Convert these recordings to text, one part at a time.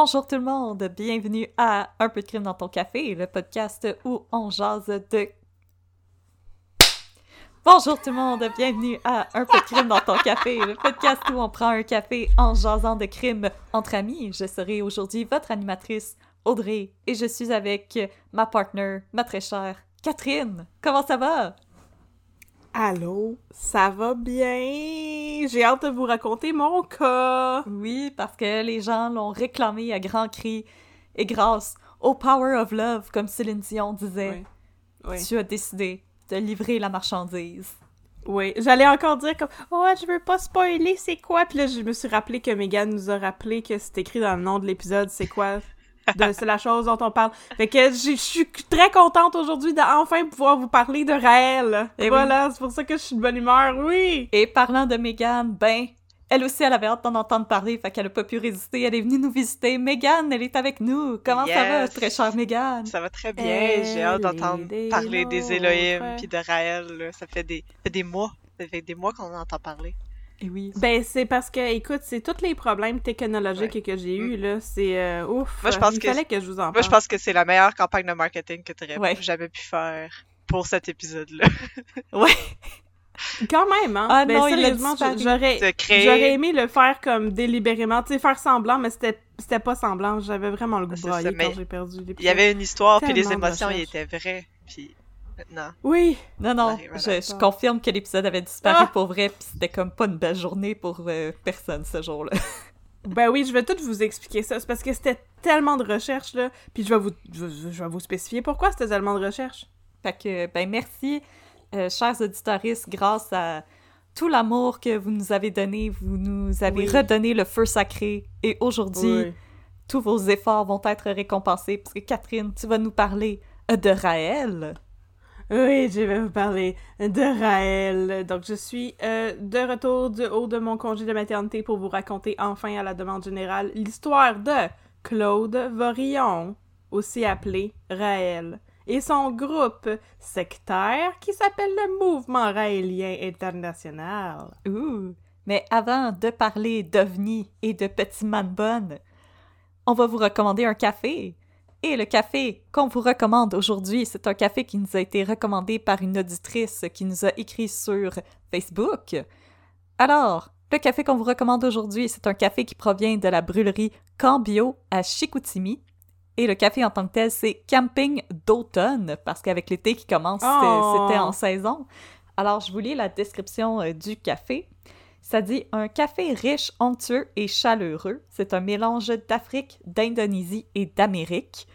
Bonjour tout le monde, bienvenue à Un peu de crime dans ton café, le podcast où on jase de... Bonjour tout le monde, bienvenue à Un peu de crime dans ton café, le podcast où on prend un café en jasant de crimes entre amis. Je serai aujourd'hui votre animatrice Audrey et je suis avec ma partner, ma très chère Catherine. Comment ça va? Allô, ça va bien? J'ai hâte de vous raconter mon cas. Oui, parce que les gens l'ont réclamé à grands cris et grâce au power of love, comme Céline Dion disait, Oui. Oui. tu as décidé de livrer la marchandise. Oui, j'allais encore dire comme oh je veux pas spoiler c'est quoi puis là je me suis rappelé que Megan nous a rappelé que c'est écrit dans le nom de l'épisode c'est quoi? C'est la chose dont on parle. Fait que je suis très contente aujourd'hui d'enfin pouvoir vous parler de Raël. Eh oui. voilà, c'est pour ça que je suis de bonne humeur. Oui. Et parlant de Megan, ben, elle aussi, elle avait hâte d'en entendre parler, fait qu'elle a pas pu résister. Elle est venue nous visiter. Megan, elle est avec nous. Comment ça va, très chère Megan? Ça va très bien. J'ai hâte d'entendre parler des. Elohim puis de Raël. là. Ça fait des, fait des mois. Ça fait des mois qu'on en entend parler. Et oui. Ben c'est parce que écoute, c'est tous les problèmes technologiques Ouais. que j'ai eu là, c'est euh, ouf. Moi, je pense Il que fallait que je vous en parle. Moi, je pense que c'est la meilleure campagne de marketing que tu aurais Ouais. jamais pu faire pour cet épisode-là. Ouais. Quand même, hein? Ah ben, non, sérieusement, j'aurais, De créer- j'aurais aimé le faire comme délibérément, tu sais, faire semblant, mais c'était, c'était pas semblant. J'avais vraiment le goût de quand j'ai perdu l'épisode. Il y avait une histoire, puis les émotions, ils étaet vraies. Puis maintenant, Oui! Non, non, voilà. je, je confirme que l'épisode avait disparu Ah! pour vrai, puis c'était comme pas une belle journée pour euh, personne ce jour-là. Ben oui, je vais tout vous expliquer ça. C'est parce que c'était tellement de recherches, là. Puis je vais vous, je, vais vous spécifier pourquoi c'était tellement de recherches. Fait que, ben merci, euh, chers auditoristes, grâce à tout l'amour que vous nous avez donné, vous nous avez Oui. redonné le feu sacré. Et aujourd'hui, tous vos efforts vont être récompensés, parce que Catherine, tu vas nous parler euh, de Raël. Oui, je vais vous parler de Raël. Donc, je suis euh, de retour du haut de mon congé de maternité pour vous raconter enfin à la demande générale l'histoire de Claude Vorillon, aussi appelé Raël, et son groupe sectaire qui s'appelle le Mouvement Raélien International. Ouh! Mais avant de parler d'OVNI et de Petit Man Bonne, on va vous recommander un café. Et le café qu'on vous recommande aujourd'hui, c'est un café qui nous a été recommandé par une auditrice qui nous a écrit sur Facebook. Alors, le café qu'on vous recommande aujourd'hui, c'est un café qui provient de la brûlerie Cambio à Chicoutimi. Et le café en tant que tel, c'est Camping d'automne, parce qu'avec l'été qui commence, c'était- Oh! c'était en saison. Alors, je vous lis la description euh, du café. Ça dit un café riche, onctueux et chaleureux. C'est un mélange d'Afrique, d'Indonésie et d'Amérique.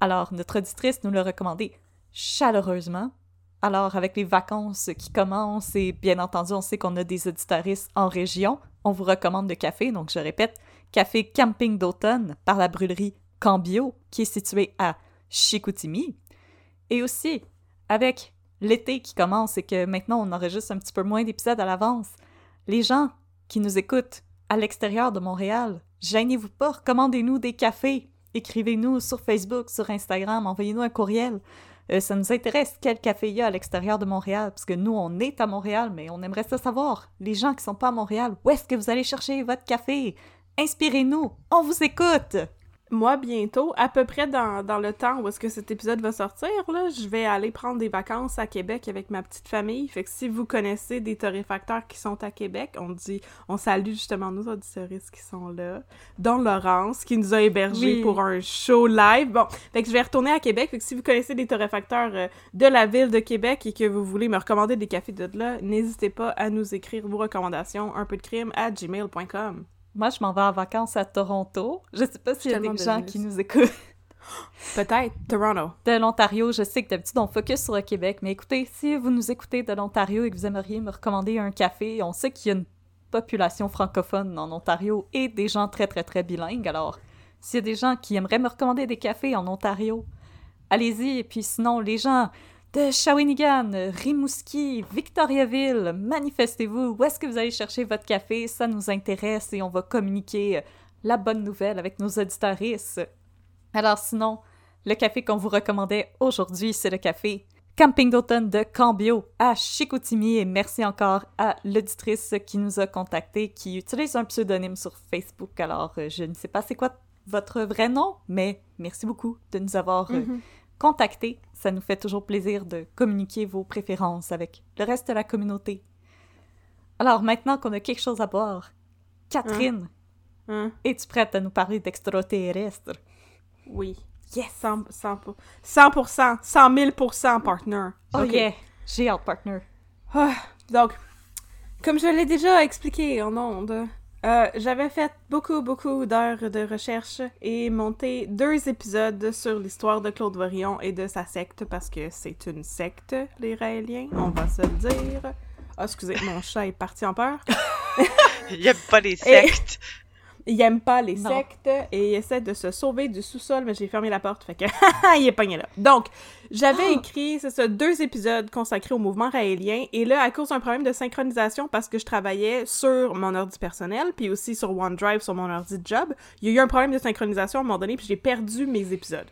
Alors, notre auditrice nous l'a recommandé chaleureusement. Alors, avec les vacances qui commencent et bien entendu, on sait qu'on a des auditoristes en région, on vous recommande le café. Donc, je répète, café camping d'automne par la brûlerie Cambio qui est située à Chicoutimi. Et aussi, avec l'été qui commence et que maintenant on enregistre un petit peu moins d'épisodes à l'avance, les gens qui nous écoutent à l'extérieur de Montréal, gênez-vous pas, recommandez-nous des cafés, écrivez-nous sur Facebook, sur Instagram, envoyez-nous un courriel. Euh, ça nous intéresse quel café il y a à l'extérieur de Montréal, parce que nous, on est à Montréal, mais on aimerait ça savoir. Les gens qui sont pas à Montréal, où est-ce que vous allez chercher votre café? Inspirez-nous, on vous écoute! Moi, bientôt, à peu près dans, dans le temps où est-ce que cet épisode va sortir, là, je vais aller prendre des vacances à Québec avec ma petite famille. Fait que si vous connaissez des torréfacteurs qui sont à Québec, on dit, on salue justement nos auditeurs qui sont là, dont Laurence, qui nous a hébergés Oui. pour un show live. Bon, fait que je vais retourner à Québec. Fait que si vous connaissez des torréfacteurs euh, de la ville de Québec et que vous voulez me recommander des cafés de là, n'hésitez pas à nous écrire vos recommandations, un peu de crime, à gmail.com. Moi, je m'en vais en vacances à Toronto. Je sais pas s'il y a des gens qui nous écoutent Peut-être Toronto. de l'Ontario. Je sais que d'habitude, on focus sur le Québec, mais écoutez, si vous nous écoutez de l'Ontario et que vous aimeriez me recommander un café, on sait qu'il y a une population francophone en Ontario et des gens très, très, très bilingues. Alors, s'il y a des gens qui aimeraient me recommander des cafés en Ontario, allez-y. Et puis sinon, les gens de Shawinigan, Rimouski, Victoriaville, manifestez-vous. Où est-ce que vous allez chercher votre café? Ça nous intéresse et on va communiquer la bonne nouvelle avec nos auditoristes. Alors sinon, le café qu'on vous recommandait aujourd'hui, c'est le café Camping d'automne de Cambio à Chicoutimi et merci encore à l'auditrice qui nous a contactés, qui utilise un pseudonyme sur Facebook. Alors, euh, je ne sais pas c'est quoi votre vrai nom, mais merci beaucoup de nous avoir euh, Mhm. Contactés. Ça nous fait toujours plaisir de communiquer vos préférences avec le reste de la communauté. Alors maintenant qu'on a quelque chose à boire, Catherine, Hein? es-tu prête à nous parler d'extraterrestres? Oui. Yes! 100, 100, 100%, 100 000% partner. Oh yeah! J'ai hâte, partner. Ah, donc, comme je l'ai déjà expliqué en ondes, euh, j'avais fait beaucoup, beaucoup d'heures de recherche et monté deux épisodes sur l'histoire de Claude Vorillon et de sa secte, parce que c'est une secte, les Raéliens, on va se le dire. Ah, excusez, mon chat est parti en peur. Il aime pas les sectes. Il aime pas les Non. sectes et il essaie de se sauver du sous-sol, mais j'ai fermé la porte, fait que il est pogné là. Donc, j'avais écrit, c'est ça, deux épisodes consacrés au mouvement raélien, et là, à cause d'un problème de synchronisation, parce que je travaillais sur mon ordi personnel, puis aussi sur OneDrive, sur mon ordi de job, il y a eu un problème de synchronisation à un moment donné, puis j'ai perdu mes épisodes.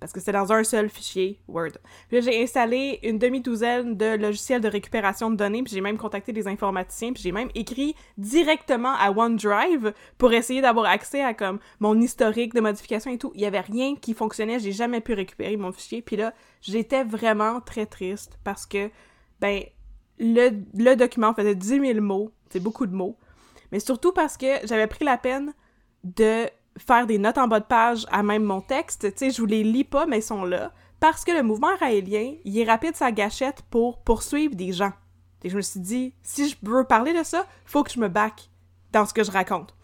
Parce que c'était dans un seul fichier Word. Puis j'ai installé une demi-douzaine de logiciels de récupération de données, puis j'ai même contacté des informaticiens, puis j'ai même écrit directement à OneDrive pour essayer d'avoir accès à comme mon historique de modification et tout. Il y avait rien qui fonctionnait, j'ai jamais pu récupérer mon fichier. Puis là, j'étais vraiment très triste parce que ben le, le document faisait 10 000 mots, c'est beaucoup de mots. Mais surtout parce que j'avais pris la peine de faire des notes en bas de page à même mon texte. Tu sais, je vous les lis pas, mais ils sont là. Parce que le mouvement raélien, il est rapide sa gâchette pour poursuivre des gens. Et je me suis dit, si je veux parler de ça, faut que je me back dans ce que je raconte.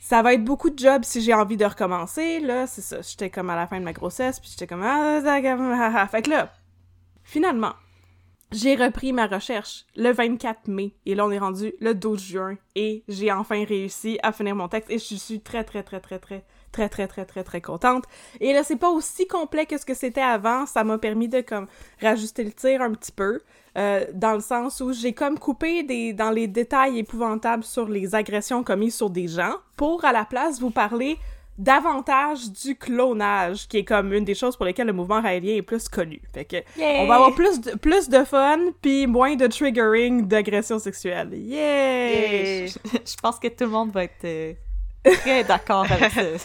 Ça va être beaucoup de jobs si j'ai envie de recommencer, là, c'est ça. J'étais comme à la fin de ma grossesse, puis j'étais comme... ah. Fait que là, finalement, j'ai repris ma recherche le 24 mai, et là, on est rendu le 12 juin, et j'ai enfin réussi à finir mon texte, et je suis très, très, très, très, très, très, très, très, très, très contente. Et là, c'est pas aussi complet que ce que c'était avant, ça m'a permis de, comme, rajuster le tir un petit peu, euh, dans le sens où j'ai comme coupé des, dans les détails épouvantables sur les agressions commises sur des gens, pour, à la place, vous parler davantage du clonage, qui est comme une des choses pour lesquelles le mouvement raélien est plus connu. Fait que, on va avoir plus de, plus de fun, puis moins de triggering d'agression sexuelle. Yay! Yay. Je pense que tout le monde va être euh, très d'accord avec ce,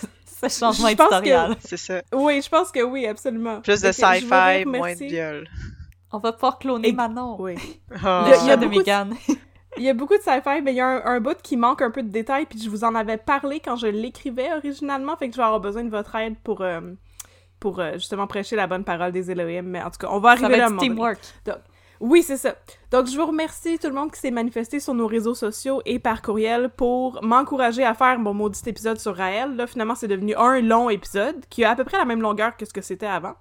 ce changement Je pense que- éditorial. C'est ça. Oui, je pense que oui, absolument. Plus de sci-fi, moins de viol. On va pouvoir cloner Et- Manon. Oui. Ah. Il y a- il y a de beaucoup de- Megan. Il y a beaucoup de sci-fi, mais il y a un, un bout qui manque un peu de détails, puis je vous en avais parlé quand je l'écrivais originalement, fait que je vais avoir besoin de votre aide pour, euh, pour euh, justement prêcher la bonne parole des Elohim, mais en tout cas, on va Ça arriver va là être teamwork. Oui, c'est ça. Donc, je vous remercie tout le monde qui s'est manifesté sur nos réseaux sociaux et par courriel pour m'encourager à faire mon maudit épisode sur Raël. Là, finalement, c'est devenu un long épisode qui a à peu près la même longueur que ce que c'était avant.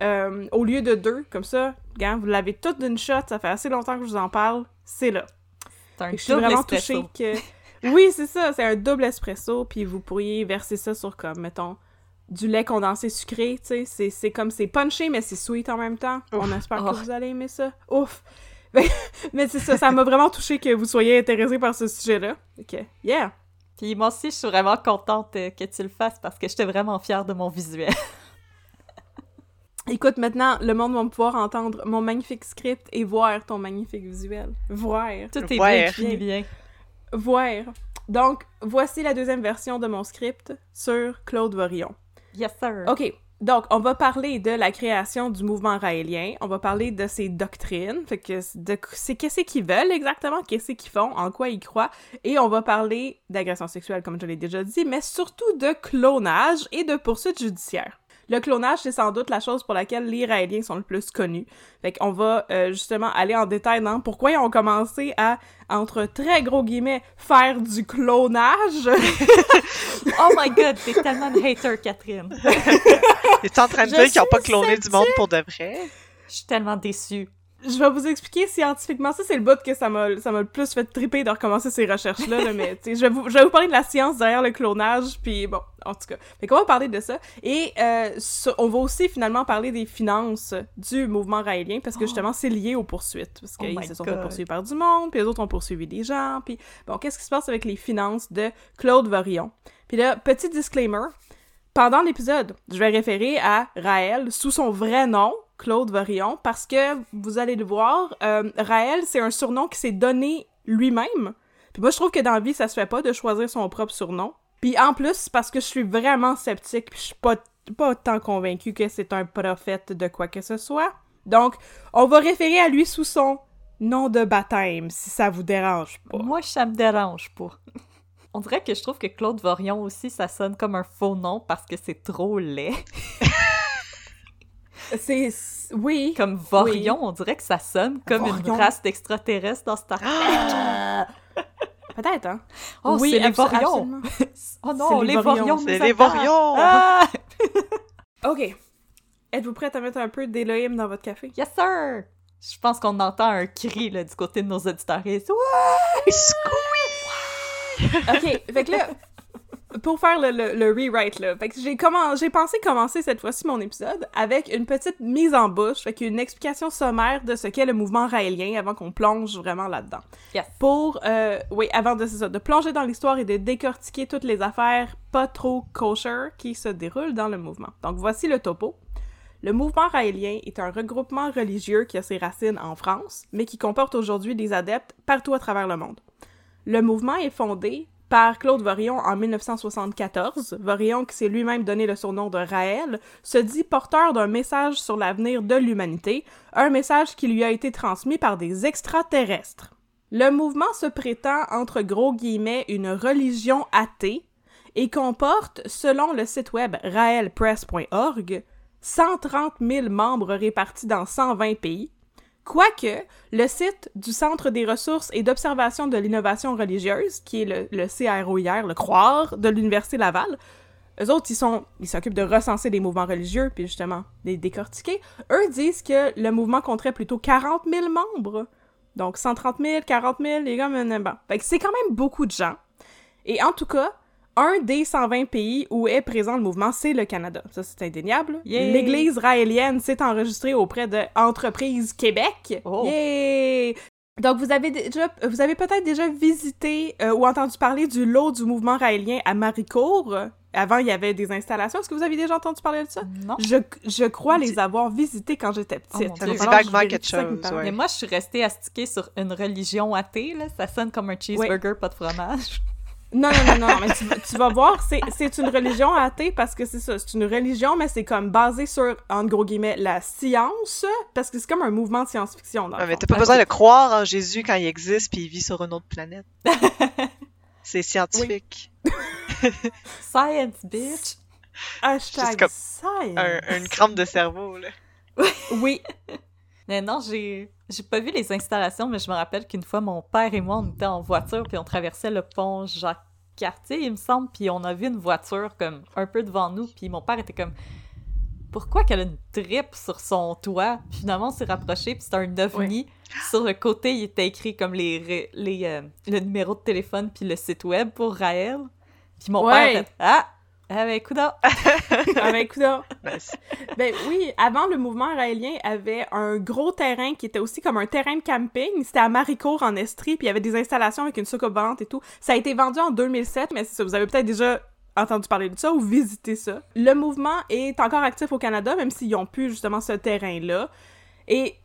Euh, au lieu de deux, comme ça, gars, vous l'avez tout d'une shot, ça fait assez longtemps que je vous en parle, c'est là. Un je suis double vraiment espresso. touchée que... Oui, c'est ça, c'est un double espresso, puis vous pourriez verser ça sur, comme, mettons, du lait condensé sucré, tu sais, c'est- comme, c'est punché, mais c'est sweet en même temps. On espère Oh. que vous allez aimer ça. Ouf! mais c'est ça, ça m'a vraiment touché que vous soyez intéressé par ce sujet-là. Ok, yeah! Puis moi aussi, je suis vraiment contente euh, que tu le fasses parce que j'étais vraiment fière de mon visuel. Écoute, maintenant, le monde va pouvoir entendre mon magnifique script et voir ton magnifique visuel. Voir. Tout est bien finit bien. Voir. Donc, voici la deuxième version de mon script sur Claude Vorillon. Yes, sir. OK. Donc, on va parler de la création du mouvement raélien. On va parler de ses doctrines. Fait que de c'est qu'est-ce qu'ils veulent exactement, qu'est-ce qu'ils font, en quoi ils croient? Et on va parler d'agression sexuelle, comme je l'ai déjà dit, mais surtout de clonage et de poursuites judiciaires. Le clonage, c'est sans doute la chose pour laquelle les Raéliens sont le plus connus. Fait qu'on va euh, justement aller en détail dans pourquoi ils ont commencé à, entre très gros guillemets, faire du clonage. Oh my god, t'es tellement une hater, Catherine. Es-tu en train de Je dire qu'ils n'ont pas cloné du monde pour de vrai? Je suis tellement déçue. Je vais vous expliquer scientifiquement. Ça, c'est le bout que ça m'a, ça m'a le plus fait triper de recommencer ces recherches-là. là, mais, tu sais, je vais, vous, je vais vous parler de la science derrière le clonage, puis bon, en tout cas. Fait qu'on va parler de ça. Et euh, on va aussi finalement parler des finances du mouvement raélien, parce que justement, c'est lié aux poursuites. Parce Oh qu'ils my se sont fait poursuivre par du monde, puis les autres ont poursuivi des gens, puis bon, qu'est-ce qui se passe avec les finances de Claude Vorillon? Puis là, petit disclaimer, pendant l'épisode, je vais référer à Raël sous son vrai nom, Claude Vorillon, parce que vous allez le voir, euh, Raël, c'est un surnom qui s'est donné lui-même. Puis moi, je trouve que dans la vie, ça se fait pas de choisir son propre surnom. Puis en plus, parce que je suis vraiment sceptique, puis je suis pas, pas tant convaincue que c'est un prophète de quoi que ce soit. Donc, on va référer à lui sous son nom de baptême, si ça vous dérange pas. Moi, ça me dérange pas. On dirait que je trouve que Claude Vorion aussi, ça sonne comme un faux nom parce que c'est trop laid. C'est... Oui. Comme Vorion, on dirait que ça sonne comme une race d'extraterrestres dans Star Trek. Ah! Peut-être, hein? Oh, oui, c'est les Vorions! absolument. Oh non, C'est les Vorions! C'est les. Vorions! Ah! OK. Êtes-vous prête à mettre un peu d'Elohim dans votre café? Yes, sir! Je pense qu'on entend un cri là, du côté de nos auditeurs. Ouais! OK, fait que là, pour faire le, le, le rewrite, là, fait que j'ai pensé commencer cette fois-ci mon épisode avec une petite mise en bouche, fait qu'une explication sommaire de ce qu'est le mouvement raélien avant qu'on plonge vraiment là-dedans. Yes. Pour, euh, oui, avant de, ça, de plonger dans l'histoire et de décortiquer toutes les affaires pas trop kosher qui se déroulent dans le mouvement. Donc voici le topo. Le mouvement raélien est un regroupement religieux qui a ses racines en France, mais qui comporte aujourd'hui des adeptes partout à travers le monde. Le mouvement est fondé par Claude Vorion en 1974. Vorion, qui s'est lui-même donné le surnom de Raël, se dit porteur d'un message sur l'avenir de l'humanité, un message qui lui a été transmis par des extraterrestres. Le mouvement se prétend, entre gros guillemets, une religion athée et comporte, selon le site web raelpress.org, 130 000 membres répartis dans 120 pays, Quoique, le site du Centre des ressources et d'observation de l'innovation religieuse, qui est le, le CROIR, le CROIR, de l'Université Laval, eux autres, ils sont, ils s'occupent de recenser les mouvements religieux, puis justement, les décortiquer. Eux disent que le mouvement compterait plutôt 40 000 membres. Donc, 130 000, 40 000, les gars, men- bon. Fait que c'est quand même beaucoup de gens. Et en tout cas, un des 120 pays où est présent le mouvement, c'est le Canada. Ça, c'est indéniable. L'Église raélienne s'est enregistrée auprès de Entreprise Québec. Oh. Yay! Donc, vous avez déjà, vous avez peut-être déjà visité euh, ou entendu parler du lot du mouvement raélien à Maricourt. Avant, il y avait des installations. Est-ce que vous avez déjà entendu parler de ça? Non. Je, je crois les avoir visités quand j'étais Oh petite. mon Ça dit vaguement quelque chose, ouais. Mais moi, je suis restée astiquée sur une religion athée, là. Ça sonne comme un cheeseburger, pas de fromage. Non, non, non, non, mais tu, vas- tu vas voir, c'est, une religion athée parce que c'est ça, c'est une religion, mais c'est comme basé sur, en gros guillemets, la science, parce que c'est comme un mouvement de science-fiction. Ouais, mais t'as pas besoin de croire en Jésus quand il existe puis il vit sur une autre planète. C'est scientifique. Science, bitch! Hashtag comme science. Un- une crampe de cerveau, là. Oui, Mais non, j'ai j'ai pas vu les installations, mais je me rappelle qu'une fois, mon père et moi, on était en voiture, puis on traversait le pont Jacques-Cartier, il me semble, puis on a vu une voiture comme un peu devant nous, puis mon père était comme pourquoi qu'elle a une tripe sur son toit? Puis finalement, on s'est rapproché, puis c'était un ovni. Sur le côté, il était écrit comme les, les euh, le numéro de téléphone puis le site web pour Raël. Puis mon Ouais. père a fait Ah! Ah ben, coudonc! ah ben, coudonc. Nice. Ben oui, avant, le mouvement raélien avait un gros terrain qui était aussi comme un terrain de camping. C'était à Maricourt, en Estrie, puis il y avait des installations avec une soucoupe volante et tout. Ça a été vendu en 2007, mais c'est ça, vous avez peut-être déjà entendu parler de ça ou visité ça. Le mouvement est encore actif au Canada, même s'ils ont plus justement ce terrain-là. Et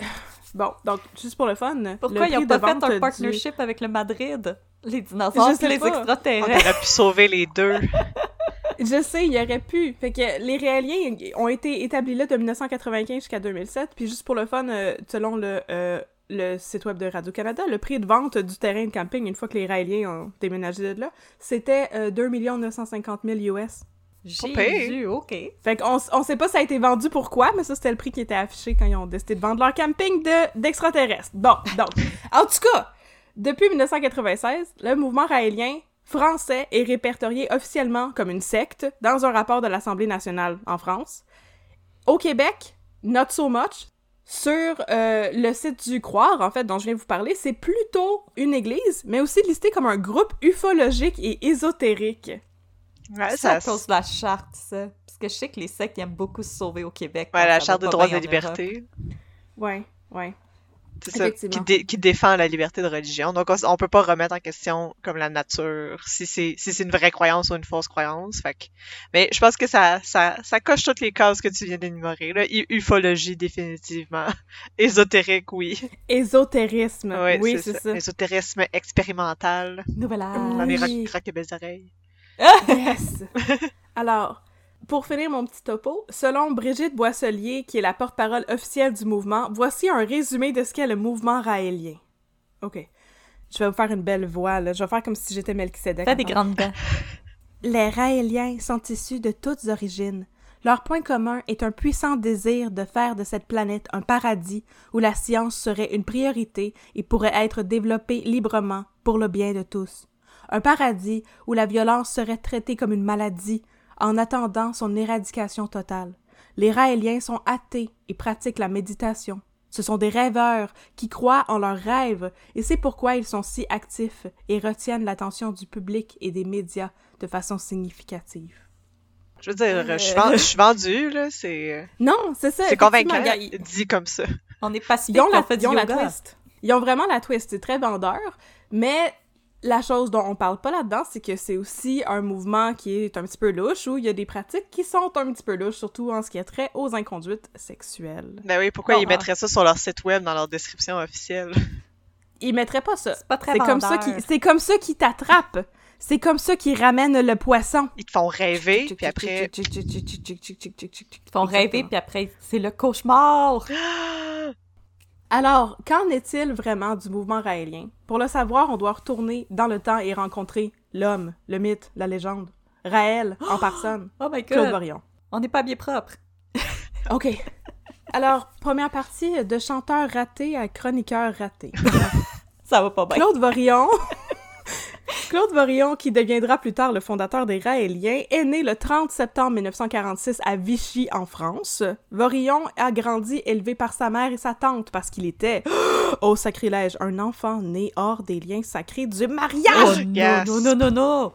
bon, donc, juste pour le fun, Pourquoi le ils ont prix pas fait un du- partnership avec le Madrid? Les dinosaures les pas. On extraterrestres. aurait pu sauver les deux. Je sais, il y aurait pu. Fait que les Réaliens ont été établis là de 1995 jusqu'à 2007. Puis juste pour le fun, euh, selon le, euh, le site web de Radio-Canada, le prix de vente du terrain de camping, une fois que les Raéliens ont déménagé de là, c'était euh, 2 950 000 US. Jésus, ok. Fait qu'on on sait pas ça a été vendu pourquoi, mais ça c'était le prix qui était affiché quand ils ont décidé de vendre leur camping de- d'extraterrestres. bon, donc, en tout cas, depuis 1996, le mouvement raélien français est répertorié officiellement comme une secte dans un rapport de l'Assemblée nationale en France. Au Québec, not so much. Sur euh, le site du Croire, en fait, dont je viens vous parler, c'est plutôt une église, mais aussi listé comme un groupe ufologique et ésotérique. Ouais, C'est à ça. cause de la charte, ça. Parce que je sais que les sectes aiment beaucoup se sauver au Québec. Ouais, la ça charte des droits bien de en Europe. liberté. Ouais, ouais. Ça, qui, Effectivement. dé- qui défend la liberté de religion. Donc, on, on peut pas remettre en question comme la nature, si c'est si c'est une vraie croyance ou une fausse croyance. Fait que- mais je pense que ça, ça, ça coche toutes les cases que tu viens d'énumérer. Ufologie, définitivement. Ésotérique, oui. Ésotérisme. Ouais, oui, c'est ça. Ésotérisme expérimental. Nouvel Dans âge. les Oui. rock, rock et belles oreilles. Yes! Alors, pour finir mon petit topo, selon Brigitte Boisselier, qui est la porte-parole officielle du mouvement, voici un résumé de ce qu'est le mouvement raélien. OK. Je vais vous faire une belle voix, là. Je vais faire comme si j'étais Melchizedek. Des grandes dents. Les Raéliens sont issus de toutes origines. Leur point commun est un puissant désir de faire de cette planète un paradis où la science serait une priorité et pourrait être développée librement pour le bien de tous. Un paradis où la violence serait traitée comme une maladie en attendant son éradication totale. Les Raéliens sont athées et pratiquent la méditation. Ce sont des rêveurs qui croient en leurs rêves et c'est pourquoi ils sont si actifs et retiennent l'attention du public et des médias de façon significative. Je veux dire, je suis vend- je suis vendue, là, c'est Non, c'est ça. c'est convaincant, dit comme ça. On est pacifique Ils ont, la, on fait du ils ont la twist. Ils ont vraiment la twist. C'est très vendeur. Mais la chose dont on parle pas là-dedans, c'est que c'est aussi un mouvement qui est un petit peu louche, où il y a des pratiques qui sont un petit peu louches, surtout en ce qui a trait aux inconduites sexuelles. Ben oui, pourquoi Oh, ils ah. mettraient ça sur leur site web dans leur description officielle? Ils mettraient pas ça. C'est pas très C'est comme ça qui, c'est comme ça qui t'attrape. C'est comme ça qui ramène le poisson. Ils te font rêver, puis après... Ils font rêver, puis après, c'est le cauchemar. Alors, qu'en est-il vraiment du mouvement raélien? Pour le savoir, on doit retourner dans le temps et rencontrer l'homme, le mythe, la légende. Raël, en personne. Oh my Claude god. Varion. On n'est pas bien propre. OK. Alors, première partie, de chanteur raté à chroniqueur raté. Ça va pas bien. Claude Varillon. Claude Varillon, qui deviendra plus tard le fondateur des Raéliens, est né le 30 septembre 1946 à Vichy, en France. Varillon a grandi élevé par sa mère et sa tante parce qu'il était, au sacrilège, un enfant né hors des liens sacrés du Oh mariage. Yes. non, non, non, non, non.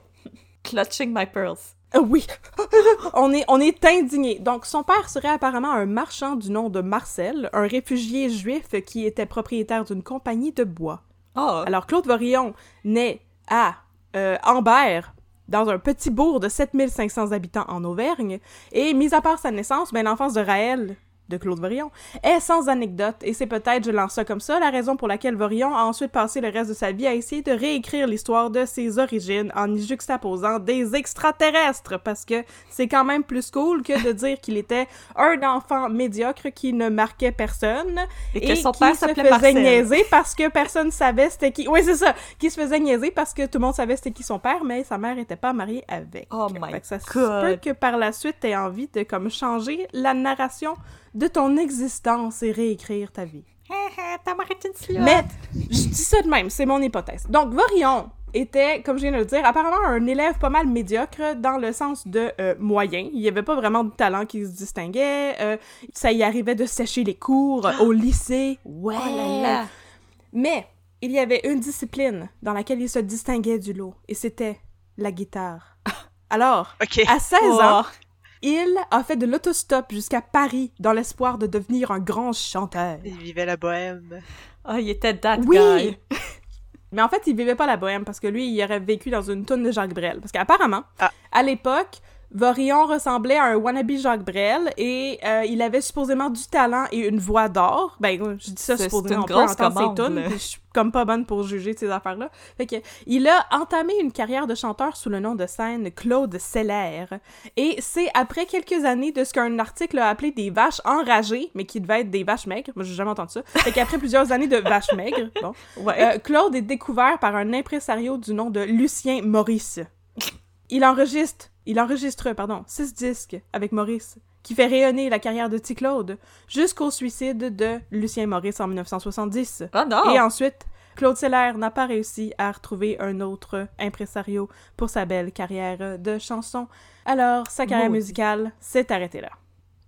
Clutching my pearls. Oui, on est, on est indigné. Donc, son père serait apparemment un marchand du nom de Marcel, un réfugié juif qui était propriétaire d'une compagnie de bois. Oh, Alors, Claude Varillon naît à euh, Ambert, dans un petit bourg de 7500 habitants en Auvergne, et mis à part sa naissance, ben, l'enfance de Raël, de Claude Varillon, est sans anecdote, et c'est peut-être, je lance ça comme ça, la raison pour laquelle Varillon a ensuite passé le reste de sa vie à essayer de réécrire l'histoire de ses origines en y juxtaposant des extraterrestres, parce que c'est quand même plus cool que de dire qu'il était un enfant médiocre qui ne marquait personne, et que son qui père se faisait Marcel. niaiser parce que personne savait c'était qui. Oui, c'est ça. Qui se faisait niaiser parce que tout le monde savait c'était qui son père, mais sa mère était pas mariée avec. Oh my Fait que ça se peut que par la suite t'aies envie de comme changer la narration de ton existence et réécrire ta vie. Mais je dis ça de même, c'est mon hypothèse. Donc Varillon était, comme je viens de le dire, apparemment un élève pas mal médiocre dans le sens de euh, moyen. Il y avait pas vraiment de talent qui se distinguait. euh, ça y arrivait de sécher les cours au lycée. Ouais. Oh là là. Mais il y avait une discipline dans laquelle il se distinguait du lot, et c'était la guitare. Alors, à 16 Oh. Il a fait de l'autostop jusqu'à Paris dans l'espoir de devenir un grand chanteur. Ils vivaient la bohème. Oh, il était that Oui! guy. Mais en fait, il vivait pas la bohème parce que lui, il aurait vécu dans une toune de Jacques Brel. Parce qu'apparemment, Ah. à l'époque, Varillon ressemblait à un wannabe Jacques Brel et euh, il avait supposément du talent et une voix d'or. Ben, je dis ça supposément, c'est une on peut grosse entendre ses tunes, je suis comme pas bonne pour juger de ces affaires-là. Fait que, il a entamé une carrière de chanteur sous le nom de scène Claude Seller. Et c'est après quelques années de ce qu'un article a appelé des vaches enragées, mais qui devaient être des vaches maigres. Moi, j'ai jamais entendu ça. Fait qu'après plusieurs années de vaches maigres, bon, Ouais. euh, Claude est découvert par un impresario du nom de Lucien Maurice. Il enregistre, il enregistre, pardon, six disques avec Maurice, qui fait rayonner la carrière de T. Claude, jusqu'au suicide de Lucien Maurice en 1970. oh non. Et ensuite, Claude Seller n'a pas réussi à retrouver un autre impresario pour sa belle carrière de chanson. Alors, sa carrière Maudit. musicale s'est arrêtée là.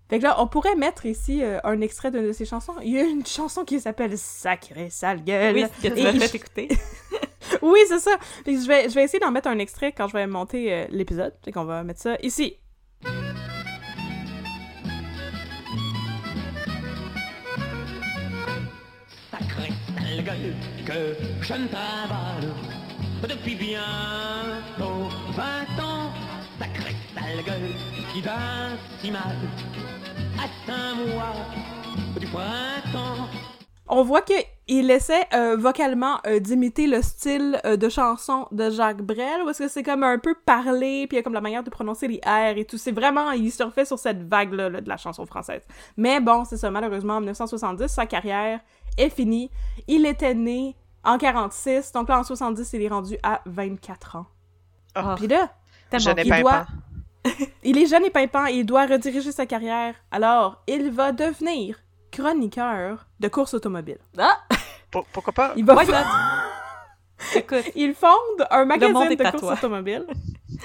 Fait que là, on pourrait mettre ici euh, un extrait d'une de ses chansons. Il y a une chanson qui s'appelle Sacré sale gueule. Oui, que tu Et fait écouter. oui, c'est ça. Que je vais, je vais essayer d'en mettre un extrait quand je vais monter euh, l'épisode. Fait qu'on va mettre ça ici. Sacré sale gueule que je ne travaille depuis bientôt 20 ans. Sacré sale gueule qui va si mal à cinq mois du printemps. On voit que il essaie euh, vocalement euh, d'imiter le style euh, de chanson de Jacques Brel, parce que c'est comme un peu parlé, puis il y a comme la manière de prononcer les R et tout. C'est vraiment, il surfait sur cette vague-là là, de la chanson française. Mais bon, c'est ça, malheureusement, en 1970, sa carrière est finie. Il était né en 46, donc là, en 70, il est rendu à 24 ans. Ah. Puis là, n'ai il doit- il est jeune et pimpant et il doit rediriger sa carrière. Alors, il va devenir chroniqueur de course automobile. Ah! Pour- Pourquoi pas? Il va? Écoute, Il fonde un est de à course toi. automobile.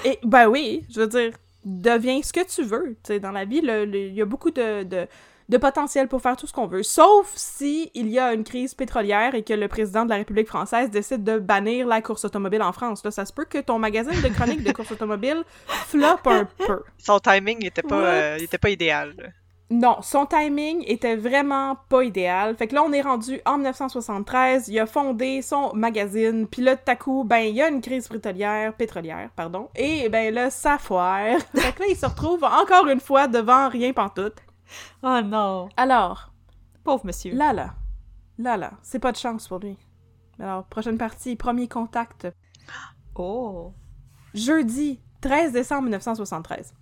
Et ben oui, je veux dire, deviens ce que tu veux. Tu sais, dans la vie, il y a beaucoup de, de, de potentiel pour faire tout ce qu'on veut. Sauf si il y a une crise pétrolière et que le président de la République française décide de bannir la course automobile en France. Là, ça se peut que ton magazine de chronique de course automobile floppe un peu. Son timing il était pas, euh, était pas idéal. Non, son timing était vraiment pas idéal. Fait que là, on est rendu en 1973, il a fondé son magazine, puis là, tout à coup, ben, il y a une crise pétrolière, pétrolière, pardon, et ben là, ça foire. fait que là, il se retrouve encore une fois devant rien pantoute. oh non, Alors, pauvre monsieur. là, là, là, là, c'est pas de chance pour lui. Alors, prochaine partie, premier contact, Oh. Jeudi 13 décembre 1973.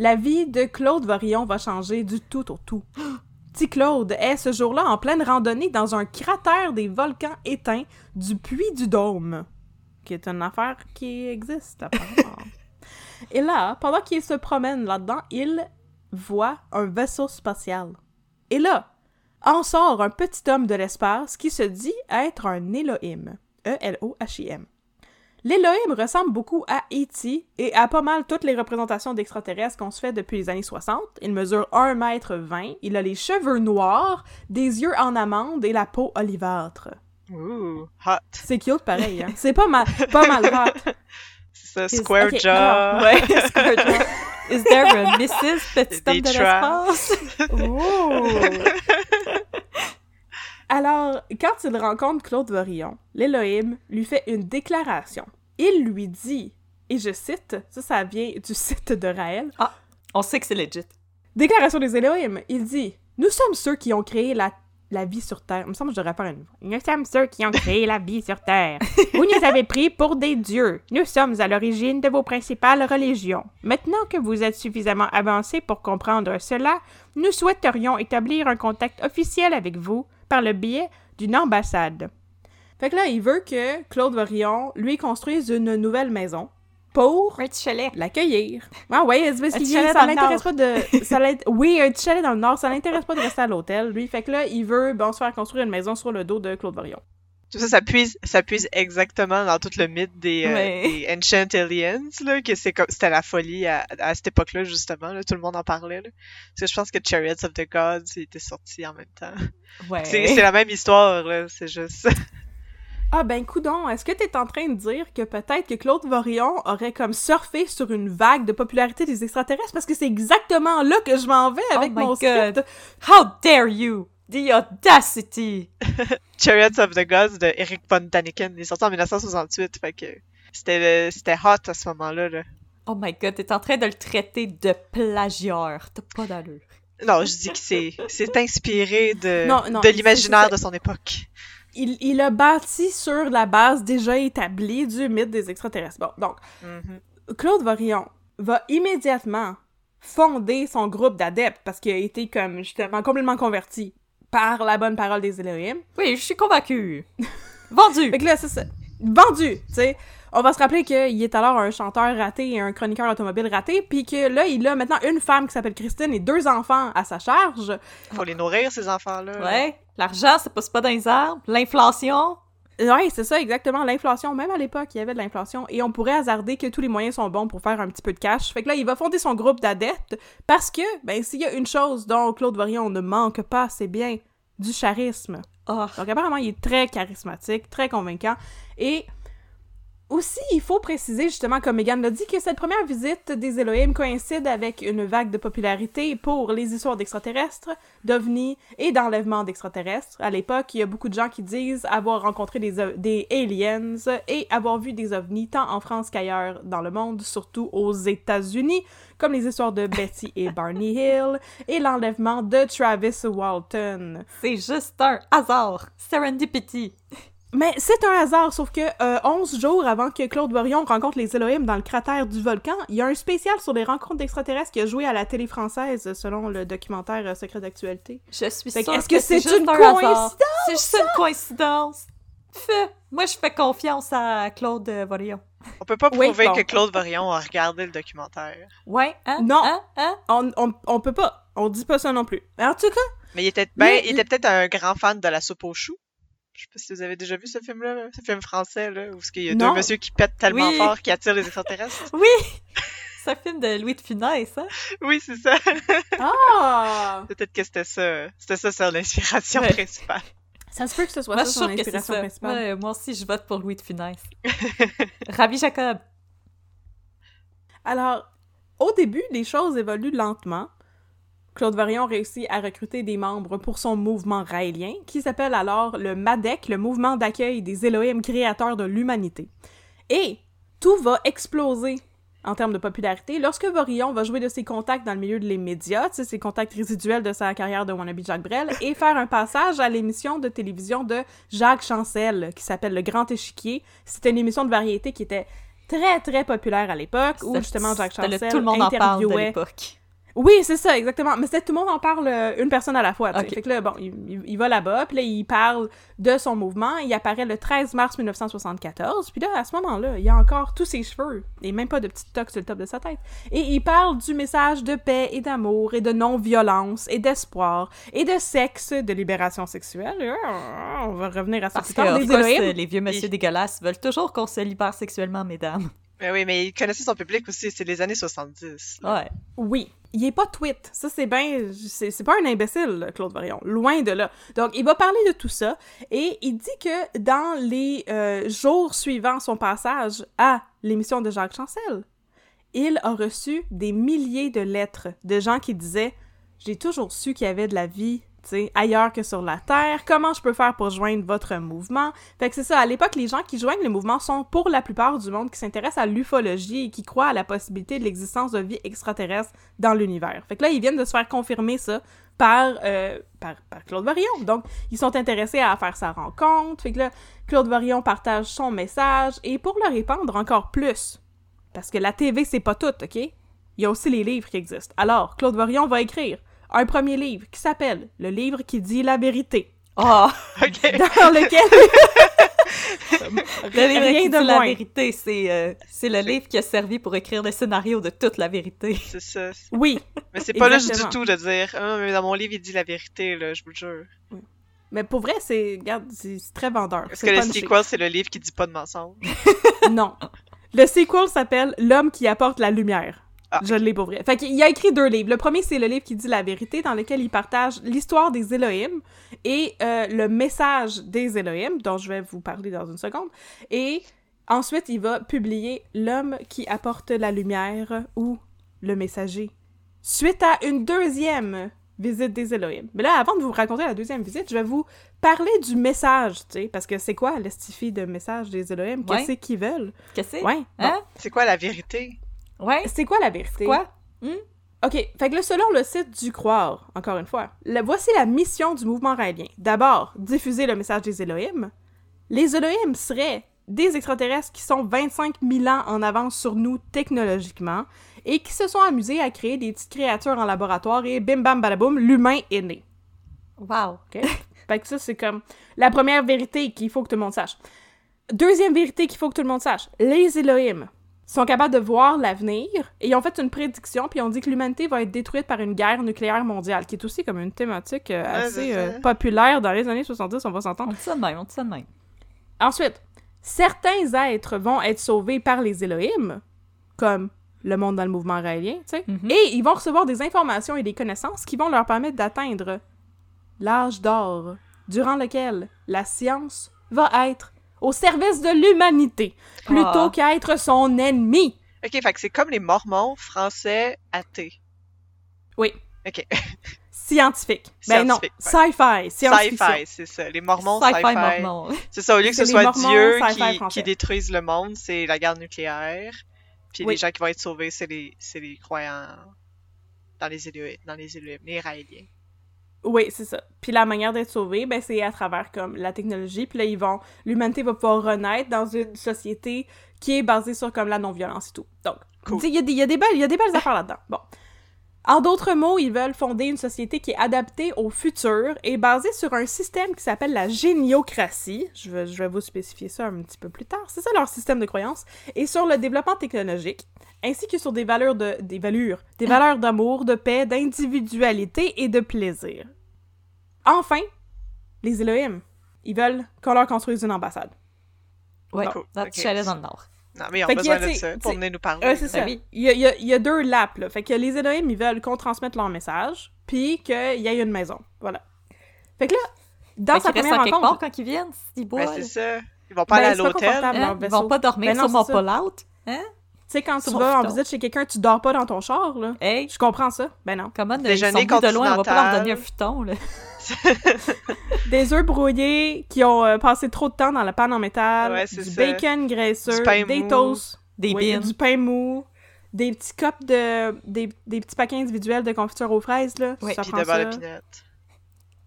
La vie de Claude Varillon va changer du tout au tout. Petit Claude est ce jour-là en pleine randonnée dans un cratère des volcans éteints du Puy du Dôme, qui est une affaire qui existe apparemment. Et là, pendant qu'il se promène là-dedans, il voit un vaisseau spatial. Et là, en sort un petit homme de l'espace qui se dit être un Elohim. E-L-O-H-I-M. L'Elohim ressemble beaucoup à E.T. et à pas mal toutes les représentations d'extraterrestres qu'on se fait depuis les années 60. Il mesure 1 mètre 20, il a les cheveux noirs, des yeux en amande et la peau olivâtre. Ouh, hot. C'est cute pareil, hein? C'est pas mal, pas mal hot. C'est square jaw. Ouais, Square Jaw. Is there a Mrs. Petit homme de l'espace? Ouh. Alors, quand il rencontre Claude Vorillon, l'Elohim lui fait une déclaration. Il lui dit, et je cite, ça, ça vient du site de Raël, On sait que c'est legit. Déclaration des Elohim, il dit Nous sommes ceux qui ont créé la, la vie sur Terre. Il me semble que je devrais faire une. Nous sommes ceux qui ont créé la vie sur Terre. Vous nous avez pris pour des dieux. Nous sommes à l'origine de vos principales religions. Maintenant que vous êtes suffisamment avancés pour comprendre cela, nous souhaiterions établir un contact officiel avec vous par le biais d'une ambassade. Fait que là, il veut que Claude Vorillon lui construise une nouvelle maison pour l'accueillir. Ah ouais, c'est parce qu'il ça l'intéresse pas de ça oui, un petit chalet dans le nord, ça l'intéresse pas de rester à l'hôtel lui. Fait que là, il veut bon se faire construire une maison sur le dos de Claude Varillon. Tout ça, ça puise, ça puise exactement dans tout le mythe des, euh, Ouais. des Ancient Aliens, là, que c'est comme, c'était la folie à, à cette époque-là, justement, là, tout le monde en parlait, là. Parce que je pense que Chariots of the Gods était sorti en même temps. Ouais. C'est, c'est la même histoire, là, c'est juste. Ah ben coudon, est-ce que t'es en train de dire que peut-être que Claude Varillon aurait comme surfé sur une vague de popularité des extraterrestres? Parce que c'est exactement là que je m'en vais avec Oh my mon God. script. How dare you? The audacity! Chariots of the Gods de Eric von Daniken. Il est sorti en 1968, fait que c'était, c'était hot à ce moment-là, là. Oh my god, t'es en train de le traiter de plagieur. T'as pas d'allure. Non, je dis que c'est, c'est inspiré de, Non, non, de l'imaginaire de son époque. Il, il a bâti sur la base déjà établie du mythe des extraterrestres. Bon, donc Mhm. Claude Varillon va immédiatement fonder son groupe d'adeptes parce qu'il a été comme justement complètement converti par la bonne parole des Elohim. Oui, je suis convaincue. Vendu! Fait que là, c'est ça. Vendu, tu sais. On va se rappeler qu'il est alors un chanteur raté et un chroniqueur automobile raté, puis que là, il a maintenant une femme qui s'appelle Christine et deux enfants à sa charge. Faut les nourrir, ces enfants-là. là. Ouais, l'argent, ça pousse pas dans les arbres. L'inflation. Ouais, c'est ça, exactement. L'inflation, même à l'époque, il y avait de l'inflation. Et on pourrait hasarder que tous les moyens sont bons pour faire un petit peu de cash. Fait que là, il va fonder son groupe d'adeptes parce que, ben, s'il y a une chose dont Claude Varillon ne manque pas, c'est bien du charisme. Oh, Donc apparemment, il est très charismatique, très convaincant. Et Aussi, il faut préciser, justement, comme Megan l'a dit, que cette première visite des Elohim coïncide avec une vague de popularité pour les histoires d'extraterrestres, d'ovnis et d'enlèvements d'extraterrestres. À l'époque, il y a beaucoup de gens qui disent avoir rencontré des, des aliens et avoir vu des ovnis tant en France qu'ailleurs dans le monde, surtout aux États-Unis, comme les histoires de Betty et Barney Hill et l'enlèvement de Travis Walton. C'est juste un hasard. Serendipity. Mais c'est un hasard, sauf que euh, 11 jours avant que Claude Vorion rencontre les Elohim dans le cratère du volcan, il y a un spécial sur les rencontres d'extraterrestres qui a joué à la télé française selon le documentaire euh, Secret d'actualité. Je suis sûre est-ce que c'est juste une un hasard? coïncidence? C'est juste une coïncidence. Fais. Moi, je fais confiance à Claude euh, Vorion. On peut pas Oui, prouver bon. que Claude Varion a regardé le documentaire. Ouais, hein? Non. Hein? Hein? On, on, on peut pas, on dit pas ça non plus. En tout cas, Mais il était, ben, Mais- il était peut-être un grand fan de la soupe aux choux. Je sais pas si vous avez déjà vu ce film-là, ce film français, là, où il y a Non. deux messieurs qui pètent tellement Oui. fort qu'ils attirent les extraterrestres. Oui! C'est un film de Louis de Funès, hein? Oui, c'est ça. ah, Peut-être que c'était ça. C'était ça, son inspiration Ouais. principale. ça se peut que ce soit Moi, ça son c'est inspiration ça. principale. Ouais, moi aussi, je vote pour Louis de Funès. Ravi Jacob. Alors, au début, les choses évoluent lentement. Claude Varion réussit à recruter des membres pour son mouvement raélien, qui s'appelle alors le MADEC, le mouvement d'accueil des Elohim créateurs de l'humanité. Et tout va exploser en termes de popularité lorsque Varillon va jouer de ses contacts dans le milieu de les médias, ses contacts résiduels de sa carrière de wannabe Jacques Brel, et faire un passage à l'émission de télévision de Jacques Chancel, qui s'appelle Le Grand Échiquier. C'était une émission de variété qui était très, très populaire à l'époque, où justement Jacques c'était le Chancel Tout le monde en parle de l'époque. Oui, c'est ça, exactement. Mais c'est tout le monde en parle euh, une personne à la fois. Fait que là, bon, il, il- il va là-bas, puis là, il parle de son mouvement. Il apparaît le 13 mars 1974. Puis là, à ce moment-là, il a encore tous ses cheveux et même pas de petites toques sur le top de sa tête. Et il parle du message de paix et d'amour et de non-violence et d'espoir et de sexe, de libération sexuelle. Ah, On va revenir à ça Parce plus tard. Les course, Elohim. les vieux messieurs dégueulasses veulent toujours qu'on se libère sexuellement, mesdames. Mais oui, mais il connaissait son public aussi. C'est les années 70. Ouais. Oui. Il est pas tweet. Ça, c'est bien. C'est pas un imbécile, Claude Varion. Loin de là. Donc, il va parler de tout ça. Et il dit que dans les euh, jours suivant son passage à l'émission de Jacques Chancel, il a reçu des milliers de lettres de gens qui disaient J'ai toujours su qu'il y avait de la vie. Ailleurs que sur la Terre, comment je peux faire pour joindre votre mouvement? Fait que c'est ça, à l'époque, les gens qui joignent le mouvement sont pour la plupart du monde qui s'intéressent à l'ufologie et qui croient à la possibilité de l'existence de vie extraterrestre dans l'univers. Fait que là, ils viennent de se faire confirmer ça par, euh, par, par Claude Varillon. Donc, ils sont intéressés à faire sa rencontre. Fait que là, Claude Varillon partage son message et pour le répandre encore plus, parce que la TV, c'est pas tout, OK? Il y a aussi les livres qui existent. Alors, Claude Varillon va écrire un premier livre qui s'appelle Le livre qui dit la vérité, Oh! OK. dans lequel... Le livre Rien qui de dit la vérité, c'est euh, c'est le livre qui a servi pour écrire le scénario de toute la vérité. C'est ça. Oui, Mais c'est pas juste du tout de dire Ah, mais dans mon livre, il dit la vérité, là, je vous le jure. mais pour vrai, c'est... Regarde, c'est très vendeur. Parce que le sequel, c'est le livre qui dit pas de mensonge? Non. Le sequel s'appelle L'homme qui apporte la lumière. Ah. Je l'ai pour vrai. Fait qu'il a écrit deux livres. Le premier, c'est le livre qui dit la vérité, dans lequel il partage l'histoire des Elohim et euh, le message des Elohim, dont je vais vous parler dans une seconde. Et ensuite, il va publier L'homme qui apporte la lumière ou Le messager. Suite à une deuxième visite des Elohim. Mais là, avant de vous raconter la deuxième visite, je vais vous parler du message, tu sais, parce que c'est quoi l'estifie de message des Elohim? Ouais. Qu'est-ce qu'ils veulent? Qu'est-ce que c'est? Ouais. Hein? C'est quoi la vérité? Ouais? C'est quoi la vérité? Quoi? OK, fait que là, selon le site du Croire, encore une fois, la- voici la mission du mouvement raélien. D'abord, diffuser le message des Elohim. Les Elohim seraient des extraterrestres qui sont 25 000 ans en avance sur nous technologiquement et qui se sont amusés à créer des petites créatures en laboratoire et bim bam badaboum, l'humain est né. Wow. OK? fait que ça, c'est comme la première vérité qu'il faut que tout le monde sache. Deuxième vérité qu'il faut que tout le monde sache. Les Elohim sont capables de voir l'avenir et ils ont fait une prédiction puis ils ont dit que l'humanité va être détruite par une guerre nucléaire mondiale, qui est aussi comme une thématique euh, Ouais, assez euh, populaire dans les années 70, on va s'entendre. On dit ça de même, on dit ça de même. Ensuite, certains êtres vont être sauvés par les Elohim, comme le monde dans le mouvement raélien, tu sais, Mhm. et ils vont recevoir des informations et des connaissances qui vont leur permettre d'atteindre l'âge d'or, durant lequel la science va être au service de l'humanité, plutôt Ah. qu'à être son ennemi. Ok, fait que c'est comme les mormons français athées. Oui. Ok. Scientifique. Ben non, sci-fi. Sci-fi, c'est ça. Les mormons, Sci-fi sci-fi. mormon. C'est ça, au lieu que ce soit Mormons, Dieu qui, qui détruise le monde, c'est la guerre nucléaire. Puis Oui. les gens qui vont être sauvés, c'est les, croyants dans les Élohim, dans les Élohim, les Raéliens. Oui, c'est ça. Puis la manière d'être sauvé, ben c'est à travers comme la technologie. Puis là, ils vont, l'humanité va pouvoir renaître dans une société qui est basée sur comme la non-violence et tout. Donc, Cool. il y, a des- il y a des belles, il y a des belles affaires là-dedans. Bon. En d'autres mots, ils veulent fonder une société qui est adaptée au futur et basée sur un système qui s'appelle la géniocratie. Je vais, je vais vous spécifier ça un petit peu plus tard. C'est ça leur système de croyance. Et sur le développement technologique, ainsi que sur des valeurs de, des valeurs, des valeurs d'amour, de paix, d'individualité et de plaisir. Enfin, les Elohim, ils veulent qu'on leur construise une ambassade. Ouais, Cool. dans Ok. le chalet dans le nord. Non, mais ils ont Fait a, besoin de ça pour venir nous parler. Euh, c'est Ben ça. oui. Il y a, il y a- il y a deux laps, là. Fait que les Elohim, ils veulent qu'on transmette leur message, puis qu'il y ait une maison. Voilà. Fait que là, dans Fait sa première quelque part rencontre... quand ils viennent, s'ils Ben, boivent. c'est ça. Ils vont pas Ben, aller à l'hôtel. Hein? Ils vont pas dormir Ben non, sur mon pull-out. Hein? Tu sais, quand tu vas en visite chez quelqu'un, tu dors pas dans ton char, là. Hey, Je comprends ça. Ben non. comment ils Déjeuner de loin, on va pas leur donner un futon, là. Des œufs brouillés qui ont euh, passé trop de temps dans la panne en métal, Ouais, du c'est ça. bacon graisseux, Du pain des mou. toasts, Des oui, du pain mou, des petits copes de... des, des petits paquets individuels de confiture aux fraises, là. Oui, ça Puis prend de beurre ça. de.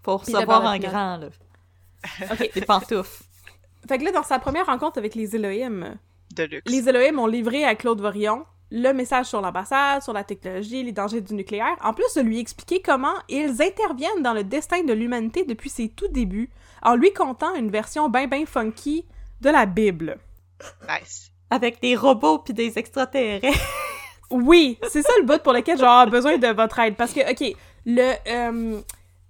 Pour Puis de beurre en de grand, là. OK. Des pantoufles. Fait que là, dans sa première rencontre avec les Elohim, De luxe. les Elohim ont livré à Claude Vorion le message sur l'ambassade, sur la technologie, les dangers du nucléaire, en plus de lui expliquer comment ils interviennent dans le destin de l'humanité depuis ses tout débuts, en lui contant une version ben ben funky de la Bible. Nice. Avec des robots puis des extraterrestres. Oui, c'est ça le but pour lequel j'aurais besoin de votre aide. Parce que, OK, le, euh,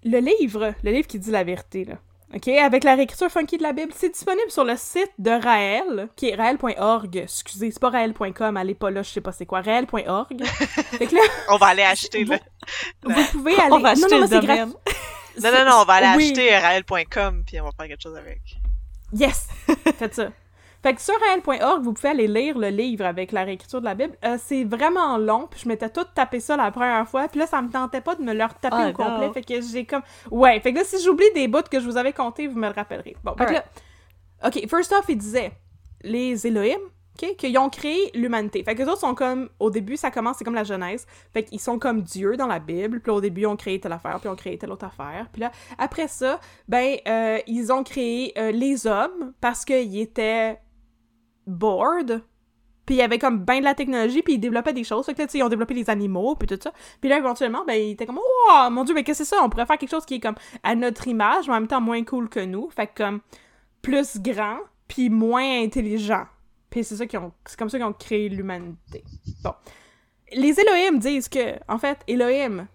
le livre, le livre qui dit la vérité, là, OK, avec la réécriture funky de la Bible, c'est disponible sur le site de Raël, qui est raël.org. Excusez, c'est pas raël.com, allez pas là, je sais pas c'est quoi, raël.org. On va aller acheter, là. vous pouvez aller... On va acheter non, non, le domaine. Non, non, non, on va aller Oui. acheter raël.com puis on va faire quelque chose avec. Yes! Faites ça. Fait que sur raël.org, vous pouvez aller lire le livre avec la réécriture de la Bible. Euh, c'est vraiment long, puis je m'étais toute tapé ça la première fois, puis là, ça me tentait pas de me le retaper Ah, au complet, fait que j'ai comme... Ouais, fait que là, si j'oublie des bouts que je vous avais comptés, vous me le rappellerez. Bon, fait que là... OK, first off, il disait, les Elohim, OK, qu'ils ont créé l'humanité. Fait que les autres sont comme... Au début, ça commence, c'est comme la Genèse. Fait qu'ils sont comme Dieu dans la Bible, puis là, au début, ils ont créé telle affaire, puis ils ont créé telle autre affaire. Puis là, après ça, ben, euh, ils ont créé euh, les hommes parce qu'ils étaient bored. Puis il y avait comme ben de la technologie, puis ils développaient des choses. Fait que ils ont développé les animaux, puis tout ça. Puis là, éventuellement, ben, ils étaient comme, oh mon dieu, mais qu'est-ce que c'est ça? On pourrait faire quelque chose qui est comme à notre image, mais en même temps moins cool que nous. Fait que comme plus grand, puis moins intelligent. Puis c'est ça qu'ils ont, c'est comme ça qu'ils ont créé l'humanité. Bon. Les Elohim disent que, en fait, Elohim,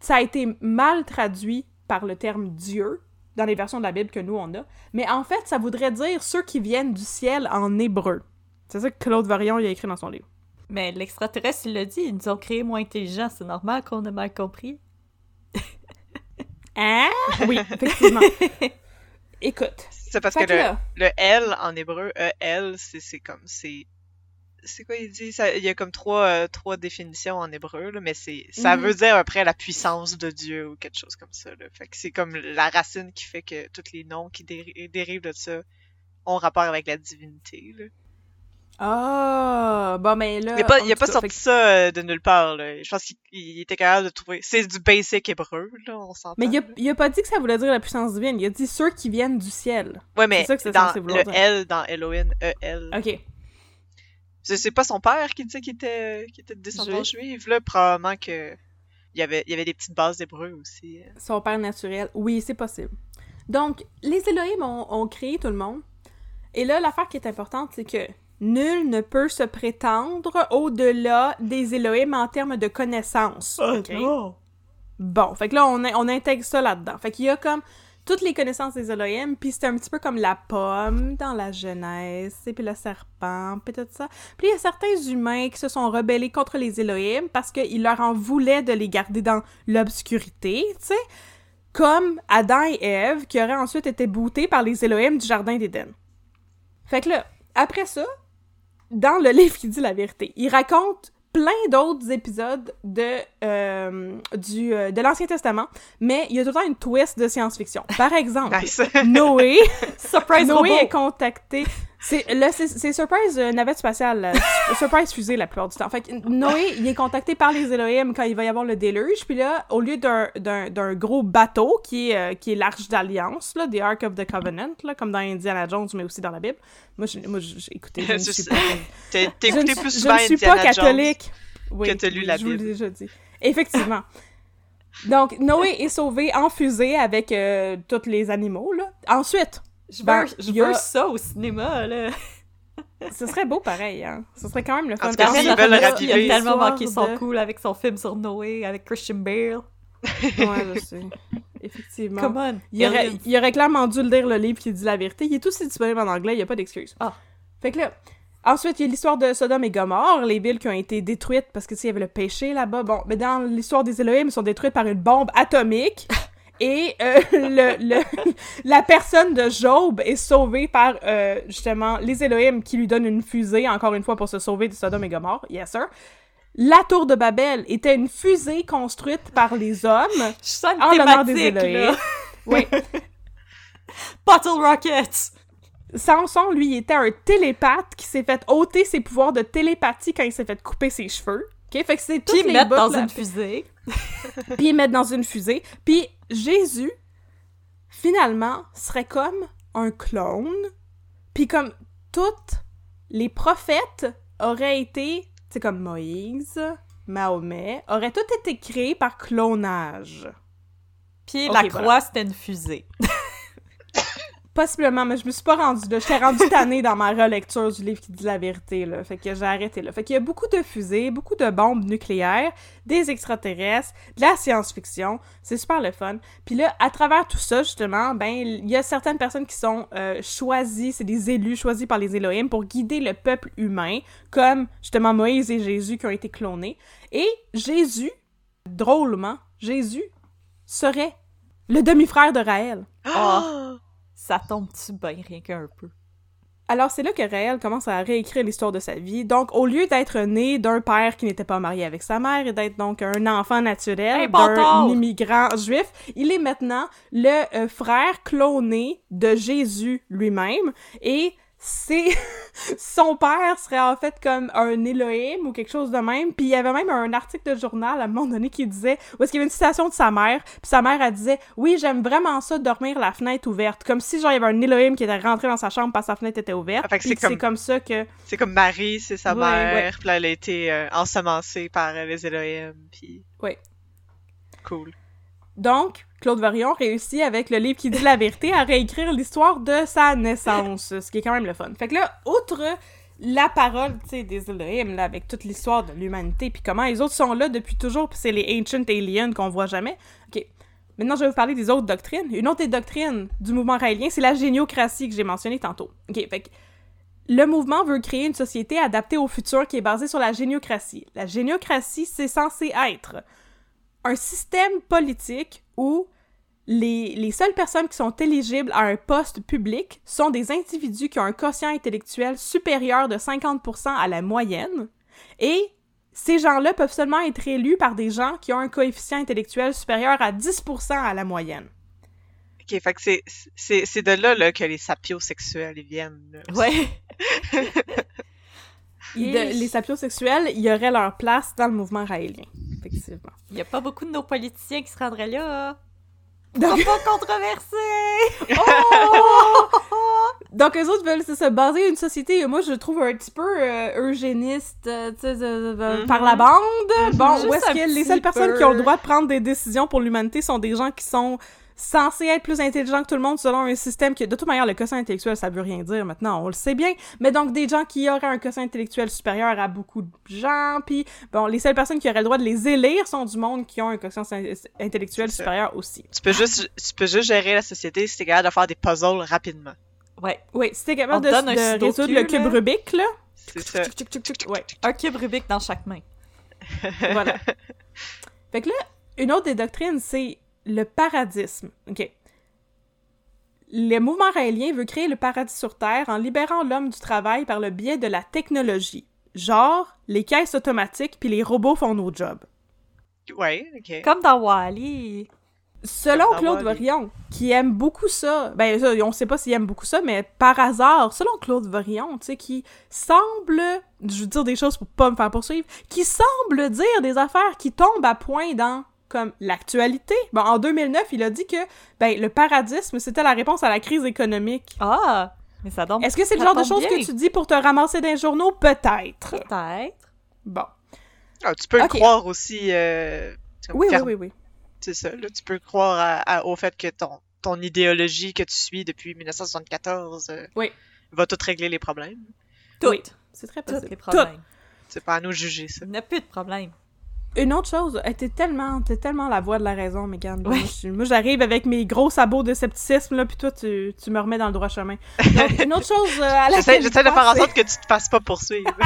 ça a été mal traduit par le terme Dieu dans les versions de la Bible que nous on a, mais en fait, ça voudrait dire ceux qui viennent du ciel en hébreu. C'est ça que Claude Varion il a écrit dans son livre. Mais l'extraterrestre, il l'a dit, ils nous ont créé moins intelligents. C'est normal qu'on ait mal compris. Hein? Oui, effectivement. Écoute. C'est parce que que le, là, le L en hébreu, E-L, c'est c'est comme, c'est... C'est quoi il dit? Ça- il y a comme trois, euh, trois définitions en hébreu, là, mais c'est ça Mhm. veut dire après la puissance de Dieu ou quelque chose comme ça. Là. Fait que c'est comme la racine qui fait que tous les noms qui déri- dérivent de ça ont rapport avec la divinité. Là. Ah, bon, mais là. Il a pas, il a pas cas, sorti que- ça euh, de nulle part. Là. Je pense qu'il il était capable de trouver. C'est du basic hébreu, là, on s'entend. Mais il a, il a pas dit que ça voulait dire la puissance divine. Il a dit ceux qui viennent du ciel. Ouais, mais c'est ça que c'est dans le dire. L dans Elohim, E-L. Ok. C'est c'est pas son père qui disait qu'il était, qu'il était de descendance juive, là? Probablement que. Il y avait, il y avait des petites bases d'hébreu aussi. euh. Son père naturel. Oui, c'est possible. Donc, les Elohim ont, ont créé tout le monde. Et là, l'affaire qui est importante, c'est que nul ne peut se prétendre au-delà des Elohim en termes de connaissances. ok? Bon, fait que là, on, on intègre ça là-dedans. Fait qu'il y a comme toutes les connaissances des Elohim, puis c'est un petit peu comme la pomme dans la Genèse, et puis le serpent, puis tout ça. Puis il y a certains humains qui se sont rebellés contre les Elohim parce qu'ils leur en voulaient de les garder dans l'obscurité, tu sais. Comme Adam et Ève, qui auraient ensuite été boutés par les Elohim du Jardin d'Éden. Fait que là, après ça, dans le livre qui dit la vérité, il raconte plein d'autres épisodes de, euh, du, euh, de l'Ancien Testament, mais il y a tout le temps une twist de science-fiction. Par exemple, Nice. Noé, Surprise Noé robot! est contacté. C'est là, c'est c'est Surprise euh, navette spatiale, là. Surprise fusée la plupart du temps. Fait que Noé, il est contacté par les Elohim quand il va y avoir le déluge. Puis là, au lieu d'un- d'un d'un gros bateau qui est, euh, qui est l'Arche d'Alliance, là, The Ark of the Covenant, là, comme dans Indiana Jones, mais aussi dans la Bible. Moi, je, moi, je- j'ai écouté. Je ne Je suis pas, je écouté plus je ne suis pas catholique. Oui, que t'as lu la je vous l'ai Bible. déjà dit. Effectivement. Donc, Noé est sauvé en fusée avec euh, tous les animaux, là. Ensuite, Je veux, Ben, je a- veux ça au cinéma, là. ce serait beau pareil, hein. Ce serait quand même le fun. En tout cas, veulent le remettre, Il a tellement manqué son de- cool avec son film sur Noé, avec Christian Bale. Ouais, je sais. Effectivement. Come on! Il aurait, il aurait clairement dû lire le livre qui dit la vérité. Il est aussi disponible en anglais, il n'y a pas d'excuse. Ah. Fait que là, ensuite, il y a l'histoire de Sodome et Gomorre, les villes qui ont été détruites parce que, tu sais, il y avait le péché là-bas. Bon, mais dans l'histoire des Elohim, ils sont détruites par une bombe atomique. Et euh, le, le- la personne de Job est sauvée par, euh, justement, les Elohim qui lui donnent une fusée, encore une fois, pour se sauver de Sodome et Gomorre. Yes, sir. La tour de Babel était une fusée construite par les hommes Je sens une en l'honneur des Elohim. là. Oui. Bottle Rockets! Samson, lui, était un télépathe qui s'est fait ôter ses pouvoirs de télépathie quand il s'est fait couper ses cheveux. OK? Fait que c'est Puis toutes les mettre dans une fusée. Puis mettre dans une fusée. Puis Jésus, finalement, serait comme un clone. Puis comme toutes les prophètes auraient été, c'est comme Moïse, Mahomet, auraient tous été créés par clonage. Puis la voilà. croix, c'était une fusée. Possiblement, mais je me suis pas rendue là. J'étais rendue tannée dans ma relecture du livre qui dit la vérité, là. Fait que j'ai arrêté là. Fait qu'il y a beaucoup de fusées, beaucoup de bombes nucléaires, des extraterrestres, de la science-fiction. C'est super le fun. Puis là, à travers tout ça, justement, ben, il y a certaines personnes qui sont euh, choisies, c'est des élus choisis par les Elohim pour guider le peuple humain, comme justement Moïse et Jésus qui ont été clonés. Et Jésus, drôlement, Jésus serait le demi-frère de Raël. Ah! Ça tombe-tu bien, rien qu'un peu? Alors, c'est là que Raël commence à réécrire l'histoire de sa vie. Donc, au lieu d'être né d'un père qui n'était pas marié avec sa mère et d'être donc un enfant naturel Hey, d'un immigrant juif, il est maintenant le euh, frère cloné de Jésus lui-même. Et c'est... Son père serait en fait comme un Elohim ou quelque chose de même. Puis il y avait même un article de journal à un moment donné qui disait... Où est-ce qu'il y avait une citation de sa mère. Puis sa mère, elle disait « Oui, j'aime vraiment ça, dormir la fenêtre ouverte. » Comme si genre il y avait un Elohim qui était rentré dans sa chambre parce que sa fenêtre était ouverte. Fait que c'est comme- c'est comme ça que... C'est comme Marie, c'est sa Ouais, mère, ouais. puis là, elle a été euh, ensemencée par euh, les Elohim, puis... Ouais. Cool. Donc, Claude Varion réussit avec le livre qui dit la vérité à réécrire l'histoire de sa naissance, ce qui est quand même le fun. Fait que là, outre la parole, tu sais, des Elohim, là, avec toute l'histoire de l'humanité, puis comment les autres sont là depuis toujours, puis c'est les Ancient Aliens qu'on voit jamais. OK. Maintenant, je vais vous parler des autres doctrines. Une autre des doctrines du mouvement raélien, c'est la géniocratie que j'ai mentionnée tantôt. OK, fait que le mouvement veut créer une société adaptée au futur qui est basée sur la géniocratie. La géniocratie, c'est censé être un système politique où les, les seules personnes qui sont éligibles à un poste public sont des individus qui ont un quotient intellectuel supérieur de 50% à la moyenne et ces gens-là peuvent seulement être élus par des gens qui ont un coefficient intellectuel supérieur à 10% à la moyenne. Ok, fait que c'est, c'est, c'est de là, là que les sapiosexuels viennent. là. Ouais. De- les sapiosexuels, il y aurait leur place dans le mouvement raélien, effectivement. Il y a pas beaucoup de nos politiciens qui se rendraient là. Donc- Pas controversé! Donc, eux autres veulent ça, baser une société, et moi, je trouve un petit peu euh, eugéniste, euh, tu sais, Mhm. par la bande. Bon, Juste où est-ce que les seules personnes qui ont le droit de prendre des décisions pour l'humanité sont des gens qui sont censés être plus intelligents que tout le monde selon un système qui, de toute manière, le quotient intellectuel, ça veut rien dire maintenant, on le sait bien, mais donc des gens qui auraient un quotient intellectuel supérieur à beaucoup de gens, puis bon, les seules personnes qui auraient le droit de les élire sont du monde qui ont un quotient in- intellectuel supérieur aussi. Tu peux juste, tu peux juste gérer la société si t'es capable de faire des puzzles rapidement. Ouais. Oui, si t'es On capable de, donne un de sudoku, résoudre le cube là. Rubik, là, C'est ça. ouais, Un cube Rubik dans chaque main. voilà. Fait que là, une autre des doctrines, c'est le paradisme. OK? le mouvement raélien veut créer le paradis sur Terre en libérant l'homme du travail par le biais de la technologie. Genre, les caisses automatiques puis les robots font nos jobs. Ouais, ok. Comme dans Wally. Selon Comme Claude. Vorillon, qui aime beaucoup ça, ben on sait pas s'il aime beaucoup ça, mais par hasard, selon Claude Vorillon, tu sais, qui semble, je veux dire des choses pour pas me faire poursuivre, qui semble dire des affaires qui tombent à point dans comme l'actualité. Bon, en 2009, il a dit que ben le paradisme c'était la réponse à la crise économique. Ah! Mais ça tombe. Est-ce que c'est le genre de choses que tu dis pour te ramasser dans les journaux? Peut-être. Peut-être. Bon. Ah, tu peux Ok. le croire aussi. Euh, Oui, oui, oui, oui. C'est ça, là. Tu peux croire à- à- au fait que ton, ton idéologie que tu suis depuis 1974 euh, Oui. va tout régler les problèmes. Toutes. Oui. C'est très possible. les problèmes. C'est pas à nous juger ça. Il n'y a plus de problème. Une autre chose, t'es tellement, t'es tellement la voix de la raison, Megan. Oui. Moi, j'arrive avec mes gros sabots de scepticisme, là, puis toi, tu, tu me remets dans le droit chemin. Donc, une autre chose euh, à J'essaie laquelle j'essaie de faire en sorte que tu te fasses pas poursuivre.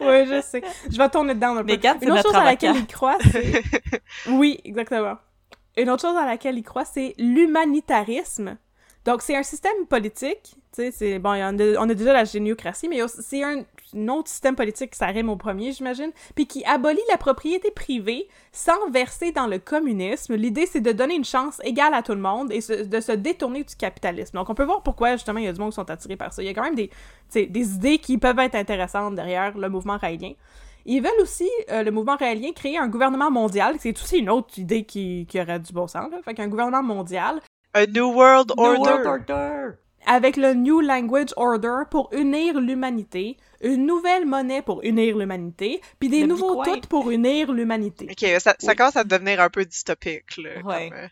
Oui, je sais. Je vais tourner dedans un peu. Megan, c'est Une autre chose à laquelle il croit, c'est... Oui, exactement. Une autre chose à laquelle il croit, c'est l'humanitarisme. Donc, c'est un système politique, tu sais, c'est... Bon, en a- on a déjà la géniocratie, mais c'est un, un autre système politique, ça rime au premier, j'imagine, puis qui abolit la propriété privée sans verser dans le communisme. L'idée, c'est de donner une chance égale à tout le monde et se- de se détourner du capitalisme. Donc, on peut voir pourquoi, justement, il y a du monde qui sont attirés par ça. Il y a quand même des, idées qui peuvent être intéressantes derrière le mouvement raélien. Ils veulent aussi, euh, le mouvement raélien, créer un gouvernement mondial. C'est aussi une autre idée qui, qui aurait du bon sens. Là. Fait qu'un gouvernement mondial A New World New Order. World Order. Avec le New Language Order pour unir l'humanité, une nouvelle monnaie pour unir l'humanité, puis des Le nouveaux toutes pour unir l'humanité. Ok, ça, ça Oui. commence à devenir un peu dystopique, là. Ouais. comme, euh,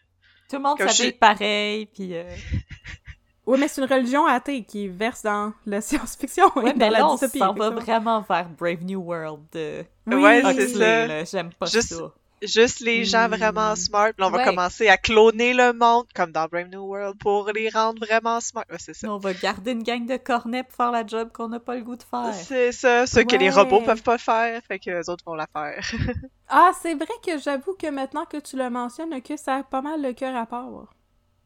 Tout le monde s'habille je- pareil, puis... euh, Oui, mais c'est une religion athée qui verse dans la science-fiction et Ouais, dans mais la là, on dystopie. s'en va vraiment vers Brave New World de Oui, Ouais, c'est ça. J'aime pas Juste- ça. Juste les gens Hmm. vraiment smart. Là, on va Ouais. commencer à cloner le monde, comme dans Brave New World, pour les rendre vraiment smart. Ouais, c'est ça. On va garder une gang de cornets pour faire la job qu'on n'a pas le goût de faire. C'est ça, ceux que les Ouais. robots peuvent pas faire, fait que les autres vont la faire. Ah, c'est vrai que j'avoue que maintenant que tu le mentionnes, que ça a pas mal le cœur à part.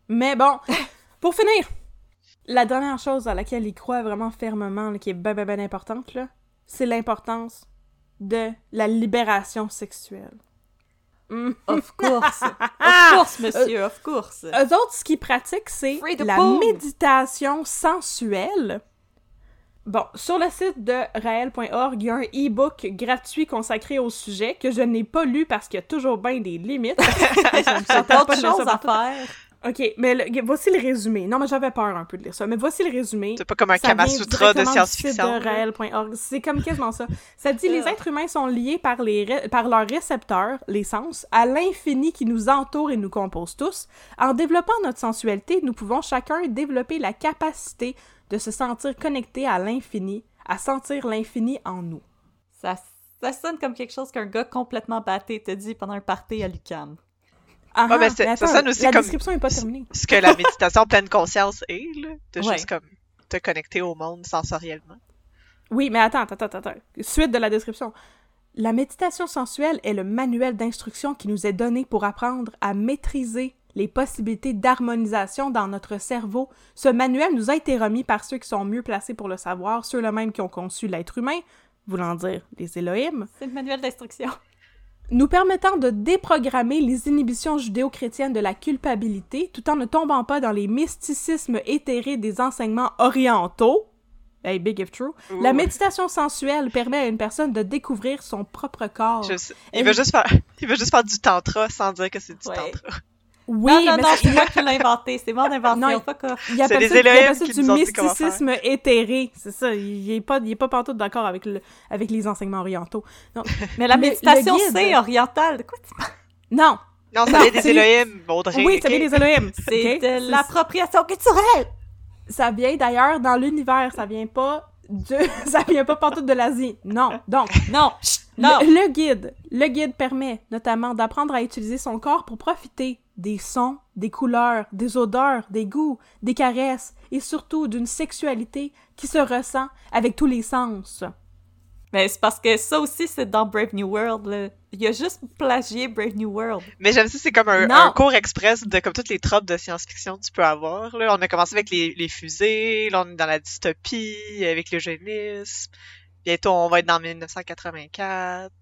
Mais bon, pour finir, la dernière chose à laquelle il croit vraiment fermement, là, qui est ben ben ben importante, là, c'est l'importance de la libération sexuelle. Hmm. Of course. of course, monsieur, of course. Eux autres, ce qu'ils pratiquent, c'est la boom. méditation sensuelle. Bon, sur le site de raël.org, il y a un e-book gratuit consacré au sujet que je n'ai pas lu parce qu'il y a toujours bien des limites. J'ai d'autres choses à faire. Ok, mais le- voici le résumé. Non, mais j'avais peur un peu de lire ça, mais voici le résumé. C'est pas comme un Ça Kama vient Sutra de science-fiction. C'est comme quasiment ça. Ça dit les Ugh. êtres humains sont liés par, les ré- par leurs récepteurs, les sens, à l'infini qui nous entoure et nous compose tous. En développant notre sensualité, nous pouvons chacun développer la capacité de se sentir connecté à l'infini, à sentir l'infini en nous. Ça, ça sonne comme quelque chose qu'un gars complètement batté te dit pendant un party à l'UQAM. Ah, Ouais, mais ah, mais ça attends, sonne aussi la comme- description est pas terminée. Ce que la méditation pleine conscience est, là. De Ouais. juste comme te connecter au monde sensoriellement. Oui, mais attends, attends, attends, attends. Suite de la description. La méditation sensuelle est le manuel d'instruction qui nous est donné pour apprendre à maîtriser les possibilités d'harmonisation dans notre cerveau. Ce manuel nous a été remis par ceux qui sont mieux placés pour le savoir, ceux-là même qui ont conçu l'être humain, voulant dire les Elohim, C'est le manuel d'instruction. Nous permettant de déprogrammer les inhibitions judéo-chrétiennes de la culpabilité tout en ne tombant pas dans les mysticismes éthérés des enseignements orientaux. Hey, big if true. La méditation sensuelle permet à une personne de découvrir son propre corps. Juste- il Et- veut juste faire, il veut juste faire du tantra sans dire que c'est du Ouais. tantra. Oui, non, non, mais non, c'est- c'est moi qui l'ai inventé. C'est mon invention. Non, il- il appelle les ça, il appelle Elohim ça qui du mysticisme éthéré. C'est ça, il est pas, il est pas pantoute d'accord avec, le, avec les enseignements orientaux. Non, Mais la méditation, c'est oriental. De quoi tu parles? non. Non, ça vient des Elohim, Audrey. oui, ça vient des Elohim. C'est de l'appropriation culturelle. Ça vient d'ailleurs dans l'univers, ça vient pas de... ça vient pas pantoute de l'Asie. Non. Donc, Non, chut, non. Le, le guide. Le guide permet notamment d'apprendre à utiliser son corps pour profiter des sons, des couleurs, des odeurs, des goûts, des caresses et surtout d'une sexualité qui se ressent avec tous les sens. Mais c'est parce que ça aussi, c'est dans Brave New World. là. Il a juste plagié Brave New World. Mais j'aime ça, c'est comme un, cours express de comme toutes les tropes de science-fiction que tu peux avoir. Là. On a commencé avec les, les fusées, là on est dans la dystopie, avec l'eugénisme. Bientôt on va être dans 1984.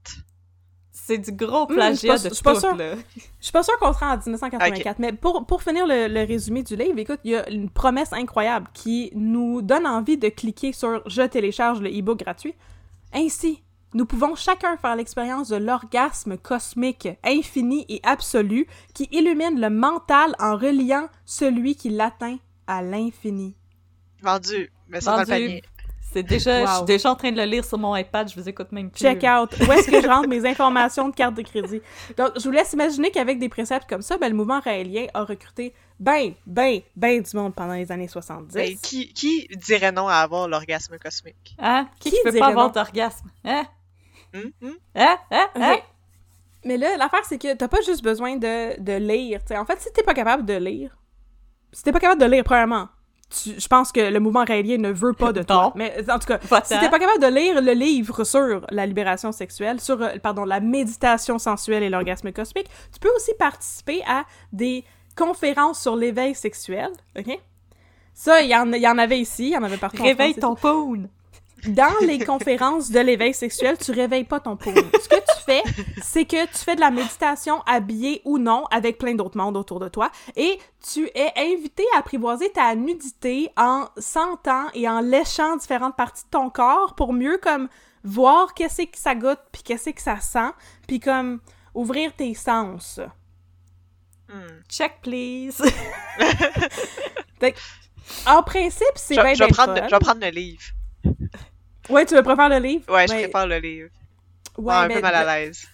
C'est du gros Hmm, plagiat je suis pas- de je suis pas tout, sûre. là. Je suis pas sûre qu'on se rend en 1984, mais pour, pour finir le, le résumé du livre, écoute, il y a une promesse incroyable qui nous donne envie de cliquer sur « Je télécharge le e-book gratuit ». Ainsi, nous pouvons chacun faire l'expérience de l'orgasme cosmique, infini et absolu, qui illumine le mental en reliant celui qui l'atteint à l'infini. Vendu, mais ça dans le Vendu. panier. C'est déjà, je suis déjà en train de le lire sur mon iPad, je vous écoute même plus. Check out. Où est-ce que je rentre mes informations de carte de crédit? Donc, je vous laisse imaginer qu'avec des préceptes comme ça, ben, le mouvement raélien a recruté ben, ben, ben du monde pendant les années 70. Ben, qui, qui dirait non à avoir l'orgasme cosmique? Hein? Qui, peut dirait pas avoir d'orgasme? Hein? Hum, hum? Hein? Hein? Hein? Mais là, l'affaire, c'est que t'as pas juste besoin de, de lire. t'sais. En fait, si t'es pas capable de lire, si t'es pas capable de lire, premièrement, tu- je pense que le mouvement raélien ne veut pas de toi. Non. Mais en tout cas, Va-t'en. si t'es pas capable de lire le livre sur la libération sexuelle, sur, euh, pardon, la méditation sensuelle et l'orgasme cosmique, tu peux aussi participer à des conférences sur l'éveil sexuel, ok? Ça, il y, en, y en avait ici, il y en avait partout en Réveille France et ton poon! Dans les conférences de l'éveil sexuel, tu réveilles pas ton poum. Ce que tu fais, c'est que tu fais de la méditation habillé ou non avec plein d'autres mondes autour de toi et tu es invité à apprivoiser ta nudité en sentant et en léchant différentes parties de ton corps pour mieux comme voir qu'est-ce que ça goûte puis qu'est-ce que ça sent puis comme ouvrir tes sens. Hum. Check, please! En principe, c'est bien je vais prendre le livre. Ouais, tu veux préférer le livre? Ouais, je préfère le livre. ouais, Ah, un mais peu mal à l'aise.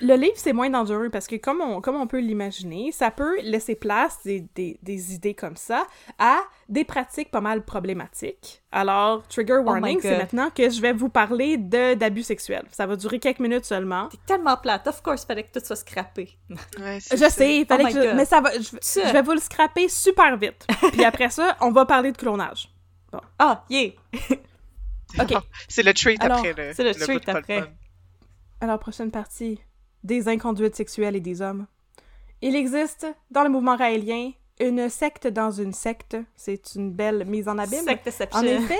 Le livre, c'est moins dangereux parce que, comme on, comme on peut l'imaginer, ça peut laisser place des, des, des idées comme ça à des pratiques pas mal problématiques. Alors, trigger Oh warning, c'est maintenant que je vais vous parler de d'abus sexuels. Ça va durer quelques minutes seulement. T'es tellement plate. Of course, fallait que tout soit scrappé. Ouais, Je ça. sais, il fallait Oh que my je- God. mais ça va, je, je vais vous le scraper super vite. Puis après ça, on va parler de clonage. Ah, yeah! Ok. C'est le treat Alors, après le. c'est le bout treat pas le après. fun. Alors, prochaine partie, des inconduites sexuelles et des hommes. Il existe, dans le mouvement raélien, une secte dans une secte. C'est une belle mise en abîme. En effet,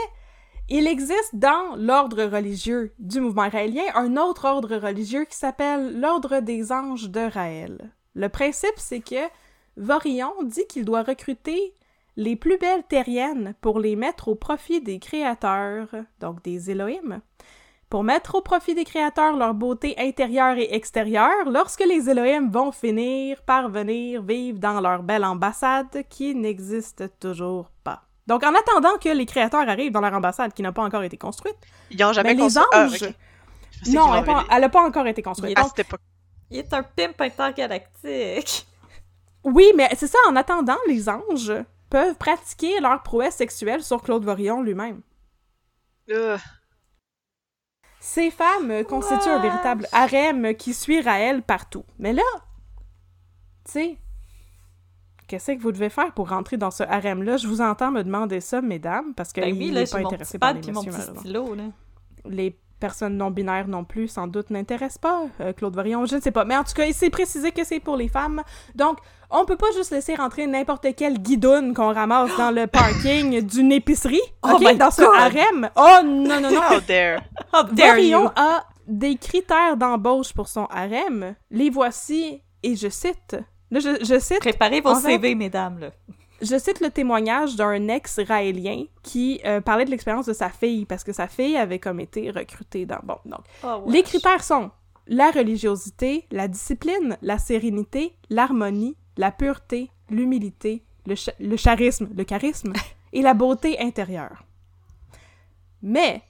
il existe dans l'ordre religieux du mouvement raélien un autre ordre religieux qui s'appelle l'ordre des anges de Raël. Le principe, c'est que Vorillon dit qu'il doit recruter les plus belles terriennes pour les mettre au profit des créateurs, donc des Elohim, pour mettre au profit des créateurs leur beauté intérieure et extérieure lorsque les Elohim vont finir par venir vivre dans leur belle ambassade qui n'existe toujours pas. Donc, en attendant que les créateurs arrivent dans leur ambassade qui n'a pas encore été construite, Ils ont jamais mais les construit- Ah, anges... Non, elle n'a pas, pas encore été construite. À Donc, cette époque. Il est un pimp intergalactique. oui, mais c'est ça, en attendant, les anges peuvent pratiquer leur prouesse sexuelle sur Claude Vorillon lui-même. Euh, Ces femmes constituent un véritable harem qui suit Raël partout. Mais là, tu sais, qu'est-ce que vous devez faire pour rentrer dans ce harem-là? Je vous entends me demander ça, mesdames, parce que Ben oui, il là, n'est pas intéressé par les messieurs, stylo, là. Les personnes non-binaires non plus, sans doute, n'intéressent pas euh, Claude Vorillon, je ne sais pas. Mais en tout cas, il s'est précisé que c'est pour les femmes. Donc, on peut pas juste laisser rentrer n'importe quelle guidoune qu'on ramasse dans le parking d'une épicerie, Oh OK, my dans God! harem. Oh, non, non, non! How dare. How dare you! Vorillon a des critères d'embauche pour son harem. Les voici, et je cite... Là, je, je cite Préparez vos fait- CV, mesdames, là. Je cite le témoignage d'un ex-raélien qui euh, parlait de l'expérience de sa fille, parce que sa fille avait comme été recrutée dans... Bon, donc, Oh, les critères sont la religiosité, la discipline, la sérénité, l'harmonie, la pureté, l'humilité, le, le charisme, le charisme et la beauté intérieure. Mais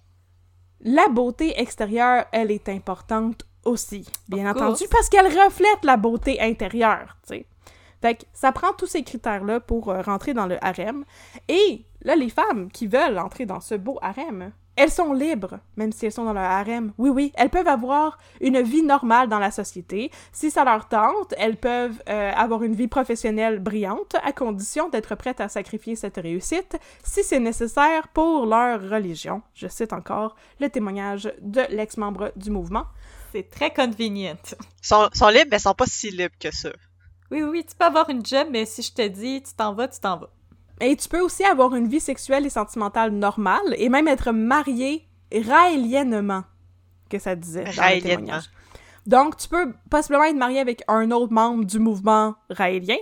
la beauté extérieure, elle est importante aussi, bien entendu, parce qu'elle reflète la beauté intérieure, tu sais. Fait que ça prend tous ces critères-là pour euh, rentrer dans le harem. Et là, les femmes qui veulent entrer dans ce beau harem, elles sont libres, même si elles sont dans le harem. Oui, oui, elles peuvent avoir une vie normale dans la société. Si ça leur tente, elles peuvent euh, avoir une vie professionnelle brillante, à condition d'être prêtes à sacrifier cette réussite si c'est nécessaire pour leur religion. Je cite encore le témoignage de l'ex-membre du mouvement. C'est très convenient. Ils sont, sont libres, mais ils sont pas si libres que ça. Oui, oui, tu peux avoir une job, mais si je te dis tu t'en vas, tu t'en vas. Et tu peux aussi avoir une vie sexuelle et sentimentale normale et même être marié raéliennement, que ça disait dans le témoignage. Donc, tu peux possiblement être marié avec un autre membre du mouvement raélien,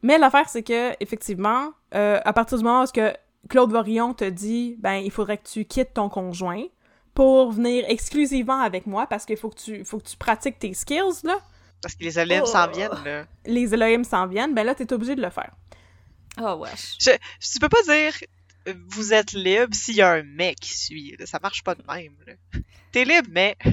mais l'affaire, c'est que, effectivement, euh, à partir du moment où que Claude Vorillon te dit, ben, il faudrait que tu quittes ton conjoint pour venir exclusivement avec moi parce qu'il faut que tu, faut que tu pratiques tes skills, là, Parce que les Oh. s'en viennent, là. les Elohim s'en viennent, ben là, t'es obligé de le faire. Oh, wesh. Je, tu peux pas dire euh, vous êtes libre s'il y a un mec qui suit. là. Ça marche pas de même. là. T'es libre, mais.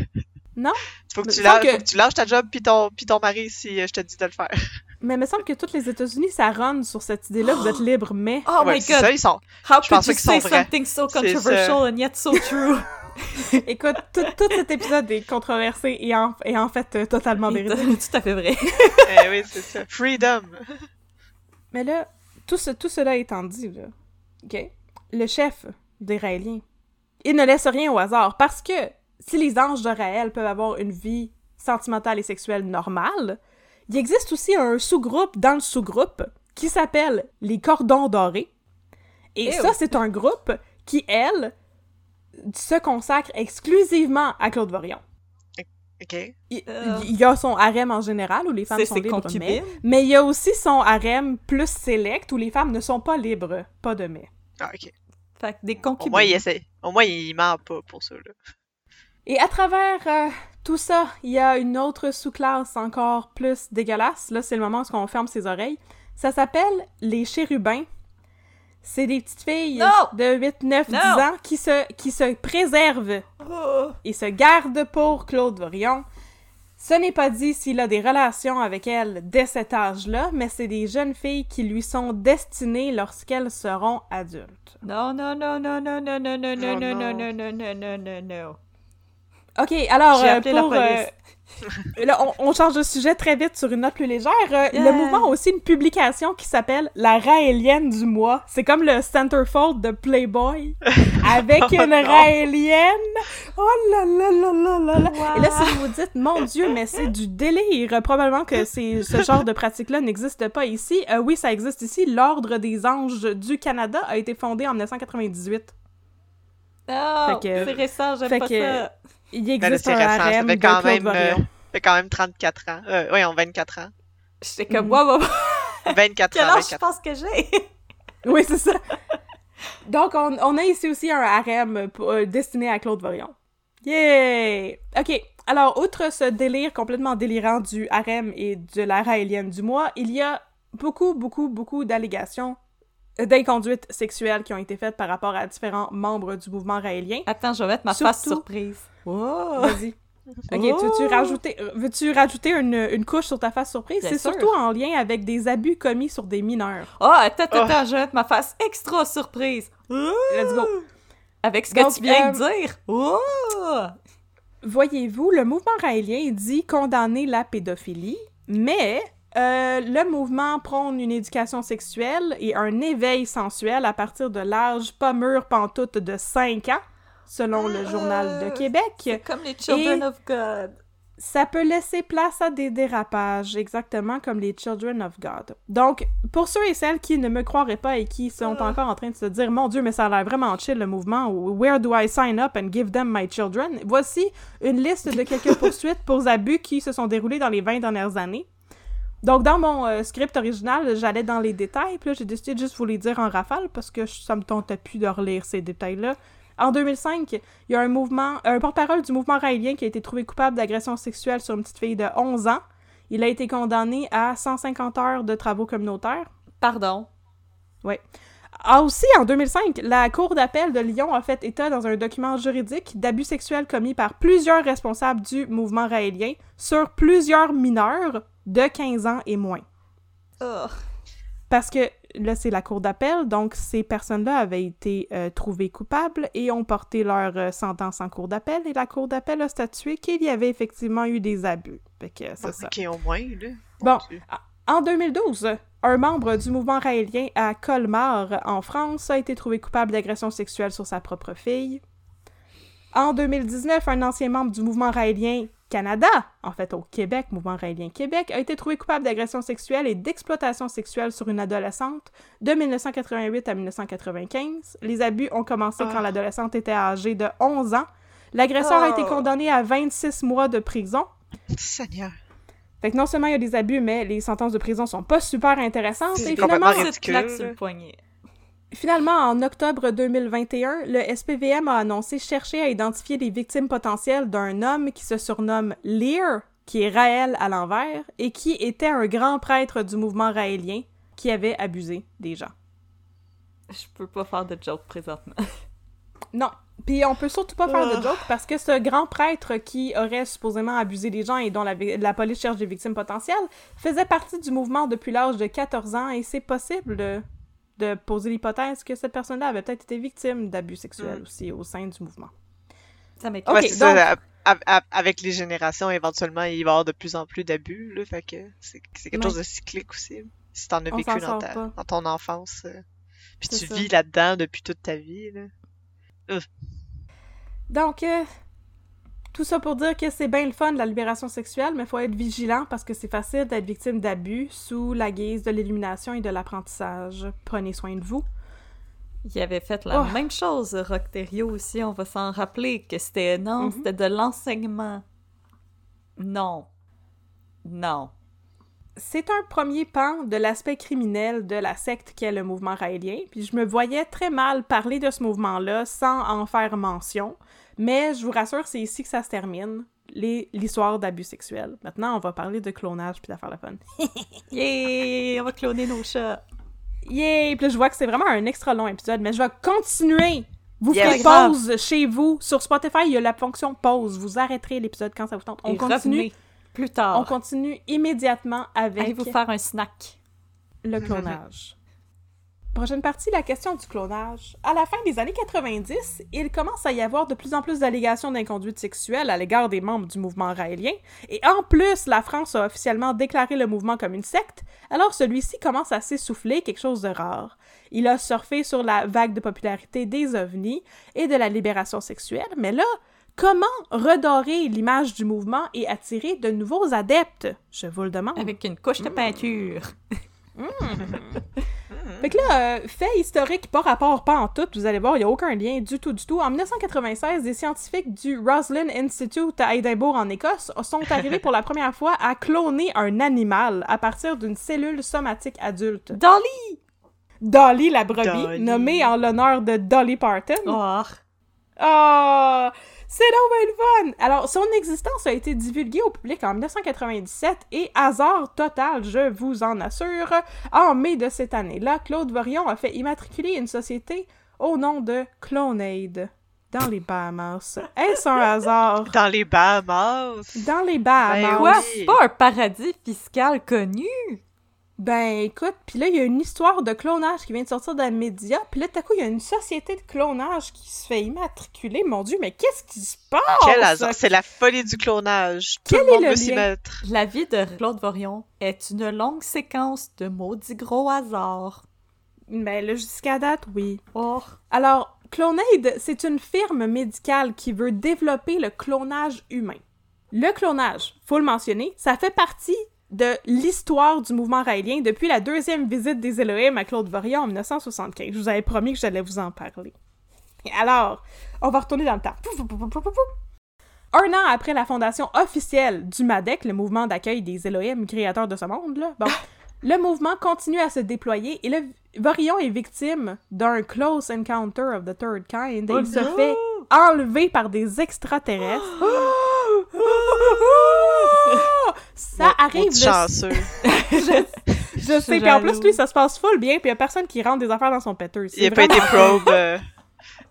Non. Faut que, tu lâches, que- faut que tu lâches ta job puis ton, puis ton mari si euh, je te dis de le faire. Mais il me semble que toutes les États-Unis, ça run sur cette idée-là, vous êtes libre, mais... Oh Ouais, my c'est god, ça, ils sont. how je could you sont say something so controversial and yet so true? Écoute, tout, tout cet épisode est controversé et en, et en fait euh, totalement véridique. Tout à fait vrai. eh oui, c'est ça. Freedom. Mais là, tout, ce, tout cela étant dit, là, le chef des Raéliens, il ne laisse rien au hasard parce que si les anges de Raël peuvent avoir une vie sentimentale et sexuelle normale, il existe aussi un sous-groupe dans le sous-groupe qui s'appelle les Cordons Dorés. Et Ew. ça, c'est un groupe qui, elle, se consacre exclusivement à Claude Vorion. OK. Il, Euh. il y a son harem en général où les femmes sont libres, mais, concubines. mais il y a aussi son harem plus select où les femmes ne sont pas libres, pas de mais. Ah, OK. Fait que des Au concubines. moins, il essaie. Au moins, il ment pas pour ça, là. Et à travers euh, tout ça, il y a une autre sous-classe encore plus dégueulasse. Là, c'est le moment où on ferme ses oreilles. Ça s'appelle les chérubins. C'est des petites filles Non! de 8, 9, 10 Non! ans qui se, qui se préservent Oh. et se gardent pour Claude Vorion. Ce n'est pas dit s'il a des relations avec elles dès cet âge-là, mais c'est des jeunes filles qui lui sont destinées lorsqu'elles seront adultes. Non, non, non, non, non, non, non, non, non, Oh non, non, non. non, non, non, non, non, non. Ok, alors euh, la pour, police. euh, là, on, on change de sujet très vite sur une note plus légère. Euh, Yeah. Le mouvement a aussi une publication qui s'appelle La Raélienne du mois. C'est comme le centerfold de Playboy avec Oh une. Raélienne. Oh là là là là là là. Wow. Et là, si vous vous dites, mon Dieu, mais c'est du délire. Probablement que c'est ce genre de pratique-là n'existe pas ici. Euh, oui, ça existe ici. L'Ordre des anges du Canada a été fondé en 1998. Non, Fait que- c'est récent, j'aime pas que- ça. Il Ben là, existe un récent. Ça harem de quand Claude même, euh, Vorion. ça fait quand même 34 ans. Euh, oui, on 24 ans. J'étais comme, wow, wow, 24 quel ans, âge je 24 pense que j'ai? Oui, c'est ça. Donc, on, on a ici aussi un harem pour- euh, destiné à Claude Vorion. Yay! OK. Alors, outre ce délire complètement délirant du harem et de la raélienne du mois, il y a beaucoup, beaucoup, beaucoup d'allégations euh, d'inconduite sexuelle qui ont été faites par rapport à différents membres du mouvement raélien. Attends, je vais mettre ma face surprise. Wow. Vas-y. Ok, tu veux-tu Oh! rajouter, veux-tu rajouter une, une couche sur ta face surprise? C'est surtout en lien avec des abus commis sur des mineurs. Oh, attends, attends, Oh. attends, je vais mettre ma face extra surprise. Let's go. Avec ce que Donc, tu viens euh, de dire. Oh! Voyez-vous, le mouvement raélien dit condamner la pédophilie, mais euh, le mouvement prône une éducation sexuelle et un éveil sensuel à partir de l'âge pas mûr pantoute de 5 ans, selon le Journal de Québec. Comme les Children Et- of God. Ça peut laisser place à des dérapages, exactement comme les Children of God. Donc, pour ceux et celles qui ne me croiraient pas et qui sont Ah. encore en train de se dire « Mon Dieu, mais ça a l'air vraiment chill, le mouvement. Where do I sign up and give them my children? » Voici une liste de quelques poursuites pour abus qui se sont déroulés dans les 20 dernières années. Donc, dans mon euh, script original, j'allais dans les détails, puis là, j'ai décidé de juste vous les dire en rafale parce que ça me tentait plus de relire ces détails-là. En 2005, il y a un mouvement, un porte-parole du mouvement raélien qui a été trouvé coupable d'agression sexuelle sur une petite fille de 11 ans. Il a été condamné à 150 heures de travaux communautaires. Pardon. Ah, aussi, en 2005, la Cour d'appel de Lyon a fait état dans un document juridique d'abus sexuels commis par plusieurs responsables du mouvement raélien sur plusieurs mineurs de 15 ans et moins. Oh. Parce que là, c'est la cour d'appel, donc ces personnes-là avaient été euh, trouvées coupables et ont porté leur euh, sentence en cour d'appel, et la cour d'appel a statué qu'il y avait effectivement eu des abus. Fait que c'est ça. Ok, au moins, là. Bon. Dieu. En 2012, un membre du mouvement raélien à Colmar, en France, a été trouvé coupable d'agression sexuelle sur sa propre fille. En 2019, un ancien membre du mouvement raélien Canada, en fait au Québec, Mouvement raélien Québec, a été trouvé coupable d'agression sexuelle et d'exploitation sexuelle sur une adolescente de 1988 à 1995. Les abus ont commencé Ah. quand l'adolescente était âgée de 11 ans. L'agresseur a été Oh. condamné à 26 mois de prison. Seigneur. Fait que non seulement il y a des abus, mais les sentences de prison sont pas super intéressantes. C'est Et complètement finalement, Petite claque ridicule. sur le poignet. Finalement, en octobre 2021, le SPVM a annoncé chercher à identifier les victimes potentielles d'un homme qui se surnomme Lear, qui est Raël à l'envers, et qui était un grand prêtre du mouvement raélien qui avait abusé des gens. Je peux pas faire de joke présentement. Non. Puis on peut surtout pas faire de Ah. joke parce que ce grand prêtre qui aurait supposément abusé des gens et dont la, la police cherche des victimes potentielles faisait partie du mouvement depuis l'âge de 14 ans et c'est possible de, poser l'hypothèse que cette personne-là avait peut-être été victime d'abus sexuels Mm. aussi au sein du mouvement. Ça ouais, c'est donc- Avec les générations, éventuellement, il va y avoir de plus en plus d'abus, là. Fait que c'est quelque chose de cyclique aussi. Si t'en as vécu dans, ta- dans ton enfance, euh, puis tu ça. vis là-dedans depuis toute ta vie, là. Donc, euh, tout ça pour dire que c'est bien le fun, la libération sexuelle, mais il faut être vigilant parce que c'est facile d'être victime d'abus sous la guise de l'illumination et de l'apprentissage. Prenez soin de vous. Il avait fait la Oh. même chose, Rockterio aussi, on va s'en rappeler, que c'était non, Mhm. c'était de l'enseignement. Non. Non. C'est un premier pan de l'aspect criminel de la secte qu'est le mouvement raélien, puis je me voyais très mal parler de ce mouvement-là sans en faire mention, mais je vous rassure, c'est ici que ça se termine, l'histoire d'abus sexuels. Maintenant, on va parler de clonage puis d'affaires le fun. Yay! On va cloner nos chats. Yay! Puis là, je vois que c'est vraiment un extra long épisode, mais je vais continuer! Vous ferez Grave. pause chez vous. Sur Spotify, il y a la fonction pause. Vous arrêterez l'épisode quand ça vous tente. On Et continue. plus tard. On continue immédiatement avec Allez vous faire un snack. le clonage. Prochaine partie, la question du clonage. À la fin des années 90, il commence à y avoir de plus en plus d'allégations d'inconduite sexuelle à l'égard des membres du mouvement raélien, et en plus, la France a officiellement déclaré le mouvement comme une secte, alors celui-ci commence à s'essouffler, quelque chose de rare. Il a surfé sur la vague de popularité des ovnis et de la libération sexuelle, mais là, comment redorer l'image du mouvement et attirer de nouveaux adeptes? Je vous le demande. Avec une couche de peinture. Fait que là, euh, fait historique pas rapport pas en tout, vous allez voir, il n'y a aucun lien du tout du tout. En 1996, des scientifiques du Roslin Institute à Édimbourg en Écosse sont arrivés pour la première fois à cloner un animal à partir d'une cellule somatique adulte. Dolly! Dolly la brebis, Dolly. nommée en l'honneur de Dolly Parton. Oh. Ah! C'est donc bien le fun! Alors, son existence a été divulguée au public en 1997 et, hasard total, je vous en assure, en mai de cette année-là, Claude Vorion a fait immatriculer une société au nom de Clonaid dans les Bahamas. Est-ce un hasard? Dans les Bahamas? Dans les Bahamas. Ben Quoi? C'est pas un paradis fiscal connu? Ben écoute, puis là, il y a une histoire de clonage qui vient de sortir dans les médias, puis là, tout à coup, il y a une société de clonage qui se fait immatriculer. Mon Dieu, mais qu'est-ce qui se passe? Quel hasard. C'est la folie du clonage. Tout Quel le monde est le veut s'y lien? mettre. La vie de Claude Vorion est une longue séquence de maudits gros hasards. Ben là, jusqu'à date, oui. Oh. Alors, Clonaid, c'est une firme médicale qui veut développer le clonage humain. Le clonage, faut le mentionner, ça fait partie de l'histoire du mouvement raélien depuis la deuxième visite des Elohim à Claude Vorion en 1975. Je vous avais promis que j'allais vous en parler. Et alors, on va retourner dans le temps. Un an après la fondation officielle du MADEC, le mouvement d'accueil des Elohim créateurs de ce monde, là, bon, le mouvement continue à se déployer et le Vorion est victime d'un close encounter of the third kind et Oh il se non! fait enlever par des extraterrestres. Ça arrive le chanceux. je, je sais, puis en plus, lui, ça se passe full bien, puis il y a personne qui rentre des affaires dans son péteur. Il a pas été probe. euh,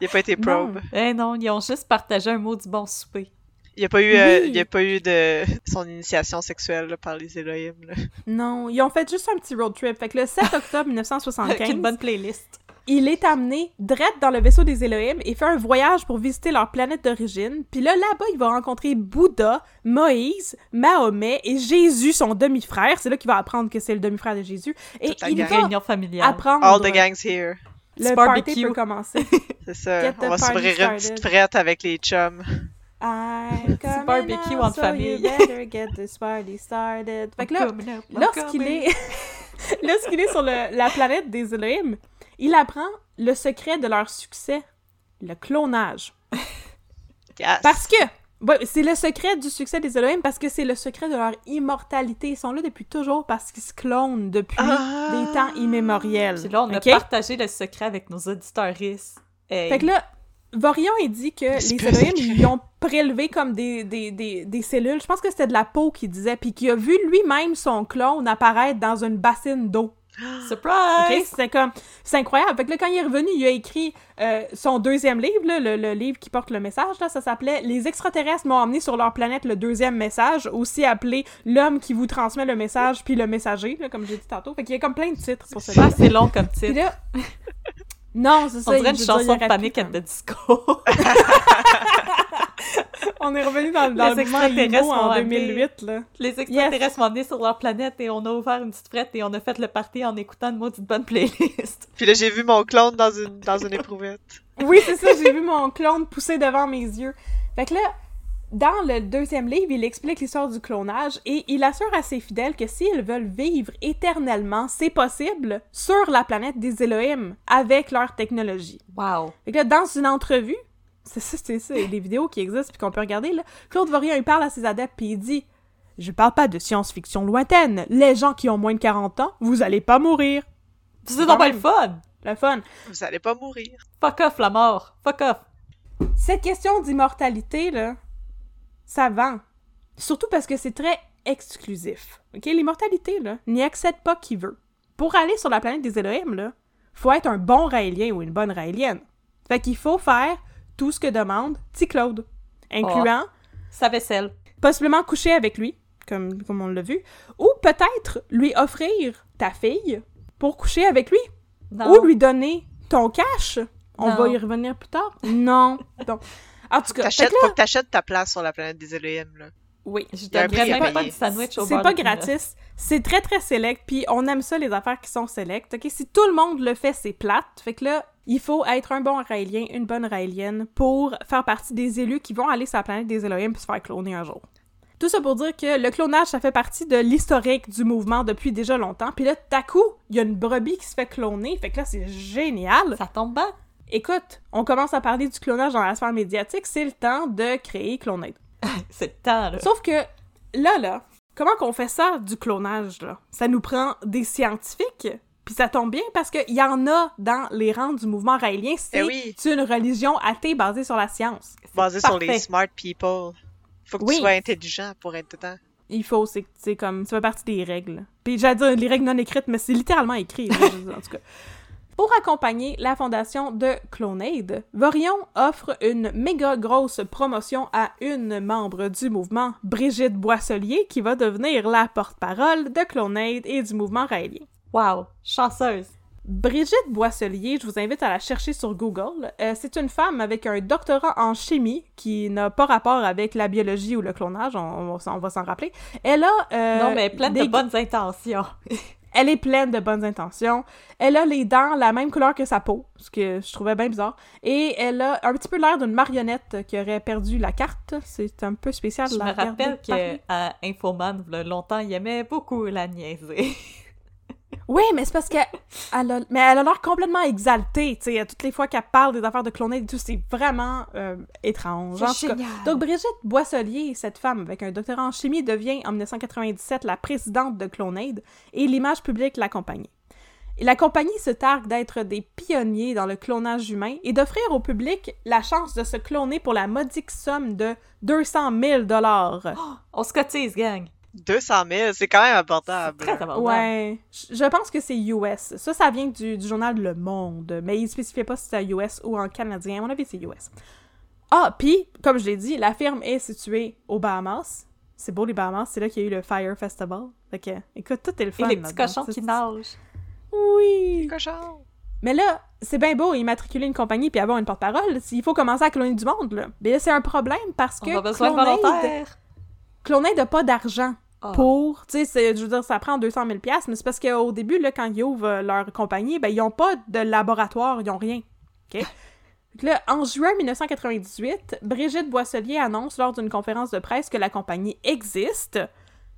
Il a pas été probe. Eh non, ils ont juste partagé un mot du bon souper. Il y a pas eu, euh, Oui. il y a pas eu de son initiation sexuelle là, par les Elohim. Là. Non, ils ont fait juste un petit road trip. Fait que le 7 octobre Avec 1975, une bonne playlist. Il est amené direct dans le vaisseau des Elohim et fait un voyage pour visiter leur planète d'origine. Puis là, là-bas, il va rencontrer Bouddha, Moïse, Mahomet et Jésus, son demi-frère. C'est là qu'il va apprendre que c'est le demi-frère de Jésus. Et il va Réunion familiale. apprendre... All the gangs here. Le It's party barbecue. peut commencer. C'est ça. On va party s'ouvrir une petite frette avec les chums. Coming barbecue entre so famille. get this party started. Fait que là, lorsqu'il est, lorsqu'il est sur le- la planète des Elohim, il apprend le secret de leur succès, le clonage. Yes. Parce que, ouais, c'est le secret du succès des Elohim parce que c'est le secret de leur immortalité. Ils sont là depuis toujours parce qu'ils se clonent depuis Ah. des temps immémoriels. Puis là, on a partagé le secret avec nos auditeurs. Hey. Fait que là, Vorion, il dit que les Elohim, ils ont prélevé comme des, des, des, des cellules. Je pense que c'était de la peau qu'il disait, puis qu'il a vu lui-même son clone apparaître dans une bassine d'eau. Surprise! c'était comme c'est incroyable. Fait que là, quand il est revenu, il a écrit euh, son deuxième livre, là, le, le livre qui porte le message. Là, ça s'appelait Les extraterrestres m'ont emmené sur leur planète le deuxième message, aussi appelé L'homme qui vous transmet le message puis le messager, là, comme j'ai dit tantôt. Fait qu'il y a comme plein de titres pour C'est ça. pas assez long comme Puis titre. là, non, c'est ça. On dirait une chanson de panique à disco. On est revenu dans, dans Les le extraterrestres en m'ont 2008, là. Les extraterrestres sont venus sur leur planète et on a ouvert une petite frette et on a fait le party en écoutant une maudite bonne playlist. Puis là, j'ai vu mon clone dans une, dans une éprouvette. Oui, c'est ça, j'ai vu mon clone pousser devant mes yeux. Fait que là, dans le deuxième livre, il explique l'histoire du clonage et il assure à ses fidèles que s'ils veulent vivre éternellement, c'est possible sur la planète des Elohim avec leur technologie. Wow! Que là, dans une entrevue, c'est ça, c'est ça, des vidéos qui existent puis qu'on peut regarder, là, Claude Vorion, il parle à ses adeptes puis il dit « Je parle pas de science-fiction lointaine. Les gens qui ont moins de 40 ans, vous allez pas mourir. C'est donc bien le fun! » Le fun. Vous allez pas mourir. Fuck off la mort! Fuck off! Cette question d'immortalité, là, ça vend. Surtout parce que c'est très exclusif. OK? L'immortalité, là, n'y accède pas qui veut. Pour aller sur la planète des Elohim, là, faut être un bon Raélien ou une bonne Raélienne. Fait qu'il faut faire tout ce que demande T. Claude, incluant Sa vaisselle. possiblement coucher avec lui, comme, comme on l'a vu, ou peut-être lui offrir ta fille pour coucher avec lui, Non. ou lui donner ton cash. On Non. va y revenir plus tard. Non. Donc, en tout cas, T'achètes, que là- faut que t'achètes ta place sur la planète des Elohim, là. oui. Je même pas payer. du sandwich au C'est pas de gratis, c'est très très select, puis on aime ça les affaires qui sont select. OK, si tout le monde le fait, c'est plate. Fait que là, il faut être un bon raélien, une bonne raélienne pour faire partie des élus qui vont aller sur la planète des Elohim puis se faire cloner un jour. Tout ça pour dire que le clonage, ça fait partie de l'historique du mouvement depuis déjà longtemps. Puis là, tout à coup, il y a une brebis qui se fait cloner. Fait que là, c'est génial. Ça tombe bien. Écoute, on commence à parler du clonage dans la sphère médiatique. C'est le temps de créer Clonade. C'est le temps, là. Sauf que là, là, comment qu'on fait ça du clonage, là? Ça nous prend des scientifiques, puis ça tombe bien parce qu'il y en a dans les rangs du mouvement raélien. C'est Eh oui. une religion athée basée sur la science. Basé sur les smart people. Faut que Oui. tu sois intelligent pour être dedans. Il faut, c'est c'est comme, ça fait partie des règles. Puis j'allais dire les règles non écrites, mais c'est littéralement écrit, en tout cas. Pour accompagner la fondation de Clonade, Vorion offre une méga grosse promotion à une membre du mouvement, Brigitte Boisselier, qui va devenir la porte-parole de Clonade et du mouvement raélien. Wow! Chanceuse. Brigitte Boisselier, je vous invite à la chercher sur Google. Euh, c'est une femme avec un doctorat en chimie qui n'a pas rapport avec la biologie ou le clonage, on, on va s'en- on va s'en rappeler. Elle a... euh, non, mais pleine des- de bonnes intentions. Elle est pleine de bonnes intentions. Elle a les dents la même couleur que sa peau, ce que je trouvais bien bizarre. Et elle a un petit peu l'air d'une marionnette qui aurait perdu la carte. C'est un peu spécial Je la me rappelle qu'à Infoman, longtemps, il aimait beaucoup la niaiser. Oui, mais c'est parce que elle a, mais elle a l'air complètement exaltée, tu sais, toutes les fois qu'elle parle des affaires de clonade et tout, c'est vraiment euh, étrange. Cas, Donc, Brigitte Boisselier, cette femme avec un doctorat en chimie, devient en 1997 la présidente de Clonade et l'image publique l'accompagne. Et la compagnie se targue d'être des pionniers dans le clonage humain et d'offrir au public la chance de se cloner pour la modique somme de 200 000 dollars. On se cotise, gang. 200 000, c'est quand même abordable. Très abordable. Ouais, je pense que c'est US. Ça, ça vient du, du journal Le Monde, mais il ne spécifiait pas si c'était US ou en canadien. À mon avis, c'est US. Ah, puis, comme je l'ai dit, la firme est située aux Bahamas. C'est beau, les Bahamas. C'est là qu'il y a eu le Fire Festival. Fait que, écoute, tout est le Et fun. les petits cochons qui nagent. Oui! Cochon. Mais là, c'est bien beau immatriculer une compagnie puis avoir une porte-parole. Il faut commencer à cloner du monde, là. Mais là, c'est un problème parce que On a besoin de N'a pas d'argent Ah. pour, tu sais, je veux dire, ça prend 200 000 pièces mais c'est parce qu'au début, là, quand ils ouvrent euh, leur compagnie, ben, ils ont pas de laboratoire, ils ont rien, OK? Là, en juin 1998, Brigitte Boisselier annonce lors d'une conférence de presse que la compagnie existe.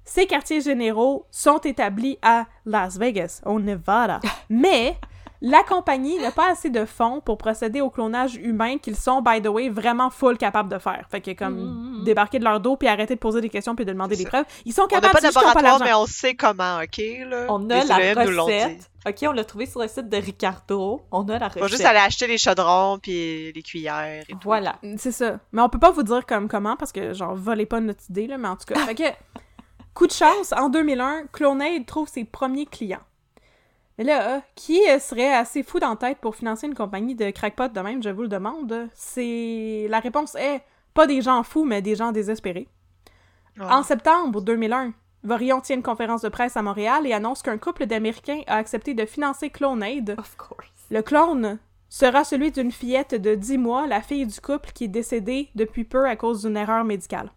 Ses quartiers généraux sont établis à Las Vegas, au Nevada. Mais la compagnie n'a pas assez de fonds pour procéder au clonage humain qu'ils sont, by the way, vraiment full capables de faire. Fait que comme débarquer de leur dos puis arrêter de poser des questions puis de demander des preuves, ils sont On n'a capables. pas de laboratoire, mais on sait comment, ok? Là? On Les a la recette. Ok, on l'a trouvé sur le site de Ricardo. On a la recette. juste aller acheter les chaudrons puis les cuillères et. Voilà. C'est ça. Mais on peut pas vous dire comme comment parce que genre volez pas notre idée là, mais en tout cas. fait que coup de chance, en 2001, Clonade trouve ses premiers clients. Mais là, euh, qui euh, serait assez fou dans la tête pour financer une compagnie de crackpot de même, je vous le demande. C'est la réponse est pas des gens fous, mais des gens désespérés. Ouais. En septembre 2001, Vorion tient une conférence de presse à Montréal et annonce qu'un couple d'Américains a accepté de financer Clonade Of course. le clone sera celui d'une fillette de 10 mois, la fille du couple qui est décédée depuis peu à cause d'une erreur médicale.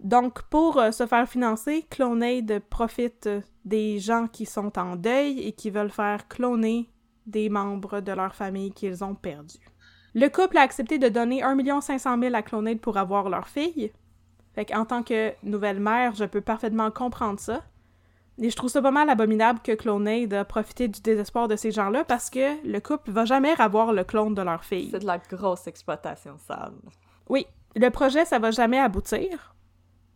Donc, pour euh, se faire financer, Clonade profite euh, des gens qui sont en deuil et qui veulent faire cloner des membres de leur famille qu'ils ont perdus. Le couple a accepté de donner 1 500 000 à Clonade pour avoir leur fille. Fait qu'en tant que nouvelle mère, je peux parfaitement comprendre ça. Et je trouve ça pas mal abominable que Clonade a profité du désespoir de ces gens-là parce que le couple va jamais avoir le clone de leur fille. C'est de la grosse exploitation sale. Oui, le projet, ça va jamais aboutir.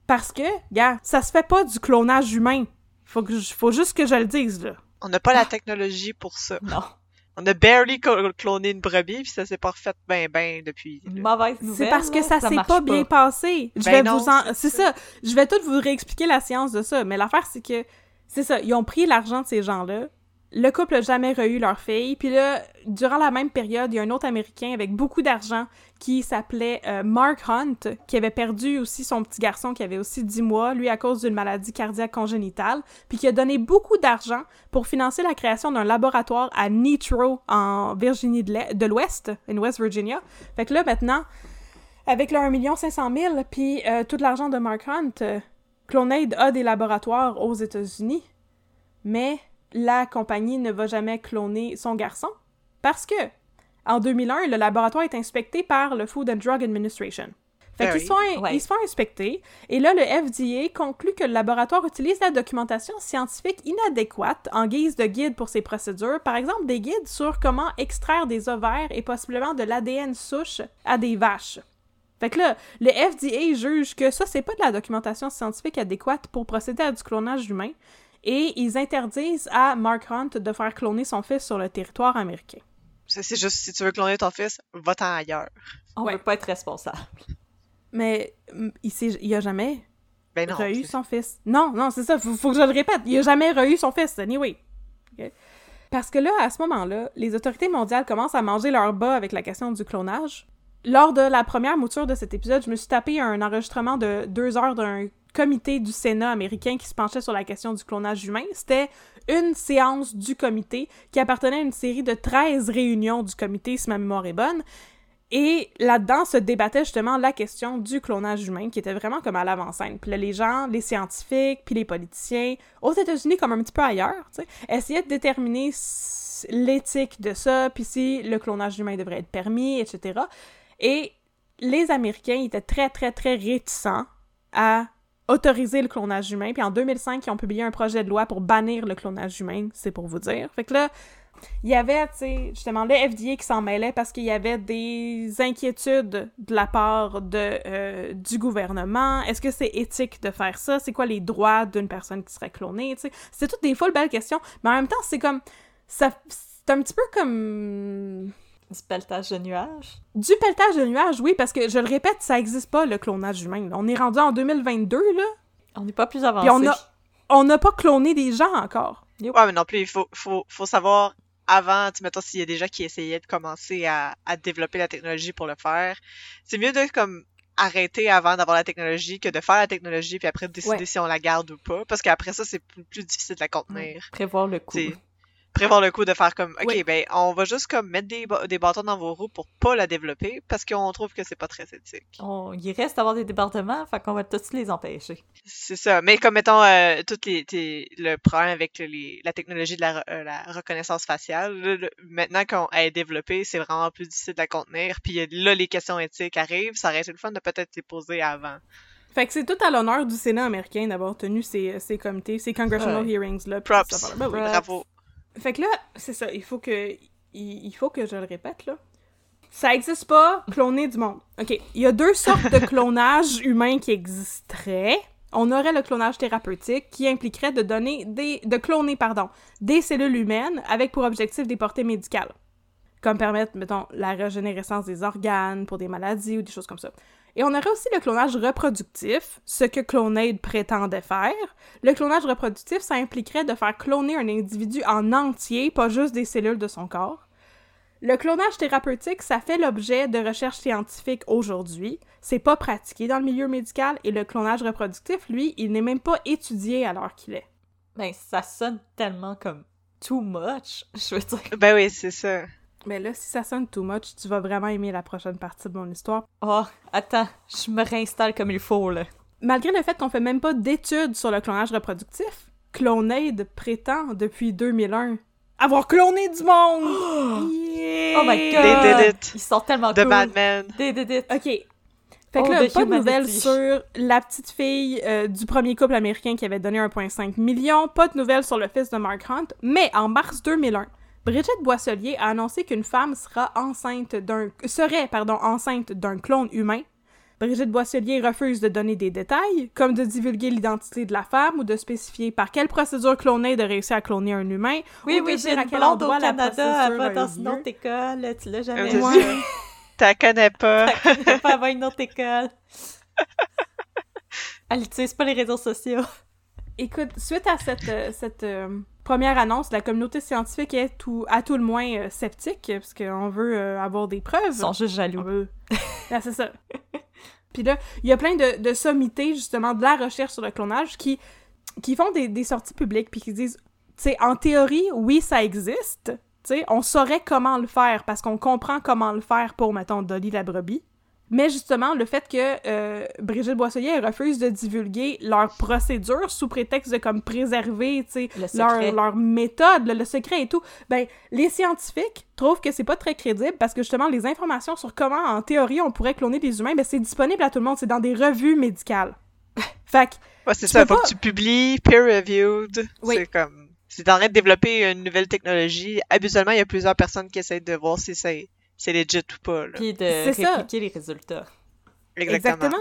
Parce que, gars, ça se fait pas du clonage humain. Faut, que je- faut juste que je le dise, là. On n'a pas la technologie pour ça. Non. On a barely cloné une brebis, puis ça s'est pas refait ben ben depuis. Une mauvaise nouvelle. C'est parce que là, ça, s'est pas bien passé. Je Ben vais non, vous en... c'est C'est ça. ça. Je vais tout vous réexpliquer la science de ça. Mais l'affaire, c'est que... C'est ça. Ils ont pris l'argent de ces gens-là. Le couple n'a jamais eu leur fille. Puis là, durant la même période, il y a un autre Américain avec beaucoup d'argent qui s'appelait euh, Mark Hunt, qui avait perdu aussi son petit garçon qui avait aussi 10 mois, lui à cause d'une maladie cardiaque congénitale, puis qui a donné beaucoup d'argent pour financer la création d'un laboratoire à Nitro, en Virginie de l'Ouest, in West Virginia. Fait que là, maintenant, avec le 1 500 000 puis euh, tout l'argent de Mark Hunt, euh, Clonade a des laboratoires aux États-Unis, mais la compagnie ne va jamais cloner son garçon parce que en 2001, le laboratoire est inspecté par le Food and Drug Administration. Fait qu'ils font, Ouais. ils se font inspecter, et là, le FDA conclut que le laboratoire utilise la documentation scientifique inadéquate en guise de guide pour ses procédures, par exemple des guides sur comment extraire des ovaires et possiblement de l'ADN souche à des vaches. Fait que là, le FDA juge que ça, c'est pas de la documentation scientifique adéquate pour procéder à du clonage humain, et ils interdisent à Mark Hunt de faire cloner son fils sur le territoire américain. Ça, C'est juste, si tu veux cloner ton fils, va-t'en ailleurs. On Ouais. veut pas être responsable. Mais mm, il, il a jamais Ben non. c'est- son fils. Non, non, c'est ça, faut, faut que je le répète. Il a jamais eu son fils, anyway. Ok? Parce que là, à ce moment-là, les autorités mondiales commencent à manger leur bas avec la question du clonage. Lors de la première mouture de cet épisode, je me suis tapé un enregistrement de deux heures d'un comité du Sénat américain qui se penchait sur la question du clonage humain. C'était une séance du comité qui appartenait à une série de 13 réunions du comité, si ma mémoire est bonne. Et là-dedans se débattait justement la question du clonage humain, qui était vraiment comme à l'avant-scène. Puis là, les gens, les scientifiques, puis les politiciens, aux États-Unis comme un petit peu ailleurs, essayaient de déterminer l'éthique de ça, puis si le clonage humain devrait être permis, etc. Et les Américains étaient très, très, très réticents à autoriser le clonage humain. Puis en 2005, ils ont publié un projet de loi pour bannir le clonage humain, c'est pour vous dire. Fait que là, il y avait, tu sais, justement, le FDA qui s'en mêlait parce qu'il y avait des inquiétudes de la part de, euh, du gouvernement. Est-ce que c'est éthique de faire ça? C'est quoi les droits d'une personne qui serait clonée? Tu sais, c'est toutes des folles belles questions, mais en même temps, c'est comme... C'est un petit peu comme... Du pelletage de nuages? Du pelletage de nuages, oui, parce que, je le répète, ça existe pas, le clonage humain. là. On est rendu en 2022, là, On n'est pas plus avancé. puis on n'a pas cloné des gens encore. Ouais, mais non plus, il faut, faut, faut savoir avant, tu sais, mettons, s'il y a des gens qui essayaient de commencer à, à développer la technologie pour le faire. C'est mieux de, comme, arrêter avant d'avoir la technologie que de faire la technologie puis après de décider Ouais. si on la garde ou pas. Parce qu'après ça, c'est plus, plus difficile de la contenir. Prévoir le coup. Prévoir le coup de faire comme, ok, Oui. ben, on va juste comme mettre des, des bâtons dans vos roues pour pas la développer parce qu'on trouve que c'est pas très éthique. On- il reste à avoir des débordements, fait qu'on va tous les empêcher. C'est ça. Mais comme mettons euh, toutes les, le problème avec les, la technologie de la, euh, la reconnaissance faciale, là, le- maintenant qu'elle est développée, c'est vraiment plus difficile de la contenir. Puis euh, là, les questions éthiques arrivent. Ça aurait été le fun de peut-être les poser avant. Fait que c'est tout à l'honneur du Sénat américain d'avoir tenu ces, ces comités, ces congressional Ouais. hearings-là. puis Props. tout ça. Ben oui. Bravo. Fait que là, c'est ça, il faut que. Il, faut que je le répète, là. Ça existe pas, cloner du monde. OK. Il y a deux sortes de clonage humain qui existeraient. On aurait le clonage thérapeutique qui impliquerait de donner des. de cloner, pardon, des cellules humaines avec pour objectif des portées médicales. Comme permettre, mettons, la régénérescence des organes pour des maladies ou des choses comme ça. Et on aurait aussi le clonage reproductif, ce que Clonade prétendait faire. Le clonage reproductif, ça impliquerait de faire cloner un individu en entier, pas juste des cellules de son corps. Le clonage thérapeutique, ça fait l'objet de recherches scientifiques aujourd'hui. C'est pas pratiqué dans le milieu médical et le clonage reproductif, lui, il n'est même pas étudié à l'heure qu'il est. Ben, ça sonne tellement comme too much, je veux dire. Ben oui, c'est ça. Mais là, si ça sonne too much, tu vas vraiment aimer la prochaine partie de mon histoire. Oh, attends, je me réinstalle comme il faut, là. Malgré le fait qu'on fait même pas d'études sur le clonage reproductif, Clonade prétend depuis 2001 avoir cloné du monde! Yeah! Oh my god! They did it. Ils sont tellement The cool. Men. They did it. OK. Fait Oh, que là, the pas de nouvelles sur la petite fille euh, du premier couple américain qui avait donné 1,5 million, pas de nouvelles sur le fils de Mark Hunt, mais en mars 2001, Brigitte Boisselier a annoncé qu'une femme sera enceinte d'un serait pardon enceinte d'un clone humain. Brigitte Boisselier refuse de donner des détails, comme de divulguer l'identité de la femme ou de spécifier par quelle procédure clonée de réussir à cloner un humain. Oui, ou oui, j'ai une quel blonde au endroit la Canada, elle va a dans une autre école, tu l'as jamais C'est vu. Ouais. T'as connais pas. Elle va pas avoir une autre école. Elle n'utilise pas les réseaux sociaux. Écoute, suite à cette, euh, cette euh, première annonce, la communauté scientifique est tout, à tout le moins euh, sceptique, parce qu'on veut euh, avoir des preuves. Ils sont juste jaloux. veut... Ah, c'est ça. Puis là, il y a plein de, de sommités, justement, de la recherche sur le clonage qui, qui font des, des sorties publiques, puis qui disent, tu sais, en théorie, oui, ça existe. Tu sais, on saurait comment le faire, parce qu'on comprend comment le faire pour, mettons, Dolly la brebis. Mais justement, le fait que euh, Brigitte Boisselier refuse de divulguer leur procédure sous prétexte de comme préserver, tu sais, Le secret. leur, leur méthode, le, le secret et tout, ben les scientifiques trouvent que c'est pas très crédible parce que justement les informations sur comment en théorie on pourrait cloner des humains, ben c'est disponible à tout le monde, c'est dans des revues médicales. fait que Ouais, c'est ça. Faut pas- que tu publies peer-reviewed. Oui. C'est comme. T'es en train de développer une nouvelle technologie, habituellement, il y a plusieurs personnes qui essayent de voir si c'est c'est legit ou pas. Là. Puis de C'est ça. répliquer les résultats. Exactement.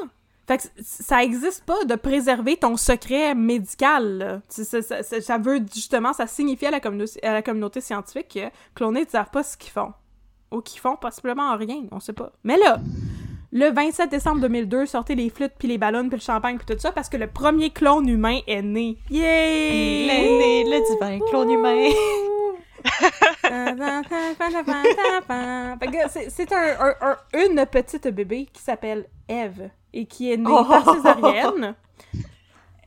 Fait que ça existe pas de préserver ton secret médical. là. Ça, ça- ça- ça veut justement, ça signifie à la, communauté, à la communauté scientifique que clonés, ils savent pas ce qu'ils font. Ou qu'ils font possiblement rien, on sait pas. Mais là, le 27 décembre 2002, sortez les flûtes, puis les ballons, puis le champagne, puis tout ça, parce que le premier clone humain est né. Yay! L'aîné, le divin, clone humain. C'est- c'est un, un- un- une petite bébé qui s'appelle Eve et qui est née Oh! par césarienne.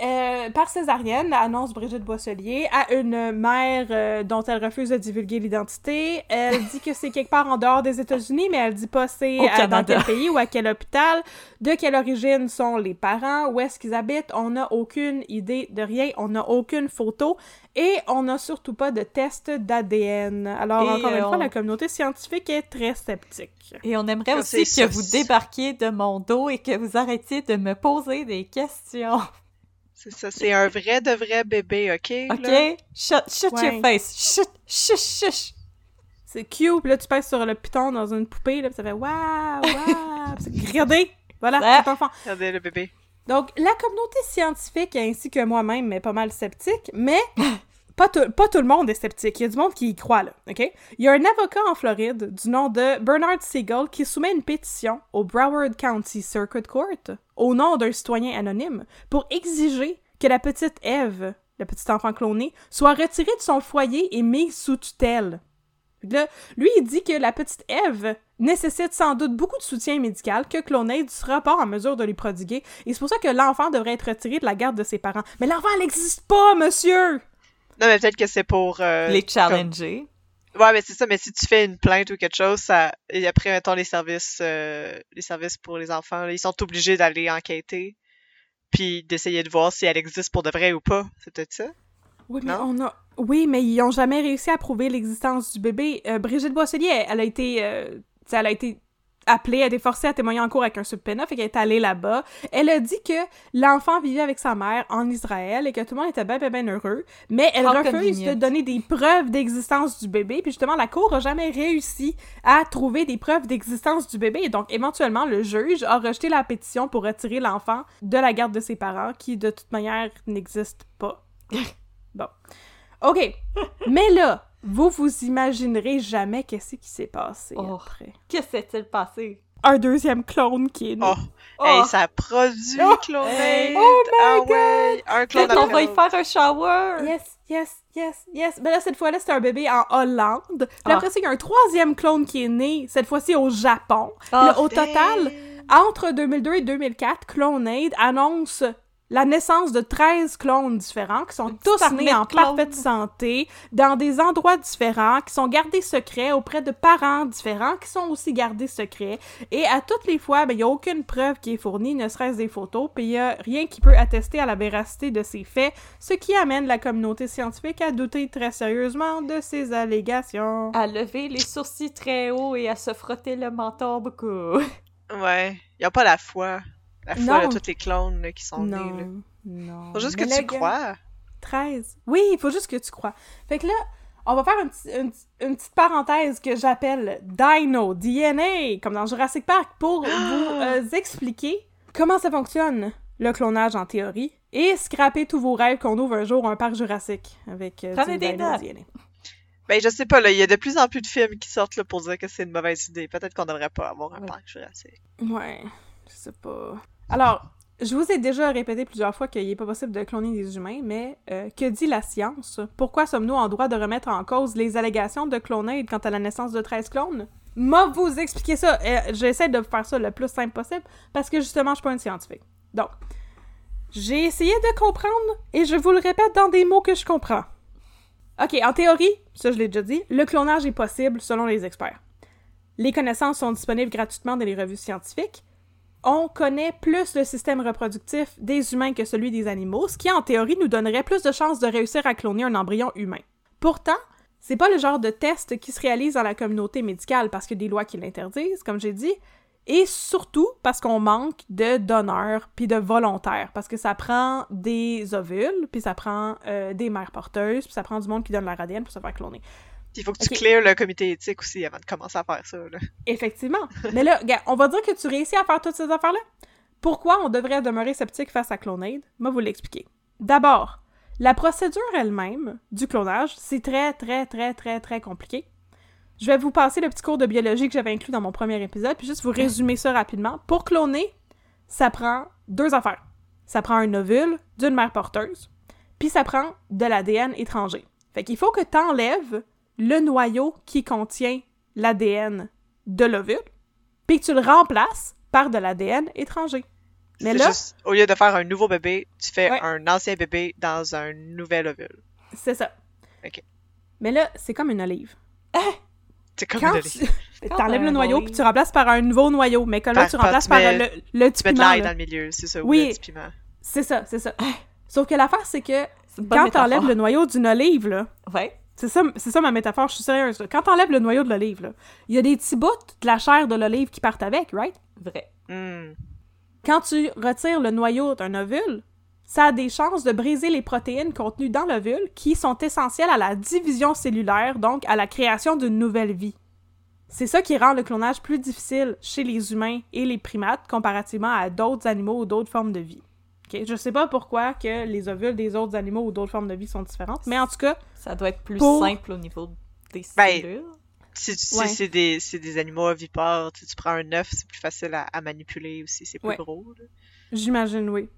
Euh, par césarienne, annonce Brigitte Boisselier à une mère euh, dont elle refuse de divulguer l'identité. Elle dit que c'est quelque part en dehors des États-Unis, mais elle dit pas c'est dans quel pays ou à quel hôpital, de quelle origine sont les parents, où est-ce qu'ils habitent. On n'a aucune idée de rien, on n'a aucune photo et on n'a surtout pas de test d'ADN. Alors, Et, encore une euh, fois, on- la communauté scientifique est très sceptique. Et on aimerait Ah, aussi que ça. vous débarquiez de mon dos et que vous arrêtiez de me poser des questions. C'est ça. C'est un vrai de vrai bébé, OK? OK? là? Shut, shut Ouais. your face. Shut, shush, shush. C'est cute, puis là, tu pèses sur le piton dans une poupée, là, puis ça fait waouh, waouh. Regardez! Voilà, Ah. c'est enfant. Regardez le bébé. Donc, la communauté scientifique, ainsi que moi-même, est pas mal sceptique, mais pas tout, le monde est sceptique. Il y a du monde qui y croit, là, OK? Il y a un avocat en Floride du nom de Bernard Siegel qui soumet une pétition au Broward County Circuit Court au nom d'un citoyen anonyme pour exiger que la petite Eve, le petit enfant cloné, soit retirée de son foyer et mise sous tutelle. Lui, il dit que la petite Eve nécessite sans doute beaucoup de soutien médical que Clonade sera pas en mesure de lui prodiguer, et c'est pour ça que l'enfant devrait être retiré de la garde de ses parents. Mais l'enfant, elle n'existe pas, monsieur! Non, mais peut-être que c'est pour... euh, Les comme- challenger. Ouais, mais c'est ça, mais si tu fais une plainte ou quelque chose, ça... Et après, mettons, les services, euh, les services pour les enfants, là, ils sont obligés d'aller enquêter, puis d'essayer de voir si elle existe pour de vrai ou pas. C'est peut-être ça? Oui, mais Non? on a... Oui, mais ils ont jamais réussi à prouver l'existence du bébé. Euh, Brigitte Boisselier, elle, a été... euh, tu sais, elle a été appelée, elle a été forcée à témoigner en cours avec un subpoena, fait qu'elle est allée là-bas. Elle a dit que l'enfant vivait avec sa mère en Israël et que tout le monde était bien, bien, bien heureux, mais elle How refuse de donner des preuves d'existence du bébé, puis justement, la cour a jamais réussi à trouver des preuves d'existence du bébé, et donc éventuellement, le juge a rejeté la pétition pour retirer l'enfant de la garde de ses parents, qui de toute manière n'existe pas. Bon. OK. Mais là, vous vous imaginerez jamais qu'est-ce qui s'est passé Oh. après. Que s'est-il passé? Un deuxième clone qui est né. Oh! Oh! Hey, ça produit Oh! Clonade! Oh my ah ouais! Un clone après va y faire un shower! Yes, yes, yes, yes. Mais là, cette fois-là, c'est un bébé en Hollande. Puis Ah. après ça, il y a un troisième clone qui est né, cette fois-ci au Japon. Puis là, Ah, au total, entre 2002 et 2004, Clonade annonce la naissance de 13 clones différents qui sont tous nés en clones. parfaite santé, dans des endroits différents, qui sont gardés secrets auprès de parents différents, qui sont aussi gardés secrets. Et à toutes les fois, ben, il n'y a aucune preuve qui est fournie, ne serait-ce des photos, puis il n'y a rien qui peut attester à la véracité de ces faits, ce qui amène la communauté scientifique à douter très sérieusement de ces allégations. À lever les sourcils très haut et à se frotter le menton beaucoup. Ouais. Ils ont pas la foi. La foi Non. de tous les clones là, qui sont nés. Là. Non, non. Faut juste Mais que tu gars- crois. 13. Oui, il faut juste que tu crois. Fait que là, on va faire petit- une, une petite parenthèse que j'appelle Dino, DNA, comme dans Jurassic Park, pour vous euh, expliquer comment ça fonctionne, le clonage en théorie, et scraper tous vos rêves qu'on ouvre un jour un parc Jurassique avec euh, du des Dino. DNA. Ben, je sais pas, là, il y a de plus en plus de films qui sortent là, pour dire que c'est une mauvaise idée. Peut-être qu'on devrait pas avoir un Ouais. parc jurassique. Ouais, je sais pas. Alors, je vous ai déjà répété plusieurs fois qu'il n'est pas possible de cloner des humains, mais euh, que dit la science? Pourquoi sommes-nous en droit de remettre en cause les allégations de clonade quant à la naissance de 13 clones? M'a vous expliquer ça. Euh, J'essaie de faire ça le plus simple possible parce que justement, je suis pas une scientifique. Donc, j'ai essayé de comprendre et je vous le répète dans des mots que je comprends. Ok, en théorie, ça je l'ai déjà dit, le clonage est possible selon les experts. Les connaissances sont disponibles gratuitement dans les revues scientifiques. On connaît plus le système reproductif des humains que celui des animaux, ce qui en théorie nous donnerait plus de chances de réussir à cloner un embryon humain. Pourtant, c'est pas le genre de test qui se réalise dans la communauté médicale parce qu'il y a des lois qui l'interdisent, comme j'ai dit, et surtout parce qu'on manque de donneurs puis de volontaires, parce que ça prend des ovules, puis ça prend euh, des mères porteuses, puis ça prend du monde qui donne leur ADN pour se faire cloner. Il faut que tu Ok. clears le comité éthique aussi avant de commencer à faire ça. Là. Effectivement. Mais là, on va dire que tu réussis à faire toutes ces affaires-là. Pourquoi on devrait demeurer sceptique face à Clonade? Moi, vous l'expliquer. D'abord, la procédure elle-même du clonage, c'est très, très, très, très, très compliqué. Je vais vous passer le petit cours de biologie que j'avais inclus dans mon premier épisode, puis juste vous résumer ça rapidement. Pour cloner, ça prend deux affaires. Ça prend un ovule d'une mère porteuse, puis ça prend de l'ADN étranger. Fait qu'il faut que tu enlèves le noyau qui contient l'ADN de l'ovule, puis que tu le remplaces par de l'ADN étranger. Mais C'est là, juste, au lieu de faire un nouveau bébé, tu fais Ouais. un ancien bébé dans un nouvel ovule. c'est ça. Ok. Mais là, c'est comme une olive. C'est comme Quand une tu olive. t'enlèves le un noyau, puis tu remplaces par un nouveau noyau, mais que là, Par- tu par- remplaces tu par mets- le, le Tu mets de piment, l'ail là. dans le milieu, c'est ça, ou Oui. le piment. C'est ça, c'est ça. Sauf que l'affaire, c'est que quand métaphore. t'enlèves le noyau d'une olive, là, Ouais. C'est ça, c'est ça ma métaphore, je suis sérieuse. là. Quand t'enlèves le noyau de l'olive, il y a des petits bouts de la chair de l'olive qui partent avec, right? Vrai. Hmm. Quand tu retires le noyau d'un ovule, ça a des chances de briser les protéines contenues dans l'ovule qui sont essentielles à la division cellulaire, donc à la création d'une nouvelle vie. C'est ça qui rend le clonage plus difficile chez les humains et les primates comparativement à d'autres animaux ou d'autres formes de vie. Ok, Je sais pas pourquoi que les ovules des autres animaux ou d'autres formes de vie sont différentes, mais en tout cas, Ça doit être plus Pour- simple au niveau des Ben, cellules. Si, Ouais. c'est des, animaux ovipares, tu, tu prends un œuf, c'est plus facile à, à manipuler aussi, c'est plus Ouais. gros. J'imagine, oui.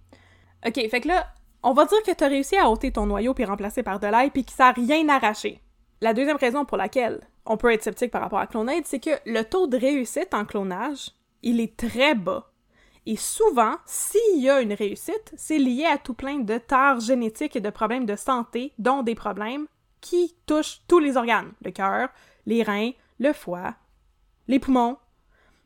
Ok, fait que là, on va dire que t'as réussi à ôter ton noyau puis remplacer par de l'ail puis que ça a rien arraché. La deuxième raison pour laquelle on peut être sceptique par rapport à Clonade, c'est que le taux de réussite en clonage, il est très bas. Et souvent, s'il y a une réussite, c'est lié à tout plein de tares génétiques et de problèmes de santé, dont des problèmes qui touchent tous les organes, le cœur, les reins, le foie, les poumons,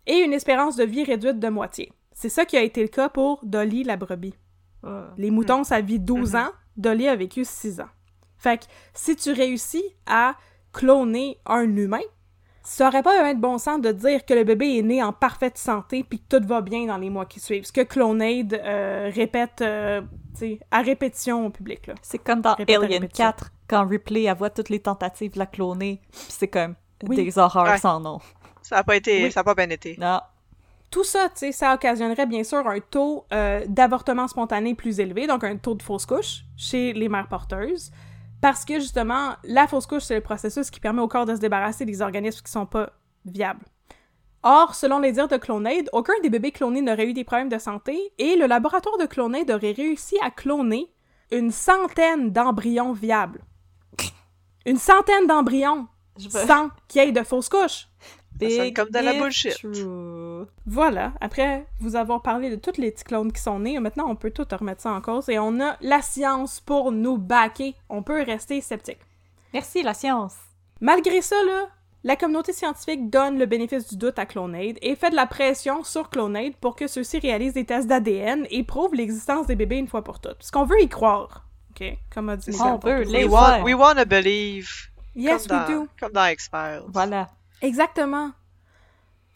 et une espérance de vie réduite de moitié. C'est ça qui a été le cas pour Dolly la brebis. Ah. Les moutons, ça vit 12 ans, Dolly a vécu 6 ans. Fait que si tu réussis à cloner un humain, ça aurait pas de bon sens de dire que le bébé est né en parfaite santé puis que tout va bien dans les mois qui suivent. Ce que Clonade euh, répète euh, tu sais, à répétition au public. Là. C'est comme dans Répète Alien répétition. 4, quand Ripley voit toutes les tentatives de la cloner, puis c'est comme Oui. des horreurs Ouais. sans nom. Ça a pas été, Oui. ça a pas bien été. Non. Tout ça, tu sais, ça occasionnerait bien sûr un taux euh, d'avortement spontané plus élevé, donc un taux de fausse couche chez les mères porteuses, parce que justement, la fausse couche, c'est le processus qui permet au corps de se débarrasser des organismes qui sont pas viables. Or, selon les dires de Clonade, aucun des bébés clonés n'aurait eu des problèmes de santé, et le laboratoire de Clonade aurait réussi à cloner une centaine d'embryons viables. Une centaine d'embryons veux... sans qu'il y ait de fausse Ça sonne comme de la bullshit. true. Voilà, après vous avoir parlé de tous les petits clones qui sont nés, maintenant on peut tout remettre ça en cause et on a la science pour nous backer. On peut rester sceptique. Merci, la science. Malgré ça, là, la communauté scientifique donne le bénéfice du doute à Clonade et fait de la pression sur Clonade pour que ceux-ci réalisent des tests d'ADN et prouvent l'existence des bébés une fois pour toutes. Parce qu'on veut y croire. OK? Comme a dit On veut les We want, we wanna believe. Yes, comme we dans, do. Comme dans X-Files. Voilà. Exactement.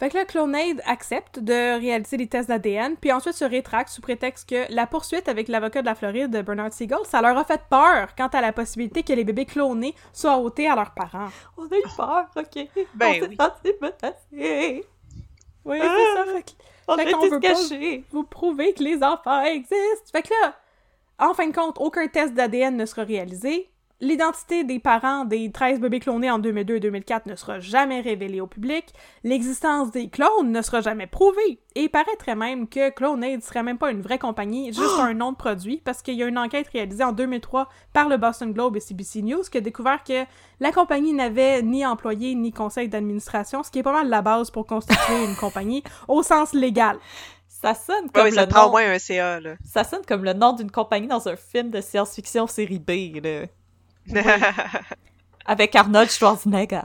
Fait que là, Clonade accepte de réaliser des tests d'ADN, puis ensuite se rétracte sous prétexte que la poursuite avec l'avocat de la Floride, Bernard Siegel, ça leur a fait peur quant à la possibilité que les bébés clonés soient ôtés à leurs parents. On a eu peur, ok. Ben on s'est oui. senti menacés. Oui, Ah! c'est ça. Fait que On Fait a qu'on été veut pas- cachés. vous prouvez que les enfants existent. Fait que là, en fin de compte, aucun test d'ADN ne sera réalisé. L'identité des parents des 13 bébés clonés en 2002 et 2004 ne sera jamais révélée au public. L'existence des clones ne sera jamais prouvée. Et il paraîtrait même que Clonade serait même pas une vraie compagnie, juste un nom de produit, parce qu'il y a une enquête réalisée en 2003 par le Boston Globe et CBC News qui a découvert que la compagnie n'avait ni employé ni conseil d'administration, ce qui est pas mal la base pour constituer une compagnie au sens légal. Ça sonne Ouais, comme oui, ça le prend nom... au moins un CA, là. Ça sonne comme le nom d'une compagnie dans un film de science-fiction série B, là. Avec Arnold Schwarzenegger.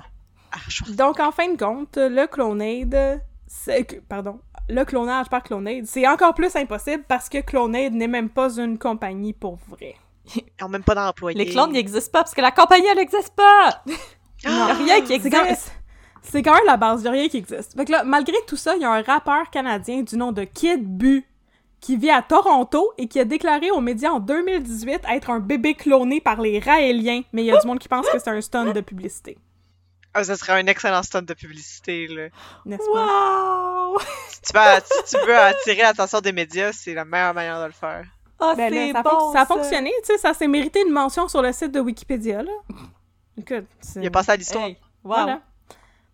Ah, Donc, en fin de compte, le clonade, pardon, le clonage par clonade, c'est encore plus impossible parce que clonade n'est même pas une compagnie pour vrai. Ils ont même pas d'employés. Les clones n'existent pas parce que la compagnie, elle n'existe pas! Il y a rien qui existe! c'est quand même la base, il a rien qui existe. Fait que là, malgré tout ça, il y a un rappeur canadien du nom de Kid Bu qui vit à Toronto et qui a déclaré aux médias en 2018 être un bébé cloné par les Raéliens, mais il y a du monde qui pense que c'est un stunt de publicité. Ah, ça serait un excellent stunt de publicité, là. N'est-ce pas? Wow! Si tu, vas, si tu veux attirer l'attention des médias, c'est la meilleure manière de le faire. Ah, Ben c'est ça, a bon, ça a fonctionné, tu sais, ça s'est mérité une mention sur le site de Wikipédia, là. Écoute, c'est... Il a passé à l'histoire. Hey, wow. Voilà.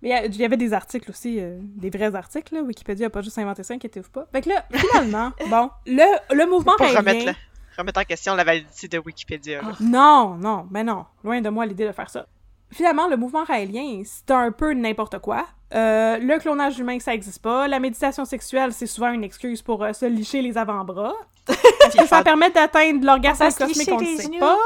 Mais il y avait des articles aussi, euh, des vrais articles, là. Wikipédia a pas juste inventé ça, inquiétez-vous pas. Fait que là, finalement, bon, le, le mouvement Pour raélien... remettre, la- remettre en question la validité de Wikipédia. là. Non, non, mais non. Loin de moi l'idée de faire ça. Finalement, le mouvement raélien, c'est un peu n'importe quoi. Euh, le clonage humain, ça existe pas. La méditation sexuelle, c'est souvent une excuse pour euh, se licher les avant-bras. Est-ce que ça permet d'atteindre l'orgasme cosmique, on les sait genoux. pas?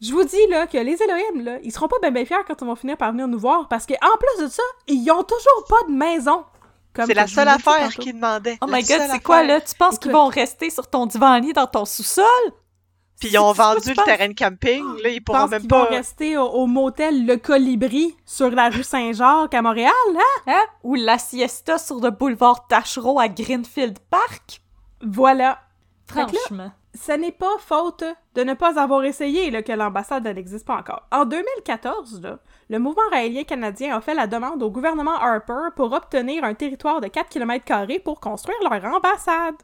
Je vous dis là que les Elohim, là, ils seront pas bien bien fiers quand ils vont finir par venir nous voir parce que en plus de ça, ils ont toujours pas de maison. Comme C'est la seule affaire tantôt. qu'il demandait. Oh La my god, c'est quoi, là? Tu penses qu'ils vont rester sur ton divan-lit dans ton sous-sol? Puis ils ont vendu le terrain de camping, là, ils pourront même qu'ils pas... vont rester au, au motel Le Colibri sur la rue Saint-Jacques à Montréal, hein? Hein? Ou la siesta sur le boulevard Tachereau à Greenfield Park? Voilà. Franchement. Ce n'est pas faute de ne pas avoir essayé là, que l'ambassade n'existe pas encore. En 2014, là, le mouvement raélien canadien a fait la demande au gouvernement Harper pour obtenir un territoire de 4 km pour construire leur ambassade.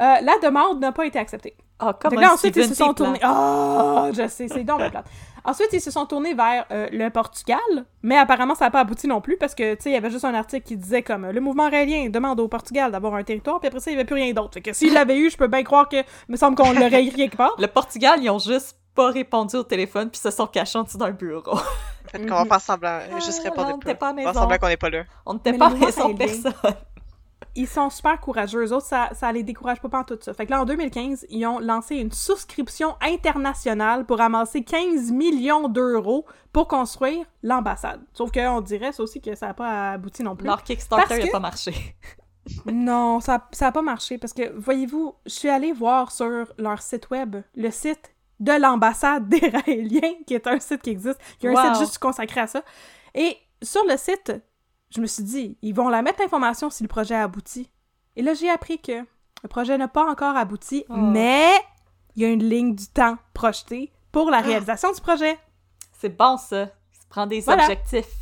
Euh, la demande n'a pas été acceptée. Ah, comme que là, ensuite, ils se sont tournés... Oh, je sais, c'est donc bien plate. Ensuite, ils se sont tournés vers euh, le Portugal, mais apparemment, ça n'a pas abouti non plus, parce que, tu sais, il y avait juste un article qui disait comme euh, le mouvement raélien demande au Portugal d'avoir un territoire, puis après ça, il n'y avait plus rien d'autre. Fait que s'il l'avait eu, je peux bien croire que, me semble qu'on l'aurait écrit quelque part. Le Portugal, ils ont juste pas répondu au téléphone puis se sont cachés en dessous d'un bureau. Fait qu'on va faire semblant, juste Ah, répondre on était pas à On va maison. faire semblant qu'on n'est pas là. On n'était pas mouvement maison personne. Ils sont super courageux. Eux autres, ça, ça les décourage pas tout ça. Fait que là, en 2015, ils ont lancé une souscription internationale pour amasser 15 millions d'euros pour construire l'ambassade. Sauf qu'on dirait ça aussi que ça n'a pas abouti non plus. Leur Kickstarter n'a que- pas marché. Non, ça n'a pas marché parce que, voyez-vous, je suis allée voir sur leur site web le site de l'ambassade des Raéliens, qui est un site qui existe. Il y a un site juste consacré à ça. Et sur le site, je me suis dit, ils vont la mettre l'information si le projet aboutit. Et là, j'ai appris que le projet n'a pas encore abouti, Oh. mais il y a une ligne du temps projetée pour la réalisation du projet. C'est bon, ça. Ça prend des Voilà. objectifs.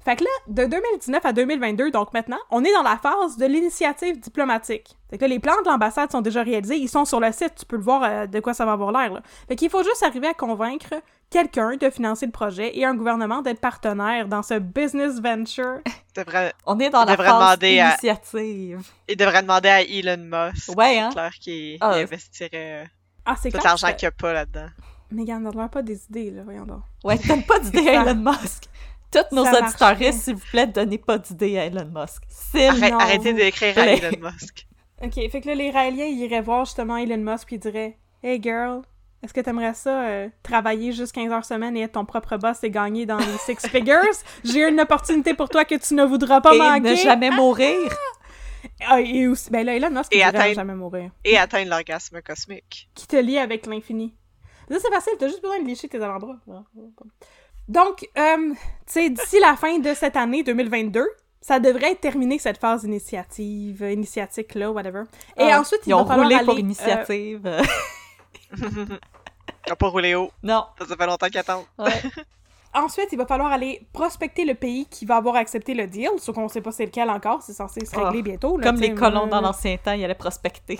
Fait que là, de 2019 à 2022, donc maintenant, on est dans la phase de l'initiative diplomatique. Fait que là, les plans de l'ambassade sont déjà réalisés, ils sont sur le site, tu peux le voir euh, de quoi ça va avoir l'air. là. Fait qu'il faut juste arriver à convaincre quelqu'un de financer le projet et un gouvernement d'être partenaire dans ce business venture. Il devrait, On est dans On la phase demander à- initiative. il devrait demander à Elon Musk. Ouais, hein? C'est clair qu'il Ah. investirait euh, Ah, c'est tout l'argent que- qu'il n'y a pas là-dedans. Mais on n'a pas des idées, là, voyons donc. Ouais, donne pas d'idée à Elon Musk. Toutes nos pas. s'il vous plaît, donnez pas d'idée à Elon Musk. S'il Arrête- non, arrêtez d'écrire à. Elon Musk. Ok, fait que là, les Raéliens, ils iraient voir justement Elon Musk puis ils diraient Hey girl, est-ce que t'aimerais ça euh, travailler juste 15 heures semaine et être ton propre boss et gagner dans les six figures? J'ai une opportunité pour toi que tu ne voudras pas Et manquer. ne jamais mourir. Ah, et aussi, ben là, Elon Musk, Et il atteindre- jamais mourir. Et atteindre l'orgasme cosmique. Qui te lie avec l'infini. Ça, c'est facile, t'as juste besoin de lécher tes avant-bras. Donc, euh, tu sais, d'ici la fin de cette année 2022, ça devrait être terminé cette phase initiative, euh, initiatique là, whatever. Et Ah, ensuite, il Ils ont va roulé aller, pour euh, initiative. Il pas roulé haut. non. Ça fait longtemps qu'ils attendent. Ouais. Ensuite, il va falloir aller prospecter le pays qui va avoir accepté le deal, sauf qu'on sait pas c'est lequel encore, c'est censé se régler Ah, bientôt. là, Comme les colons euh, dans l'ancien temps, ils allaient prospecter.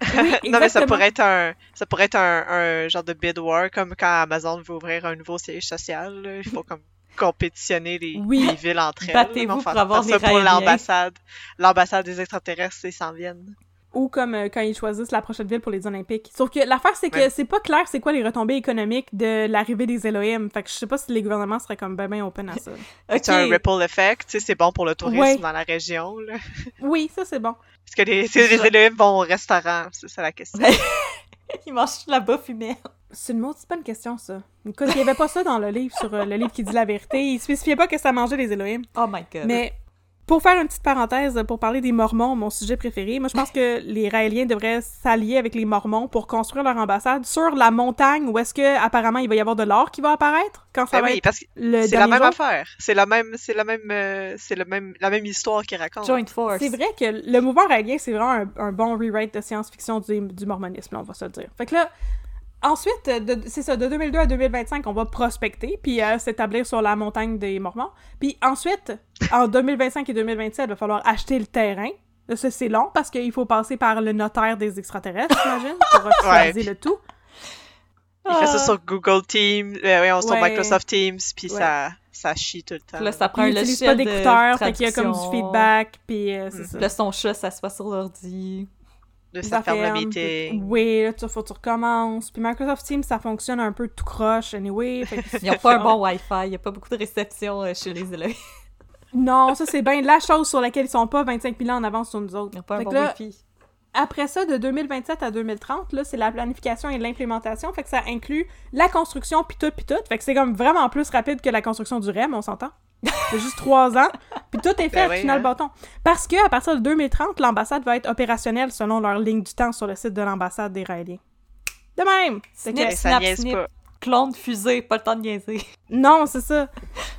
Oui, non, mais ça pourrait être un, ça pourrait être un, un genre de bid war, comme quand Amazon veut ouvrir un nouveau siège social. là. Il faut comme compétitionner les, Oui. les villes entre elles. Battez-vous pour avoir faire ça des pour l'ambassade. L'ambassade des extraterrestres, ils s'en viennent. Ou comme euh, quand ils choisissent la prochaine ville pour les Olympiques. Sauf que l'affaire, c'est que Ouais. c'est pas clair c'est quoi les retombées économiques de l'arrivée des Elohim. Fait que je sais pas si les gouvernements seraient comme ben ben open à ça. C'est un ripple effect, tu sais, c'est bon pour le tourisme Ouais. dans la région. Là. oui, ça c'est bon. Est-ce que les, les élèves vont au restaurant? C'est ça la question. Ils mangent la bouffe humaine. C'est une maudite bonne question, ça. Écoute, il y avait pas ça dans le livre, sur euh, le livre qui dit la vérité. Il spécifiait pas que ça mangeait les Elohim. Oh my god. Mais pour faire une petite parenthèse, pour parler des Mormons, mon sujet préféré, moi je pense que les Raéliens devraient s'allier avec les Mormons pour construire leur ambassade sur la montagne où est-ce que apparemment il va y avoir de l'or qui va apparaître quand ça Ben va oui, être parce que le c'est la même jour. affaire. C'est la même, c'est la même, euh, c'est le même, la même histoire qu'ils racontent. Joint Force. C'est vrai que le mouvement raélien, c'est vraiment un, un bon rewrite de science-fiction du, du mormonisme, là, on va se le dire. Fait que là, ensuite, de- c'est ça, de 2002 à 2025, on va prospecter, puis euh, s'établir sur la montagne des Mormons. Puis ensuite, en 2025 et 2027, il va falloir acheter le terrain. Ça, c'est long, parce qu'il faut passer par le notaire des extraterrestres, j'imagine, pour officialiser Ouais. le tout. Il fait ça Ah. sur Google Teams, euh, oui, on sur Ouais. Microsoft Teams, puis Ouais. ça, ça chie tout le temps. Puis là, ça prend un il logiciel pas d'écouteurs, fait qu'il y a comme du feedback, puis euh, c'est ça. Puis Là, son chat, ça se passe sur l'ordi. De Ça ferme le meeting. Oui, là, tu faut que tu recommences. Puis Microsoft Teams, ça fonctionne un peu tout croche, anyway. fait que- Ils pas un bon Wi-Fi. Il y a pas beaucoup de réception euh, chez les élèves. Non, ça, c'est bien la chose sur laquelle ils sont pas 25 000 ans en avance sur nous autres. Ils ont pas un bon que là, Wi-Fi. après ça, de 2027 à 2030, là, c'est la planification et l'implémentation. Fait que ça inclut la construction, puis tout, puis tout. Fait que c'est comme vraiment plus rapide que la construction du REM, on s'entend. C'est juste trois ans. Puis tout est fait, Ben oui, final hein. bâton. Parce que à partir de 2030, l'ambassade va être opérationnelle selon leur ligne du temps sur le site de l'ambassade des Raéliens. De même! Snip, snap, snip. pas. Clone, fusée, pas le temps de niaiser. Non, c'est ça.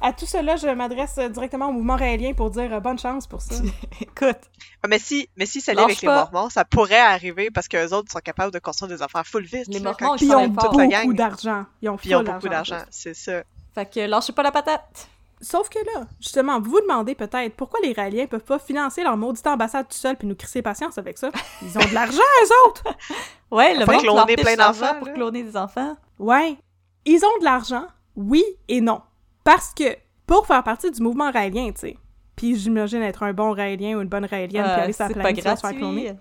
À tout cela, je m'adresse directement au mouvement raélien pour dire euh, bonne chance pour ça. Écoute, Ah, mais si, mais si ça allait avec les. Mormons, ça pourrait arriver parce qu'eux autres sont capables de construire des affaires full vite. Les là, Mormons, ils ont fort. toute la beaucoup gang. d'argent. Ils ont, ils beaucoup d'argent, c'est ça. fait que lâchez pas la patate. Sauf que là, justement, vous vous demandez peut-être pourquoi les Raéliens peuvent pas financer leur maudite ambassade tout seul puis nous crisser patience avec ça. Ils ont de l'argent, eux autres! Ouais, le monde cloner plein d'enfants, pour cloner des enfants. Ouais. Ils ont de l'argent, oui et non. Parce que, pour faire partie du mouvement raélien, tu sais, puis j'imagine être un bon raélien ou une bonne raélienne puis Euh, aller sur la planète se faire cloner.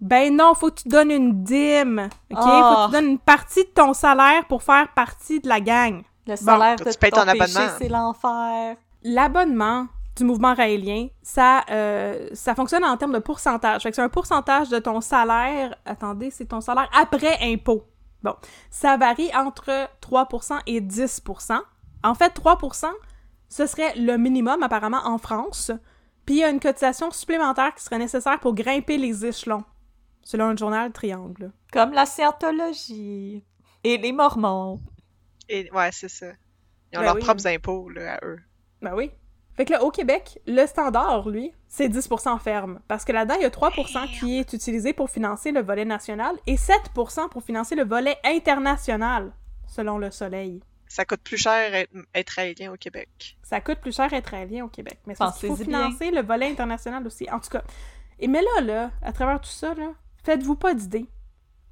Ben non, faut que tu donnes une dîme, OK? Faut Ah. que tu donnes une partie de ton salaire pour faire partie de la gang. Le salaire de payes ton ton péché, abonnement. c'est l'enfer. L'abonnement, du mouvement raélien, ça, euh, ça fonctionne en termes de pourcentage. Fait que c'est un pourcentage de ton salaire. Attendez, c'est ton salaire après impôt. Bon, ça varie entre 3% et 10%. En fait, 3%, ce serait le minimum apparemment en France. Puis il y a une cotisation supplémentaire qui serait nécessaire pour grimper les échelons, selon le journal Triangle. Comme la scientologie. Et les mormons. Et, ouais, c'est ça. Ils ont Ben leurs oui. propres impôts, là, à eux. Ben oui. Fait que là, au Québec, le standard, lui, c'est 10% ferme. Parce que là-dedans, il y a 3% qui est utilisé pour financer le volet national et 7% pour financer le volet international, selon le Soleil. Ça coûte plus cher être, raélien au Québec. Ça coûte plus cher être alien au Québec. Mais c'est qu'il faut bien. financer le volet international aussi. En tout cas. Et mais là, là, à travers tout ça, là, faites-vous pas d'idée.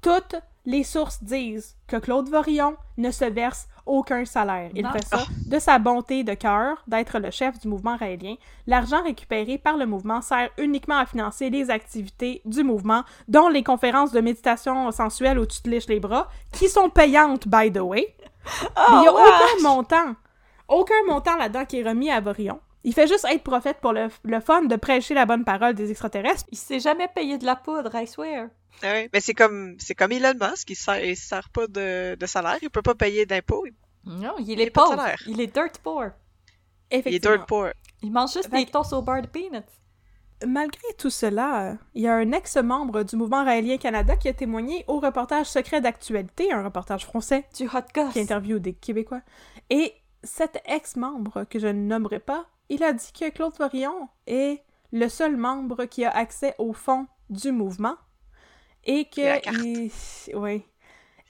Toutes les sources disent que Claude Vorillon ne se verse aucun salaire. Il Non. fait ça de sa bonté de cœur d'être le chef du mouvement raélien. L'argent récupéré par le mouvement sert uniquement à financer les activités du mouvement, dont les conférences de méditation sensuelle où tu te liches les bras, qui sont payantes, by the way. Mais il n'y a Oh, aucun montant. Aucun montant là-dedans qui est remis à Vorillon. Il fait juste être prophète pour le, le fun de prêcher la bonne parole des extraterrestres. Il s'est jamais payé de la poudre, I swear. Ah ouais. Mais c'est comme, c'est comme Elon Musk, il sert, il sert pas de, de salaire, il peut pas payer d'impôts, il Non, il Il est est pas de pauvre. Il est dirt poor. il est Effectivement. dirt poor. Il mange juste des toasts au bar de peanuts. Malgré tout cela, il y a un ex-membre du mouvement raélien Canada qui a témoigné au reportage secret d'actualité, un reportage français Du hot goss. qui interviewe des Québécois. Et cet ex-membre, que je ne nommerai pas, il a dit que Claude Vorillon est le seul membre qui a accès au fond du mouvement et que... Et Oui.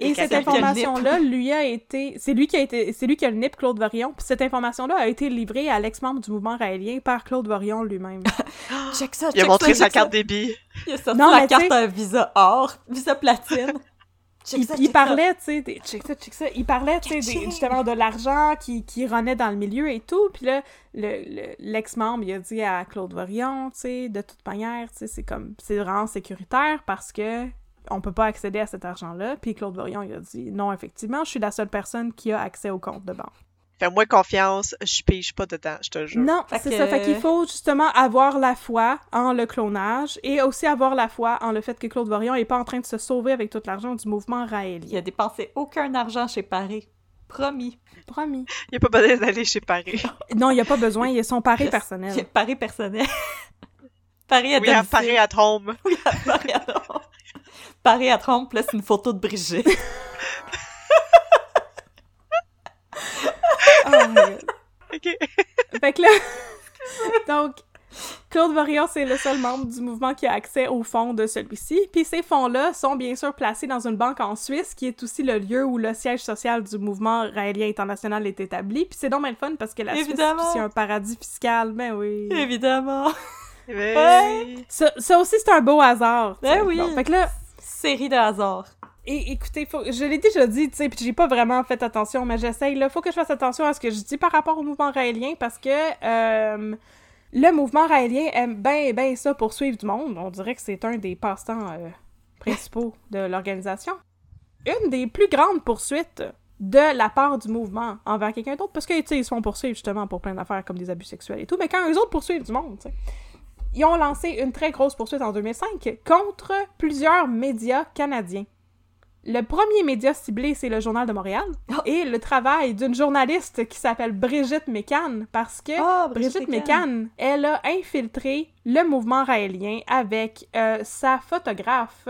Et Et cette information-là, lui a été... C'est lui qui a été... C'est lui qui a le NIP, Claude Vorillon, puis cette information-là a été livrée à l'ex-membre du mouvement raélien par Claude Vorillon lui-même. Check ça, Il a check montré ça, sa check carte débit. Il a sorti Non, la carte à visa or, visa platine. Check il, ça, il check parlait, tu sais, des- check ça, check ça, il parlait, tu sais, des- Check. justement de l'argent qui, qui renait dans le milieu et tout, puis là, le- le- l'ex-membre, il a dit à Claude Vorillon, tu sais, de toute manière, tu sais, c'est comme, c'est vraiment sécuritaire parce que on peut pas accéder à cet argent-là, puis Claude Vorillon, il a dit, non, effectivement, je suis la seule personne qui a accès au compte de banque. Fais-moi confiance, je pige pas dedans, je te jure. Non, c'est que- ça. Fait qu'il faut justement avoir la foi en le clonage et aussi avoir la foi en le fait que Claude Vorillon est pas en train de se sauver avec tout l'argent du mouvement Il raélien. a dépensé aucun argent chez Paris. Promis. Promis. Il a pas besoin d'aller chez Paris. Non, il n'y a pas besoin, il y a son pari Yes. personnel. Paris personnel. Paris à Oui, à. Paris at home. Oui, à Paris à Trompe. Paris à Trompe, là, c'est une photo de Brigitte. Oh my God. OK. Fait que là, donc, Claude Vorillon, c'est le seul membre du mouvement qui a accès aux fonds de celui-ci. Puis ces fonds-là sont bien sûr placés dans une banque en Suisse, qui est aussi le lieu où le siège social du mouvement raélien international est établi. Puis c'est donc bien le fun parce que la Évidemment. Suisse, c'est un paradis fiscal. Ben oui. Évidemment. Mais... Ça, ça aussi, c'est un beau hasard. tu sais. Ben oui. Bon, fait que là, Série de hasard. Et écoutez, faut, je l'ai déjà dit, tu sais, puis j'ai pas vraiment fait attention, mais j'essaye, là, faut que je fasse attention à ce que je dis par rapport au mouvement raélien, parce que euh, le mouvement raélien aime bien, bien ça pour suivre du monde. On dirait que c'est un des passe-temps euh, principaux de l'organisation. Une des plus grandes poursuites de la part du mouvement envers quelqu'un d'autre, parce que, ils se font poursuivre justement pour plein d'affaires comme des abus sexuels et tout, mais quand eux autres poursuivent du monde, ils ont lancé une très grosse poursuite en 2005 contre plusieurs médias canadiens. Le premier média ciblé, c'est le Journal de Montréal, Oh. et le travail d'une journaliste qui s'appelle Brigitte Mécan, parce que Ah, Brigitte Mécan, elle a infiltré le mouvement raélien avec euh, sa photographe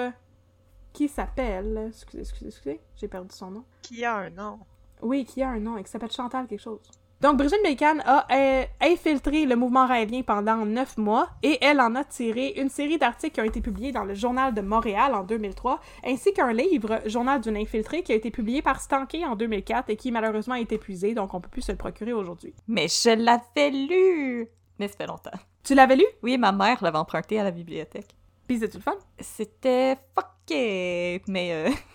qui s'appelle... Excusez, excusez, excusez, j'ai perdu son nom. Qui a un nom? Oui, qui a un nom, et qui s'appelle Chantal quelque chose. Donc, Brigitte Mécan a euh, infiltré le mouvement raélien pendant neuf mois et elle en a tiré une série d'articles qui ont été publiés dans le Journal de Montréal en 2003, ainsi qu'un livre, Journal d'une infiltrée, qui a été publié par Stanké en 2004 et qui malheureusement est épuisé, donc on peut plus se le procurer aujourd'hui. Mais je l'avais lu! Mais ça fait longtemps. Tu l'avais lu? Oui, ma mère l'avait emprunté à la bibliothèque. Puis c'était le fun? C'était fucké! Mais euh,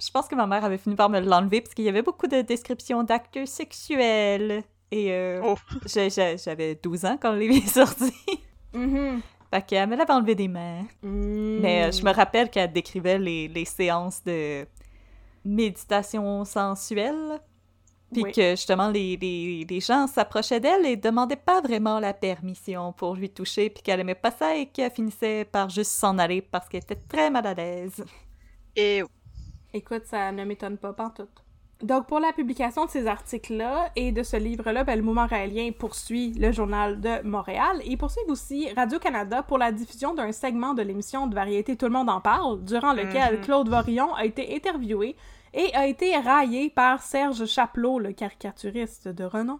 je pense que ma mère avait fini par me l'enlever parce qu'il y avait beaucoup de descriptions d'actes sexuels. Et euh, Oh. j'avais 12 ans quand le livre est sorti. Mhm. fait qu'elle me l'avait enlevé des mains. Mm. Mais euh, je me rappelle qu'elle décrivait les, les séances de méditation sensuelle. Puis Oui. que justement, les, les, les gens s'approchaient d'elle et demandaient pas vraiment la permission pour lui toucher, puis qu'elle aimait pas ça et qu'elle finissait par juste s'en aller parce qu'elle était très mal à l'aise. Et Écoute, ça ne m'étonne pas, pantoute. Donc, pour la publication de ces articles-là et de ce livre-là, ben, le mouvement raélien poursuit le Journal de Montréal et poursuit aussi Radio-Canada pour la diffusion d'un segment de l'émission de variété Tout le monde en parle, durant lequel Mhm. Claude Vorillon a été interviewé et a été raillé par Serge Chapelot, le caricaturiste de renom.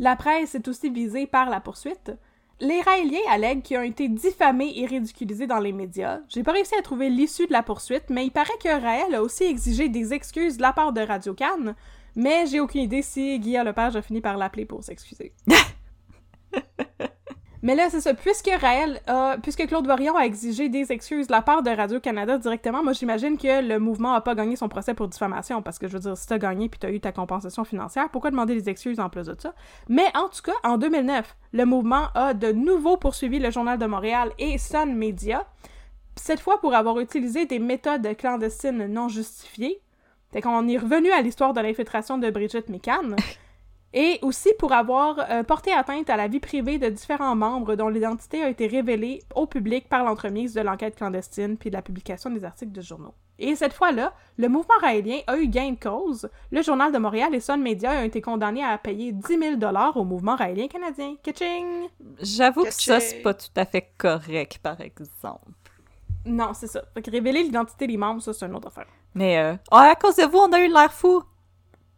La presse est aussi visée par la poursuite. Les Raéliens allèguent qu'ils ont été diffamés et ridiculisés dans les médias. J'ai pas réussi à trouver l'issue de la poursuite, mais il paraît que Raël a aussi exigé des excuses de la part de Radio Cannes, mais j'ai aucune idée si Guillaume Lepage a fini par l'appeler pour s'excuser. mais là, c'est ça. Puisque Raël a, puisque Claude Vorillon a exigé des excuses de la part de Radio-Canada directement, moi j'imagine que le mouvement a pas gagné son procès pour diffamation, parce que je veux dire, si t'as gagné puis t'as eu ta compensation financière, pourquoi demander des excuses en plus de ça? Mais en tout cas, en 2009, le mouvement a de nouveau poursuivi le Journal de Montréal et Sun Media, cette fois pour avoir utilisé des méthodes clandestines non justifiées. Fait qu'on est revenu à l'histoire de l'infiltration de Brigitte Mécan. Et aussi pour avoir euh, porté atteinte à la vie privée de différents membres dont l'identité a été révélée au public par l'entremise de l'enquête clandestine puis de la publication des articles de journaux. Et cette fois-là, le mouvement raélien a eu gain de cause. Le Journal de Montréal et Sun Media ont été condamnés à payer 10 000 au mouvement raélien canadien. Kaching! J'avoue que ça, c'est pas tout à fait correct, par exemple. Non, c'est ça. Fait que révéler l'identité des membres, ça, c'est une autre affaire. Mais, euh, oh, à cause de vous, on a eu l'air fou!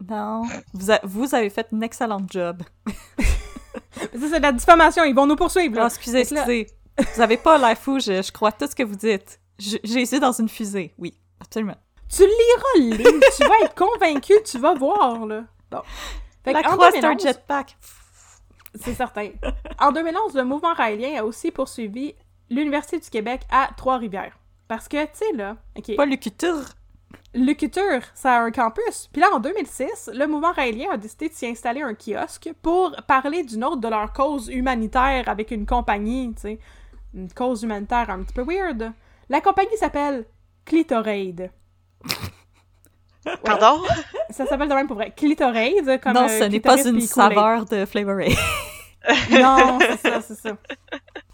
Non, vous, a- vous avez fait un excellent job. Ça, c'est de la diffamation, ils vont nous poursuivre, Oh, là. excusez, que là- excusez. Vous avez pas l'air fou, je, je crois tout ce que vous dites. J'ai essayé dans une fusée, oui, absolument. Tu liras le livre, tu vas être convaincu, tu vas voir, là. Bon. Fait La croix, c'est un 2011, jetpack. C'est certain. En 2011, le mouvement raélien a aussi poursuivi l'Université du Québec à Trois-Rivières. Parce que, tu sais, là, Pas le culture. Lucuture, ça a un campus. Puis là, en 2006, le mouvement raélien a décidé de s'y installer un kiosque pour parler d'une autre de leur cause humanitaire avec une compagnie, tu sais. Une cause humanitaire un petit peu weird. La compagnie s'appelle Clitoraid. Pardon? Ça s'appelle de même pour vrai. Clitoraid, comme non, euh, ce n'est pas une saveur de Flavor Aid. Non, c'est ça, c'est ça.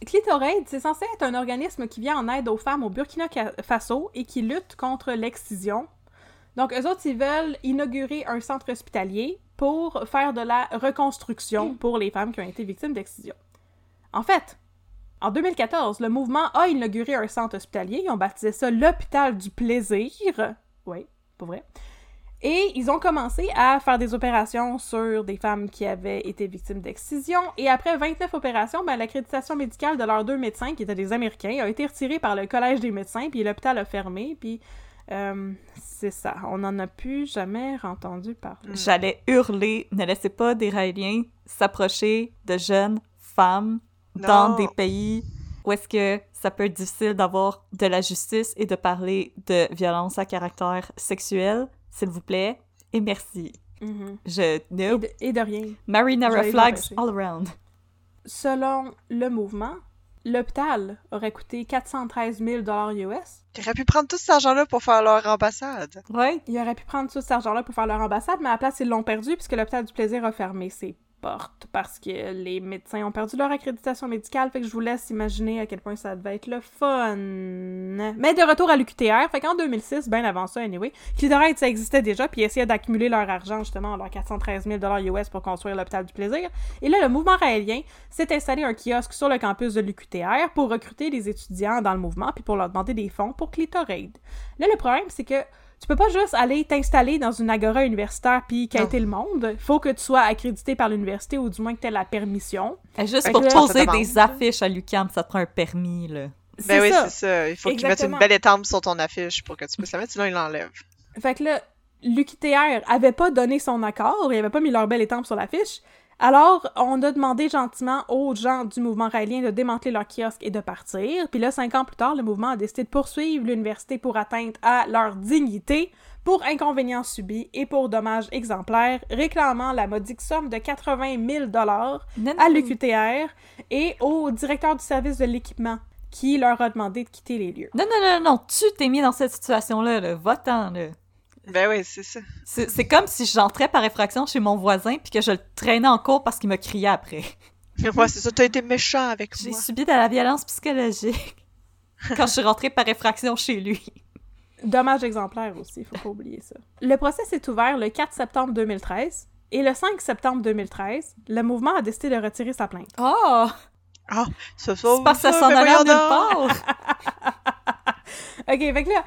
Clitoraid, c'est censé être un organisme qui vient en aide aux femmes au Burkina Faso et qui lutte contre l'excision. Donc, eux autres, ils veulent inaugurer un centre hospitalier pour faire de la reconstruction pour les femmes qui ont été victimes d'excision. En fait, en 2014, le mouvement a inauguré un centre hospitalier. Ils ont baptisé ça l'hôpital du plaisir. Oui, pas vrai. Et ils ont commencé à faire des opérations sur des femmes qui avaient été victimes d'excision. Et après 29 opérations, ben, l'accréditation médicale de leurs deux médecins, qui étaient des Américains, a été retirée par le Collège des médecins, puis l'hôpital a fermé. Puis euh, c'est ça. On n'en a plus jamais entendu parler. J'allais hurler, ne laissez pas des Raéliens s'approcher de jeunes femmes dans des pays où est-ce que ça peut être difficile d'avoir de la justice et de parler de violence à caractère sexuel, s'il vous plaît, et merci. Mhm. Je... et, Nope. de, et de rien. Marinara flags all around. Selon le mouvement, l'hôpital aurait coûté 413 000 US. Ils auraient pu prendre tout cet argent-là pour faire leur ambassade. Ouais. Ils auraient pu prendre tout cet argent-là pour faire leur ambassade, mais à la place, ils l'ont perdu puisque l'hôpital du plaisir a fermé ses parce que les médecins ont perdu leur accréditation médicale. Fait que je vous laisse imaginer à quel point ça devait être le fun. Mais de retour à l'UQTR, fait qu'en 2006, bien avant ça, anyway, Clitoraid, ça existait déjà, puis ils essayaient d'accumuler leur argent, justement, leurs 413 000 US pour construire l'hôpital du plaisir. Et là, le mouvement raélien s'est installé un kiosque sur le campus de l'UQTR pour recruter des étudiants dans le mouvement, puis pour leur demander des fonds pour Clitoraid. Là, le problème, c'est que tu peux pas juste aller t'installer dans une agora universitaire puis quêter le monde. Faut que tu sois accrédité par l'université ou du moins que tu aies la permission. Et Juste Fait pour là, poser des affiches à l'UQAM, ça te prend un permis, là. Ben oui, c'est ça. Il faut qu'ils mettent une belle étampe sur ton affiche pour que tu puisses la mettre, sinon ils l'enlèvent. Fait que là, l'UQTR avait pas donné son accord, il avait pas mis leur belle étampe sur l'affiche. Alors, on a demandé gentiment aux gens du mouvement raélien de démanteler leur kiosque et de partir. Puis là, cinq ans plus tard, le mouvement a décidé de poursuivre l'université pour atteinte à leur dignité, pour inconvénients subis et pour dommages exemplaires, réclamant la modique somme de 80 000 dollars à l'UQTR et au directeur du service de l'équipement qui leur a demandé de quitter les lieux. Non, non, non, non, tu t'es mis dans cette situation-là, là. Va-t'en, là. Ben oui, c'est ça. C'est comme si j'entrais par effraction chez mon voisin puis que je le traînais en cours parce qu'il me criait après. Moi, c'est ça, t'as été méchant avec J'ai moi. subi de la violence psychologique quand je suis rentrée par effraction chez lui. Dommage exemplaire aussi, faut pas oublier ça. Le procès s'est ouvert le 4 septembre 2013 et le 5 septembre 2013, le mouvement a décidé de retirer sa plainte. Oh! Ça C'est parce que ça s'en allait nulle part! Ok, fait que là,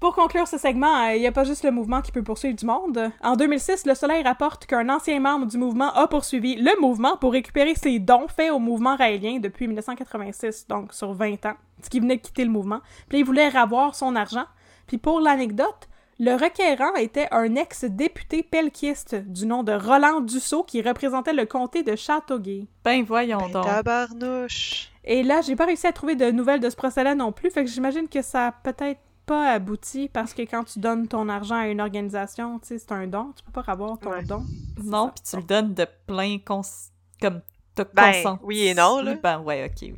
pour conclure ce segment, euh, il n'y a pas juste le mouvement qui peut poursuivre du monde. En 2006, Le Soleil rapporte qu'un ancien membre du mouvement a poursuivi le mouvement pour récupérer ses dons faits au mouvement raélien depuis 1986, donc sur 20 ans, ce qui venait de quitter le mouvement. Puis il voulait avoir son argent. Puis pour l'anecdote, le requérant était un ex-député pelquiste du nom de Roland Dussault qui représentait le comté de Châteauguay. Ben voyons Ben, donc. tabarnouche. Et là, j'ai pas réussi à trouver de nouvelles de ce procès-là non plus, fait que j'imagine que ça a peut-être pas abouti parce que quand tu donnes ton argent à une organisation, tu sais, c'est un don, tu peux pas avoir ton Ouais. don. Non, puis tu le donnes de plein cons... comme t'as Ben, consenti. oui et non, là. Ben ouais, ok.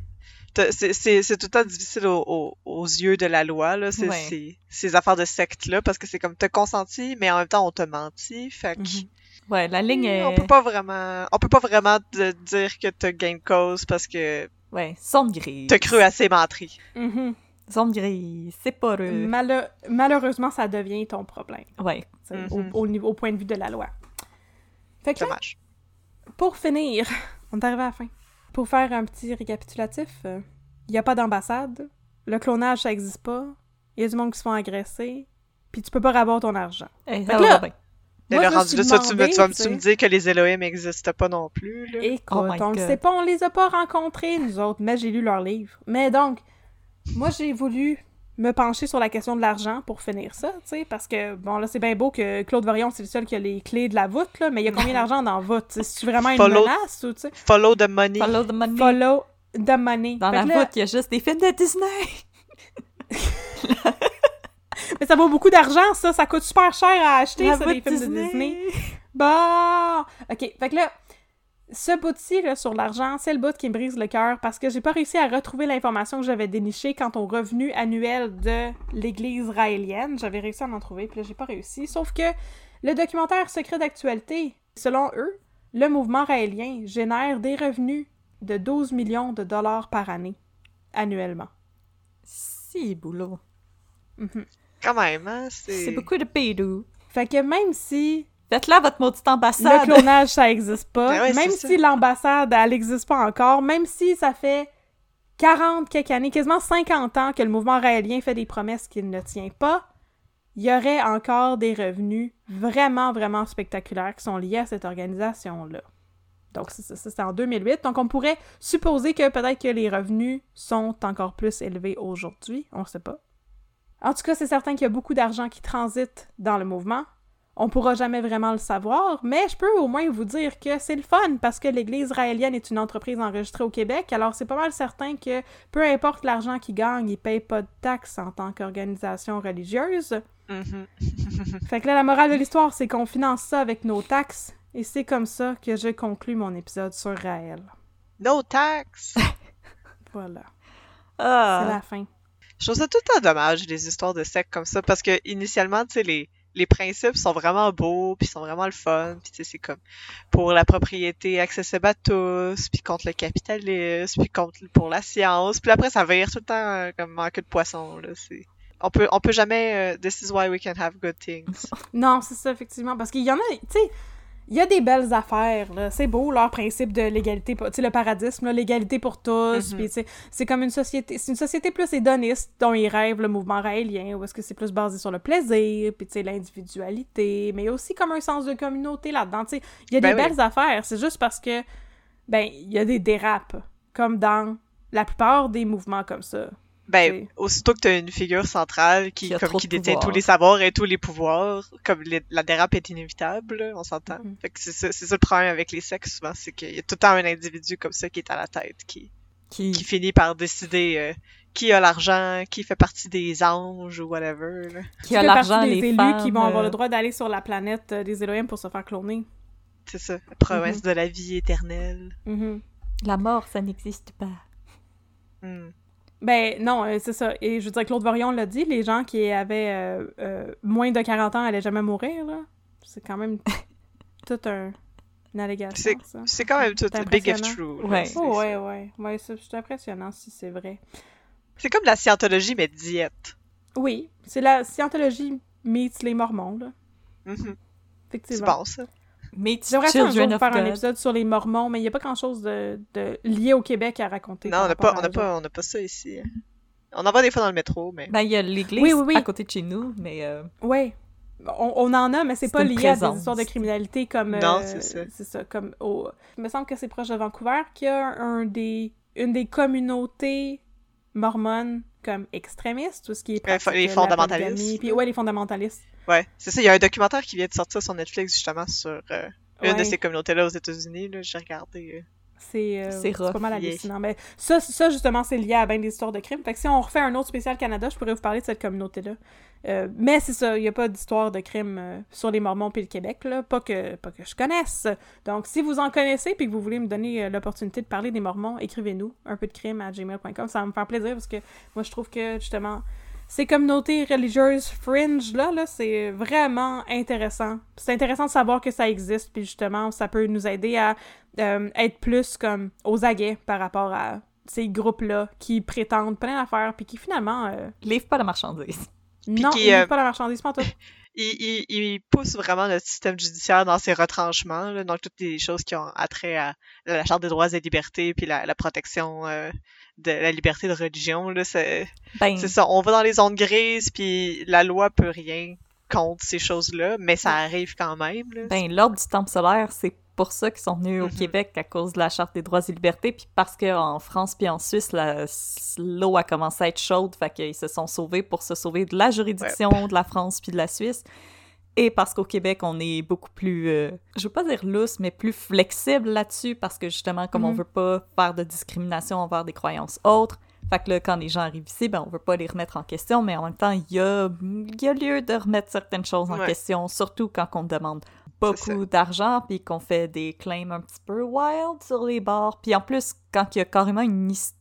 C'est c'est- c'est tout le temps difficile au- au- aux yeux de la loi, là, ces, Ouais. ces, ces affaires de secte-là, parce que c'est comme t'as consenti, mais en même temps on te menti, fait que... Mhm. Ouais, la ligne est... On peut pas vraiment, on peut pas vraiment te dire que t'as gain de cause parce que Ouais, zone grise. t'as cru à ces menteries. Mhm. Zone grise, c'est pas. Malo- malheureusement, ça devient ton problème, sais, Mhm. au, au niveau, au point de vue de la loi. Fait que là, Dommage. pour finir, on est arrivé à la fin. Pour faire un petit récapitulatif, il y a pas d'ambassade, le clonage, ça existe pas, il y a du monde qui se font agresser, puis tu peux pas ravoir ton argent. Eh, Fait ça que va là, bien. Mais Moi, le je me rendu suis là, ça, tu, me- tu vas me- tu tu me sais. dire que les Elohim n'existent pas non plus, là. Écoute, Oh on le sait pas, on les a pas rencontrés, nous autres, mais j'ai lu leurs livres. Mais donc, moi, j'ai voulu me pencher sur la question de l'argent pour finir ça, tu sais, parce que, bon, là, c'est bien beau que Claude Varion, c'est le seul qui a les clés de la voûte, là, mais il y a combien d'argent dans la voûte? C'est vraiment une Follow- menace, ou, tu sais? Follow the money. Follow the money. Follow the money. Dans Fait la là- voûte, il y a juste des films de Disney. Mais ça vaut beaucoup d'argent, ça, ça coûte super cher à acheter, La ça, voûte les films de Disney. Bah! OK, fait que là, ce bout-ci, là, sur l'argent, c'est le bout qui me brise le cœur parce que j'ai pas réussi à retrouver l'information que j'avais dénichée quant au revenu annuel de l'Église raélienne. J'avais réussi à m'en trouver, puis là, j'ai pas réussi. Sauf que le documentaire Secret d'actualité, selon eux, le mouvement raélien génère des revenus de 12 millions de dollars par année, annuellement. Si, boulot. Mhm. Quand même, hein, c'est... C'est beaucoup de pédou. Fait que même si Faites-la votre maudite Le ambassade. clonage, ça existe pas. Ben ouais, même si l'ambassade, elle existe pas encore, même si ça fait 40 quelques années, quasiment 50 ans que le mouvement raélien fait des promesses qu'il ne tient pas, il y aurait encore des revenus vraiment, vraiment spectaculaires qui sont liés à cette organisation-là. Donc, c'est ça, c'est en 2008. Donc, on pourrait supposer que peut-être que les revenus sont encore plus élevés aujourd'hui. On sait pas. En tout cas, c'est certain qu'il y a beaucoup d'argent qui transite dans le mouvement. On pourra jamais vraiment le savoir, mais je peux au moins vous dire que c'est le fun parce que l'Église raélienne est une entreprise enregistrée au Québec, alors c'est pas mal certain que peu importe l'argent qu'ils gagnent, ils payent pas de taxes en tant qu'organisation religieuse. Mhm. Fait que là, la morale de l'histoire, c'est qu'on finance ça avec nos taxes, et c'est comme ça que je conclus mon épisode sur Raël. No tax! Voilà, Ah. c'est la fin. Je trouve ça tout le temps dommage, les histoires de sectes comme ça, parce que initialement, tu sais, les, les principes sont vraiment beaux, puis sont vraiment le fun, puis c'est comme pour la propriété accessible à tous, puis contre le capitalisme, puis contre pour la science, puis après ça vire tout le temps euh, comme queue de poisson, là, c'est... On peut, on peut jamais... euh, this is why we can have good things. Non, c'est ça, effectivement. Parce qu'il y en a, tu sais, il y a des belles affaires, là. C'est beau, leur principe de l'égalité, tu sais, le paradisme, l'égalité pour tous. Mhm. C'est comme une société, c'est une société plus hédoniste dont ils rêvent le mouvement raélien, où est-ce que c'est plus basé sur le plaisir, puis, tu sais, l'individualité, mais aussi comme un sens de communauté là-dedans, tu sais. Il y a Ben des oui. belles affaires, c'est juste parce que, ben, il y a des dérapes, comme dans la plupart des mouvements comme ça. Ben, aussitôt que t'as une figure centrale qui, comme, qui détient pouvoir. tous les savoirs et tous les pouvoirs, comme les- la dérape est inévitable, on s'entend. Fait que c'est ça, c'est ça le problème avec les sexes, souvent, c'est qu'il y a tout le temps un individu comme ça qui est à la tête, qui, Qui... qui finit par décider euh, qui a l'argent, qui fait partie des anges ou whatever. là. qui a l'argent, des les élus femmes, qui vont avoir euh, le droit d'aller sur la planète euh, des Elohim pour se faire cloner. C'est ça, la promesse Mhm. de la vie éternelle. Mhm. La mort, ça n'existe pas. Hmm. Ben non, euh, c'est ça. Et je veux dire, Claude Vorion l'a dit, les gens qui avaient euh, euh, moins de 40 ans allaient jamais mourir, là. C'est quand même tout un, une allégation, C'est- ça. C'est quand même tout big if true. là. Ouais. C'est- Oh, ouais, ouais. Ouais, c'est c'est impressionnant si c'est vrai. C'est comme la scientologie, mais diète. Oui, c'est la scientologie meets les mormons, là. Mhm. C'est Effectivement. bon, ça? Meet J'aimerais ça un jour faire un épisode sur les mormons, mais il n'y a pas grand-chose de, de lié au Québec à raconter. Non, on n'a pas, on pas, on n'a pas ça ici. On en voit des fois dans le métro, mais... Ben, il y a l'église Oui, oui, oui. à côté de chez nous, mais euh, Oui. On, on en a, mais c'est pas lié à des histoires de criminalité comme. Non, euh, c'est ça. C'est ça, comme. Au... Il me semble que c'est proche de Vancouver qu'il y a un des, une des communautés mormones comme extrémistes, tout ce qui est. Pratique les fondamentalistes. Puis, ouais, les fondamentalistes. Ouais, c'est ça. Il y a un documentaire qui vient de sortir sur Netflix, justement, sur euh, une de ces communautés-là aux États-Unis. là. J'ai regardé. euh. C'est euh, pas mal hallucinant. Mais ça, ça, justement, c'est lié à bien des histoires de crimes. Fait que si on refait un autre spécial Canada, je pourrais vous parler de cette communauté-là. Euh, mais c'est ça, il n'y a pas d'histoire de crime euh, sur les Mormons puis le Québec, là. Pas que, pas que je connaisse. Donc, si vous en connaissez puis que vous voulez me donner euh, l'opportunité de parler des Mormons, écrivez-nous un peu de crime à gmail.com. Ça va me faire plaisir parce que moi, je trouve que, justement, ces communautés religieuses fringe là, c'est vraiment intéressant. C'est intéressant de savoir que ça existe, puis justement, ça peut nous aider à être plus comme aux aguets par rapport à ces groupes-là qui prétendent plein d'affaires, puis qui finalement, euh, livre pas la non, livrent euh, pas la marchandise, pas tout. Il, il, il pousse vraiment notre système judiciaire dans ses retranchements, là, donc toutes les choses qui ont attrait à la Charte des droits et libertés, puis la, la protection euh, de la liberté de religion. C'est, Ben, c'est ça, on va dans les zones grises, puis la loi peut rien contre ces choses-là, mais ça arrive quand même. Là. ben l'ordre du temple solaire, c'est pour ça qu'ils sont venus au Mhm. Québec à cause de la Charte des droits et libertés, puis parce qu'en France puis en Suisse, l'eau a commencé à être chaude, fait qu'ils se sont sauvés pour se sauver de la juridiction de la France puis de la Suisse. Et parce qu'au Québec, on est beaucoup plus, euh, je veux pas dire lousse, mais plus flexible là-dessus, parce que justement, comme on Mhm. veut pas faire de discrimination envers des croyances autres, fait que là, quand les gens arrivent ici, ben, on veut pas les remettre en question, mais en même temps, il y a, il y a lieu de remettre certaines choses en Ouais. question, surtout quand on demande beaucoup d'argent, puis qu'on fait des claims un petit peu wild sur les bars. Puis en plus, quand il y a carrément une his-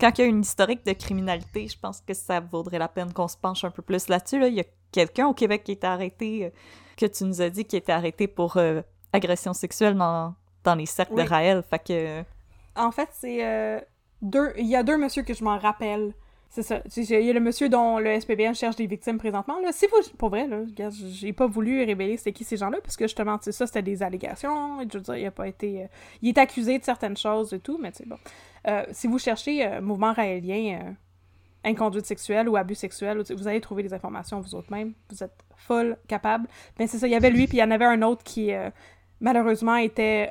quand il y a une historique de criminalité, je pense que ça vaudrait la peine qu'on se penche un peu plus là-dessus. Là. Il y a quelqu'un au Québec qui était arrêté, euh, que tu nous as dit, qui était arrêté pour euh, agression sexuelle dans, dans les cercles Oui. de Raël. Fait que... En fait, c'est euh, Il y a deux messieurs que je m'en rappelle. C'est ça. Il y a le monsieur dont le SPBN cherche des victimes présentement. Là, si vous, pour vrai, là, j'ai pas voulu révéler c'était qui ces gens-là, parce que justement, sais, ça, c'était des allégations. Je veux dire, il a pas été. euh, il est accusé de certaines choses et tout, mais sais, bon. Euh, si vous cherchez euh, mouvement raélien, inconduite sexuelle ou abus sexuel, vous allez trouver des informations vous autres même. Vous êtes full capable. Mais c'est ça, il y avait lui, puis il y en avait un autre qui, malheureusement, était.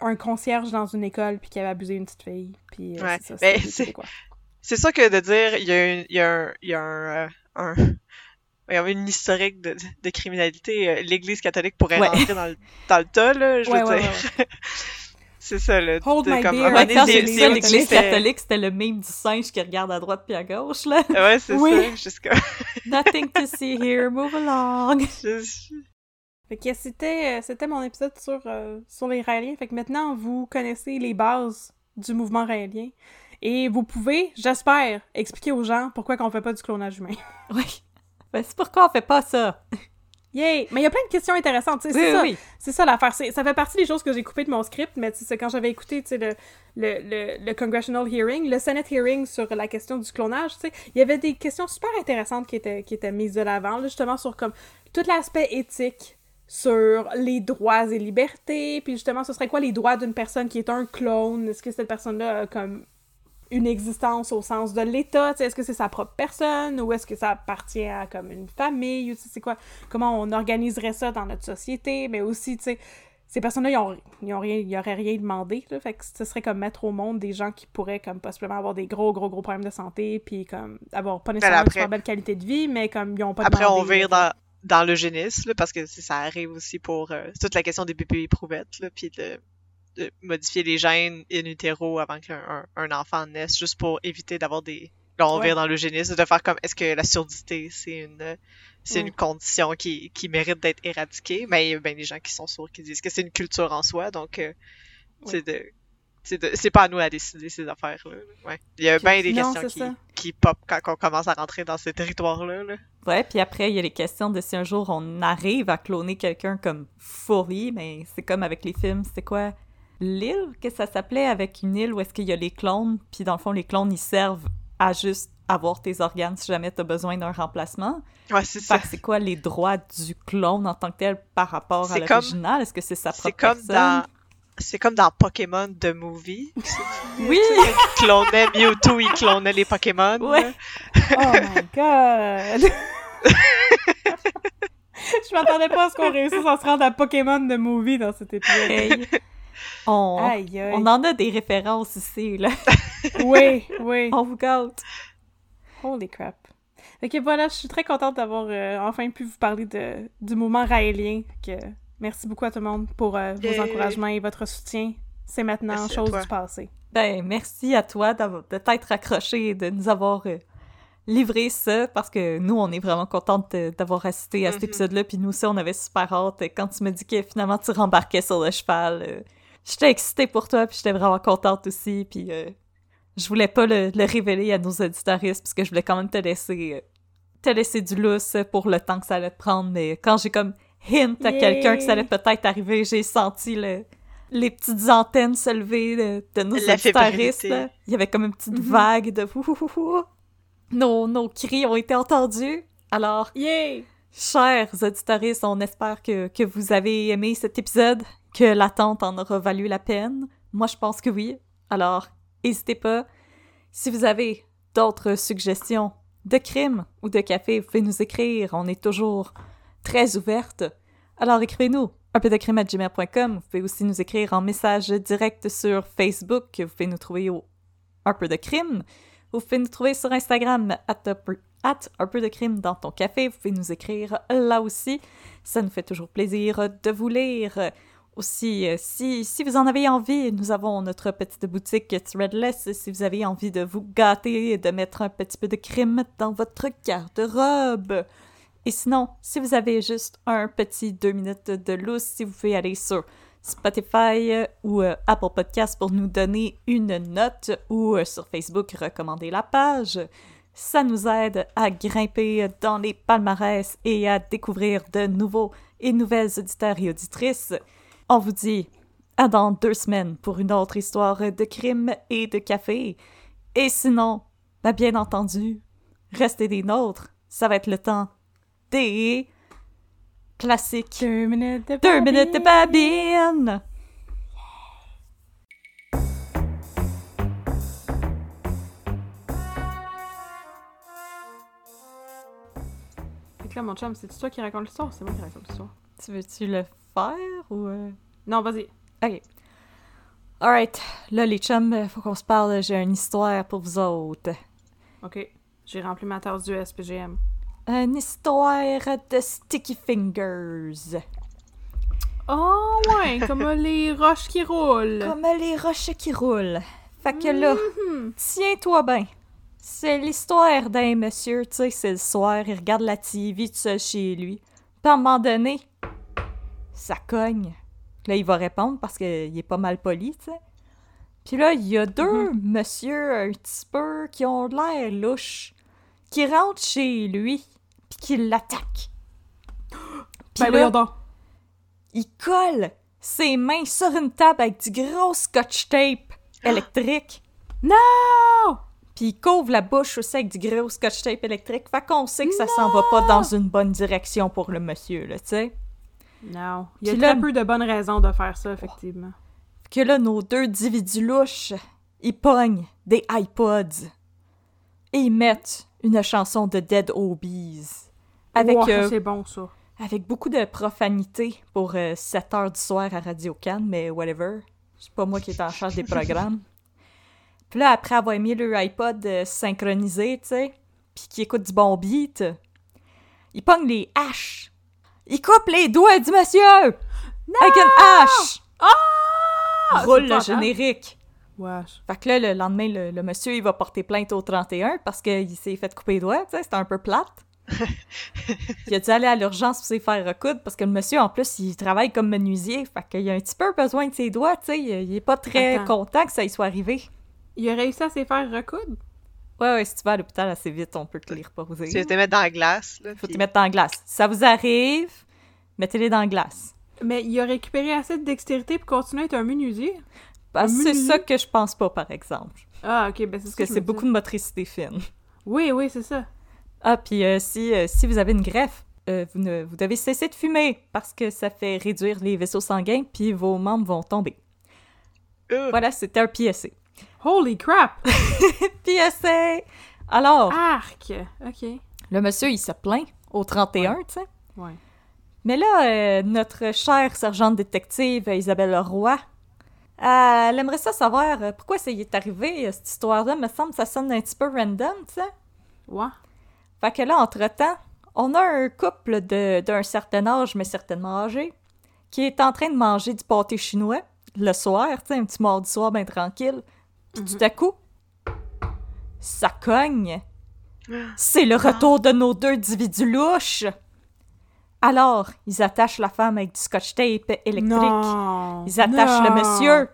Un concierge dans une école puis qui avait abusé une petite fille puis euh, Ouais. c'est ça Ben, c'est- ça que de dire, il y a, une- il y a un, il y a un, euh, un- il y a une historique de, de criminalité, euh, l'Église catholique pourrait Ouais. rentrer dans le, dans le tas, là, je Ouais, veux ouais, dire. C'est ça, là. Hold de- my comme, beer. un c'est- l'Église catholique, c'était le mime du singe qui regarde à droite puis à gauche, là. Ouais, c'est Oui. ça, jusqu'à... Nothing to see here, move along. je- Fait que c'était euh, c'était mon épisode sur euh, sur les Raéliens. Fait que maintenant vous connaissez les bases du mouvement raélien et vous pouvez, j'espère, expliquer aux gens pourquoi qu'on fait pas du clonage humain. Oui. Ben, c'est pourquoi on fait pas ça. Yay! Mais il y a plein de questions intéressantes, tu sais, Oui, c'est oui. C'est ça l'affaire. C'est- Ça fait partie des choses que j'ai coupées de mon script, mais c'est quand j'avais écouté tu sais, le, le, le, le congressional hearing, le Senate hearing sur la question du clonage, tu sais, il y avait des questions super intéressantes qui étaient, qui étaient mises de l'avant, là, justement sur comme tout l'aspect éthique sur les droits et libertés, puis justement, ce serait quoi les droits d'une personne qui est un clone? Est-ce que cette personne-là a comme une existence au sens de l'État, est-ce que c'est sa propre personne ou est-ce que ça appartient à comme une famille? Ou c'est quoi comment on organiserait ça dans notre société? Mais aussi tu sais ces personnes-là ils ils ont rien ils auraient rien demandé là, fait que ce serait comme mettre au monde des gens qui pourraient comme possiblement avoir des gros gros gros problèmes de santé puis comme avoir pas nécessairement après- une super belle qualité de vie mais comme ils ont pas Après, on demandé, vire là, dans, dans l'eugénisme, là, parce que ça arrive aussi pour euh, toute la question des bébés éprouvettes, là, puis de, de modifier les gènes in utero avant qu'un un, un enfant naisse, juste pour éviter d'avoir des... Là, on Ouais. vire dans l'eugénisme, de faire comme, est-ce que la surdité, c'est une c'est une condition qui, qui mérite d'être éradiquée? Mais il y a bien des gens qui sont sourds, qui disent que c'est une culture en soi, donc euh, C'est de- c'est pas à nous à décider ces affaires-là. là. Ouais. Il y a bien des Non, questions c'est qui, ça. qui pop quand on commence à rentrer dans ce territoire-là. là. Ouais, puis après, il y a les questions de si un jour on arrive à cloner quelqu'un comme fully, mais c'est comme avec les films, c'est quoi? L'île, que ça s'appelait, avec une île où est-ce qu'il y a les clones, puis dans le fond, les clones, ils servent à juste avoir tes organes si jamais t'as besoin d'un remplacement. Ouais, c'est ça. c'est quoi les droits du clone en tant que tel par rapport à C'est comme- l'original? Est-ce que c'est sa C'est propre comme personne? dans. C'est comme dans Pokémon The Movie. Oui! Il clonait Mewtwo, il clonait les Pokémon. Ouais. Oh my god! Je m'attendais pas à ce qu'on réussisse à se rendre à Pokémon de movie dans cet épisode. Hey. On, Aïe, aïe. on en a des références ici, là. Oui, oui. On vous gâte. Holy crap. Ok, voilà, je suis très contente d'avoir euh, enfin pu vous parler de, du mouvement raélien. Que, merci beaucoup à tout le monde pour euh, vos Yay. encouragements et votre soutien. C'est maintenant Merci chose du passé. Ben, merci à toi d'avoir- de t'être accroché et de nous avoir euh, livré ça, parce que nous, on est vraiment contente de- d'avoir assisté à cet Mhm. épisode-là, puis nous aussi, on avait super hâte. Quand tu me dis que finalement tu rembarquais sur le cheval, euh, j'étais excitée pour toi, puis j'étais vraiment contente aussi, puis euh, je voulais pas le, le révéler à nos auditoristes, parce que je voulais quand même te laisser, euh, te laisser du lousse pour le temps que ça allait te prendre, mais quand j'ai comme hint à quelqu'un que ça allait peut-être arriver, j'ai senti le les petites antennes se lever de, de nos là. Il y avait comme une petite Mhm. vague de Nos, nos cris ont été entendus. Alors, Yay! chers auditoristes, on espère que, que vous avez aimé cet épisode, que l'attente en aura valu la peine. Moi, je pense que oui. Alors, n'hésitez pas. Si vous avez d'autres suggestions de crimes ou de café, vous pouvez nous écrire. On est toujours très ouverte. Alors, écrivez-nous un peu de crime à gmail.com. Vous pouvez aussi nous écrire en message direct sur Facebook. Vous pouvez nous trouver au un peu de crime. Vous pouvez nous trouver sur Instagram at, un peu- at un peu de crime dans ton café. Vous pouvez nous écrire là aussi. Ça nous fait toujours plaisir de vous lire. Aussi, euh, si, si vous en avez envie, nous avons notre petite boutique Threadless. Si vous avez envie de vous gâter et de mettre un petit peu de crime dans votre garde-robe. Et sinon, si vous avez juste un petit deux minutes de lousse, si vous pouvez aller sur Spotify euh, ou euh, Apple Podcast pour nous donner une note ou euh, sur Facebook recommander la page. Ça nous aide à grimper dans les palmarès et à découvrir de nouveaux et nouvelles auditeurs et auditrices. On vous dit à dans deux semaines pour une autre histoire de crime et de café. Et sinon, ben bien entendu, restez des nôtres. Ça va être le temps des classiques. Deux minutes de Deux minutes de babine. là, mon chum, c'est toi qui raconte l'histoire c'est moi qui raconte l'histoire? Tu veux-tu le faire ou... euh? Non, vas-y. Ok. Alright, là les chums, euh, faut qu'on se parle, j'ai une histoire pour vous autres. Ok. J'ai rempli ma tasse du SPGM. Une histoire de Sticky Fingers. Oh, ouais, comme les roches qui roulent. Comme les roches qui roulent. Fait que là, Mhm. tiens-toi bien. C'est l'histoire d'un monsieur, tu sais, c'est le soir, il regarde la TV tout seul chez lui. Puis à un moment donné, ça cogne. Là, il va répondre parce qu'il est pas mal poli, tu sais. Puis là, il y a deux monsieur un petit peu qui ont l'air louches, qui rentrent chez lui, puis qui l'attaquent. Puis Ben, là, il colle ses mains sur une table avec du gros scotch tape électrique. Non! Puis il couvre la bouche aussi avec du gros scotch tape électrique. Fait qu'on sait que ça s'en va pas dans une bonne direction pour le monsieur, là, tu sais. Non. Il y a Puis très là- peu de bonnes raisons de faire ça, effectivement. Que là, nos deux individus louches, ils pognent des iPods et ils mettent une chanson de Dead Obies. Avec, Wow, euh, c'est bon, ça. avec beaucoup de profanité pour 7 heures du soir à Radio Cannes, mais whatever. C'est pas moi qui est en charge des programmes. Puis là, après avoir mis le iPod euh, synchronisé, tu sais, puis qui écoute du bon beat, il pogne les haches. Il coupe les doigts du monsieur! Avec une hache! Roule c'est le générique. Wesh. Fait que là, le lendemain, le, le monsieur, il va porter plainte au 31 parce qu'il s'est fait couper les doigts, tu sais, c'était un peu plate. il a dû aller à l'urgence pour se faire recoudre parce que le monsieur, en plus, il travaille comme menuisier. Fait qu'il a un petit peu besoin de ses doigts, tu sais. Il est pas très Attends. content que ça y soit arrivé. Il a réussi à se faire recoudre? Ouais, ouais, si tu vas à l'hôpital assez vite, on peut te les reposer. Tu vas te mettre dans la glace. Là, Faut puis- te mettre dans la glace. Si ça vous arrive, mettez-les dans la glace. Mais il a récupéré assez de dextérité pour continuer à être un menuisier? Que c'est ça que je pense pas, par exemple. Ah, ok, ben c'est Parce ce que c'est beaucoup de motricité fine. Oui, oui, c'est ça. Ah, puis euh, si, euh, si vous avez une greffe, euh, vous, ne, vous devez cesser de fumer parce que ça fait réduire les vaisseaux sanguins puis vos membres vont tomber. Euh, Voilà, c'était un PSA. Holy crap! PSA! Alors, Arc! Ok. le monsieur, il se plaint au 31, tu sais. Ouais. Mais là, euh, notre chère sergente détective Isabelle Leroy, euh, elle aimerait ça savoir euh, pourquoi ça y est arrivé, euh, cette histoire-là? Me semble que ça sonne un petit peu random, tu sais. Ouais. Fait que là, entre-temps, on a un couple de- d'un certain âge, mais certainement âgé, qui est en train de manger du pâté chinois le soir, tu sais, un petit mardi soir bien tranquille. Puis tout à coup, ça cogne. C'est le retour de nos deux individus louches. Alors, ils attachent la femme avec du scotch tape électrique. Non! Ils attachent le monsieur.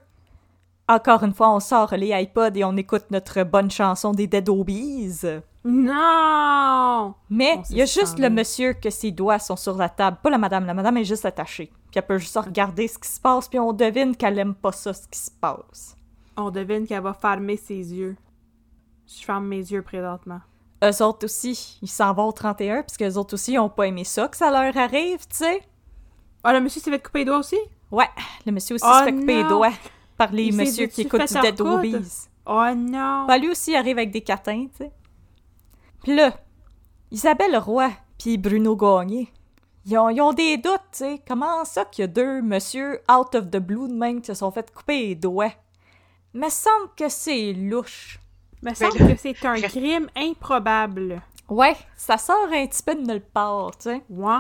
Encore une fois, on sort les iPods et on écoute notre bonne chanson des Dead Obies. Non! Mais il y a juste le monsieur que ses doigts sont sur la table, pas la madame. La madame est juste attachée. Puis elle peut juste regarder ce qui se passe, puis on devine qu'elle aime pas ça, ce qui se passe. On devine qu'elle va fermer ses yeux. Je ferme mes yeux présentement. Eux autres aussi, ils s'en vont au 31, puisque eux autres aussi, ils ont pas aimé ça, que ça leur arrive, tu sais. Ah, le monsieur s'est fait couper les doigts aussi? Ouais, le monsieur aussi Oh se fait couper les doigts par les s'est messieurs qui écoutent du Dead? Obies. Oh non! Bah, lui aussi arrive avec des catins, tu sais. Puis là, Isabelle Roy puis Bruno Gagné, ils ont, ils ont des doutes, tu sais. Comment ça qu'il y a deux monsieur out of the blue de même qui se sont fait couper les doigts? Me semble que c'est louche. Me semble là- que c'est un crime improbable. Ouais, ça sort un petit peu de nulle part, tu sais. Ouais.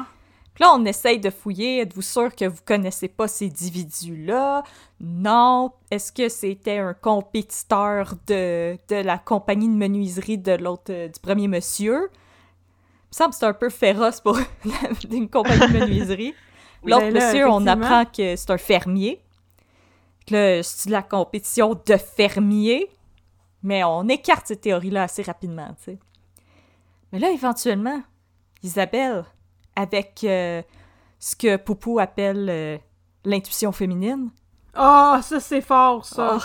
Puis là, on essaye de fouiller. Êtes-vous sûr que vous connaissez pas ces individus-là? Non. Est-ce que c'était un compétiteur de, de la compagnie de menuiserie de l'autre, euh, du premier monsieur? Il me semble que c'est un peu féroce pour une compagnie de menuiserie. L'autre Ben là, monsieur, on apprend que c'est un fermier. Que là, c'est de la compétition de fermiers? Mais on écarte cette théorie-là assez rapidement, tu sais. Mais là, éventuellement, Isabelle, avec euh, ce que Poupou appelle euh, l'intuition féminine. Oh, ça c'est fort, ça! Oh.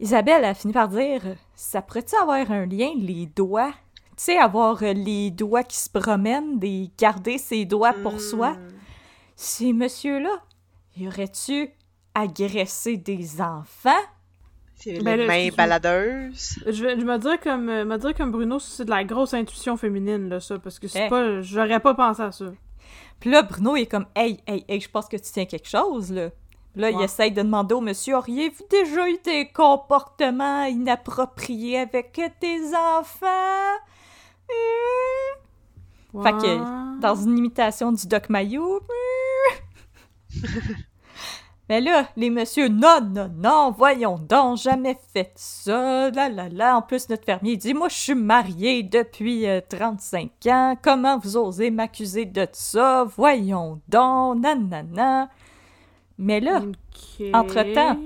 Isabelle a fini par dire Ça pourrait-tu avoir un lien, les doigts? Tu sais, avoir euh, les doigts qui se promènent, des garder ses doigts pour Hmm. soi Ces messieurs-là, y aurait-tu agressé des enfants? C'est Ben les là, mains baladeuses. Je vais je me dire comme euh, me dire comme Bruno, c'est de la grosse intuition féminine là ça parce que c'est Eh. pas j'aurais pas pensé à ça. Puis là, Bruno il est comme Hey, hey, hey, je pense que tu tiens quelque chose, là. Puis Là, il Ouais. essaye essaye de demander au monsieur Auriez-vous déjà eu des comportements inappropriés avec tes enfants? Fait que, dans une imitation du Doc Mayou. Mais là, les messieurs, non, non, non, voyons donc, jamais fait ça, là, là, là. En plus, notre fermier dit, moi, je suis marié depuis euh, 35 ans, comment vous osez m'accuser de ça? Voyons donc, nanana. Mais là. Entre-temps,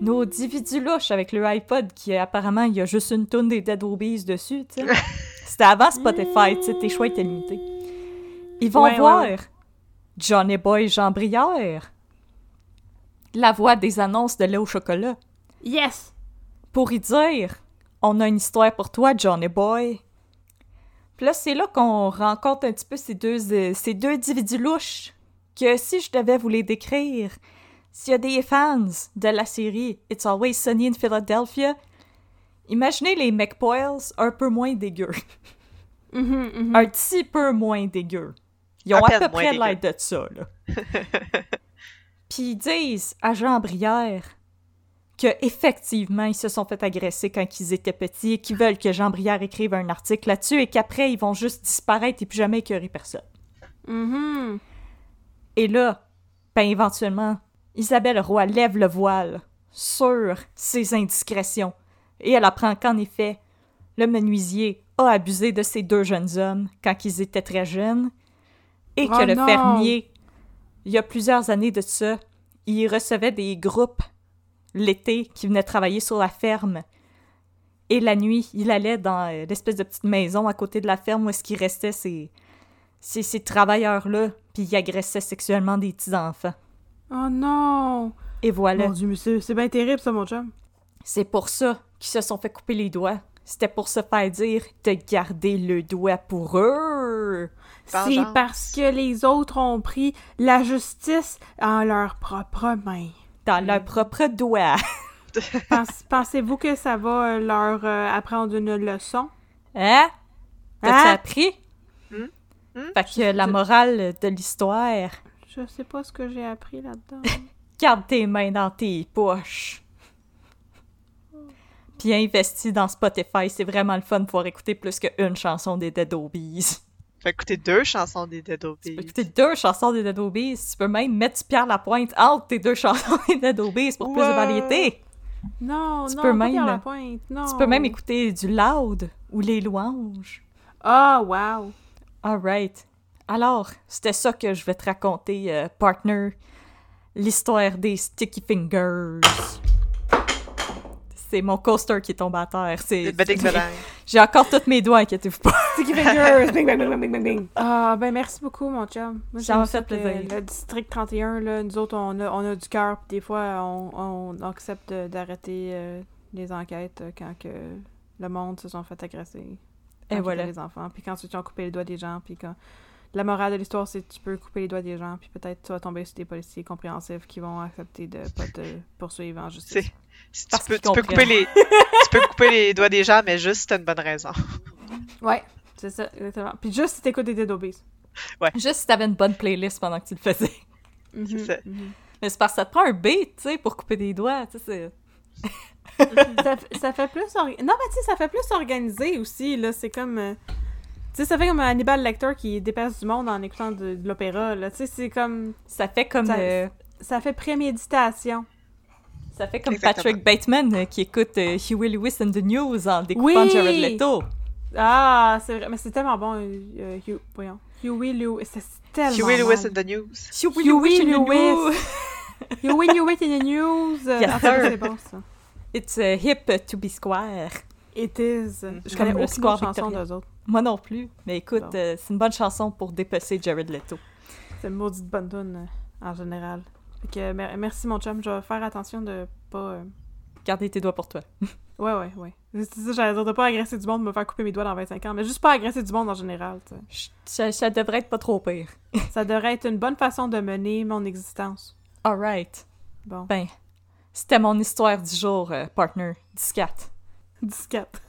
nos individus louches avec le iPod qui, apparemment, il y a juste une tonne des Dead Obies dessus, tu sais. C'était avant Spotify, tu sais, tes choix étaient limités. Ils vont ouais, voir ouais. Johnny Boy Jean Brière, la voix des annonces de lait au chocolat, Yes. pour y dire On a une histoire pour toi, Johnny Boy. Puis là, c'est là qu'on rencontre un petit peu ces deux, euh, ces deux individus louches que si je devais vous les décrire, s'il y a des fans de la série It's Always Sunny in Philadelphia, imaginez les McPoyles un peu moins dégueux. Mhm, mhm. un petit peu moins dégueux. Ils ont À peu près l'air de ça, là. Puis ils disent à Jean Brière que effectivement ils se sont fait agresser quand ils étaient petits et qu'ils veulent que Jean Brière écrive un article là-dessus et qu'après ils vont juste disparaître et plus jamais écœurer personne. Mhm. Et là, ben éventuellement, Isabelle Roy lève le voile sur ses indiscrétions et elle apprend qu'en effet, le menuisier a abusé de ces deux jeunes hommes quand ils étaient très jeunes et que Oh le non! fermier, il y a plusieurs années de ça, il recevait des groupes l'été qui venaient travailler sur la ferme. Et la nuit, il allait dans euh, l'espèce de petite maison à côté de la ferme où est-ce qu'il restait ces, ces, ces travailleurs-là, puis il agressait sexuellement des petits-enfants. Oh non! Et voilà. Mon Dieu, mais c'est c'est bien terrible, ça, mon chum. C'est pour ça qu'ils se sont fait couper les doigts. C'était pour se faire dire de garder le doigt pour eux. C'est parce que les autres ont pris la justice en leurs propres mains. Dans leur propre doigt. Pense- Pensez-vous que ça va euh, leur euh, apprendre une leçon? Hein? T'as-tu Hein? appris? Hmm? Hmm? Fait que la morale de l'histoire, Je sais pas ce que j'ai appris là-dedans. garde tes mains dans tes poches. Puis investis dans Spotify, c'est vraiment le fun de pouvoir écouter plus qu'une chanson des Dead Obies. Fait écouter deux chansons des Dead Obies. Tu peux écouter deux chansons des Dead Obies. Tu peux même mettre Pierre Lapointe entre tes deux chansons des Dead Obies pour plus de variété. Non, Tu non, peux même- Pierre Lapointe, non. Tu peux même écouter du Loud ou les louanges. Ah, wow. Alright. Alors, c'était ça que je vais te raconter, euh, partner. L'histoire des Sticky Fingers. C'est mon coaster qui est tombé à terre. C'est. J'ai encore tous mes doigts, inquiétez-vous pas. Sticky fingers! bing, bing, bing, bing, bing, bing. Ah, ben merci beaucoup, mon chum. Moi, Ça m'a fait plaisir. Le district 31, là, nous autres, on a, on a du cœur, puis des fois, on, on accepte d'arrêter euh, les enquêtes euh, quand que le monde se sont fait agresser. Et voilà. les enfants, puis quand ils ont coupé les doigts des gens, puis quand... La morale de l'histoire, c'est que tu peux couper les doigts des gens, puis peut-être tu vas tomber sur des policiers compréhensifs qui vont accepter de pas te poursuivre en justice. Si tu peux, qu'ils tu peux couper les, tu peux couper les doigts des gens, mais juste si t'as une bonne raison. Ouais, c'est ça, exactement. Puis juste si t'écoutes des Dead Obies. Juste si t'avais une bonne playlist pendant que tu le faisais. Mhm, C'est ça. mhm. Mais c'est parce que ça te prend un beat, tu sais, pour couper des doigts. Tu sais, c'est... ça, ça fait plus non mais tu sais ça fait plus organisé aussi là c'est comme euh, tu sais ça fait comme Hannibal Lecter qui dépasse du monde en écoutant de, de l'opéra là tu sais c'est comme Ça fait comme... Ça- euh, ça fait préméditation Ça fait comme Exactement. Patrick Bateman euh, qui écoute euh, Huey Lewis and the News en découpant Oui! Jared Leto. ah c'est vrai mais c'est tellement bon euh, euh, Hugh voyons Huey Lewis c'est tellement Huey Lewis in the news. Huey Huey and the Lewis. News. Huey Lewis in the news Yes, ah, c'est bon ça It's uh, hip to be square. It is je Comme connais le aucune square chanson Victoria. d'eux autres Moi non plus. Mais écoute, Bon. euh, c'est une bonne chanson pour dépecer Jared Leto. c'est une maudite bonne tune euh, en général Fait que, mer- merci mon chum je vais faire attention de pas euh, Gardez tes doigts pour toi. Ouais, ouais, ouais. C'est ça, j'allais dire de pas agresser du monde, me faire couper mes doigts dans 25 ans, mais juste pas agresser du monde en général, Ça, ça devrait être pas trop pire. Ça devrait être une bonne façon de mener mon existence. Alright. Bon. Ben, c'était mon histoire du jour, euh, partner. Discat. Disquette.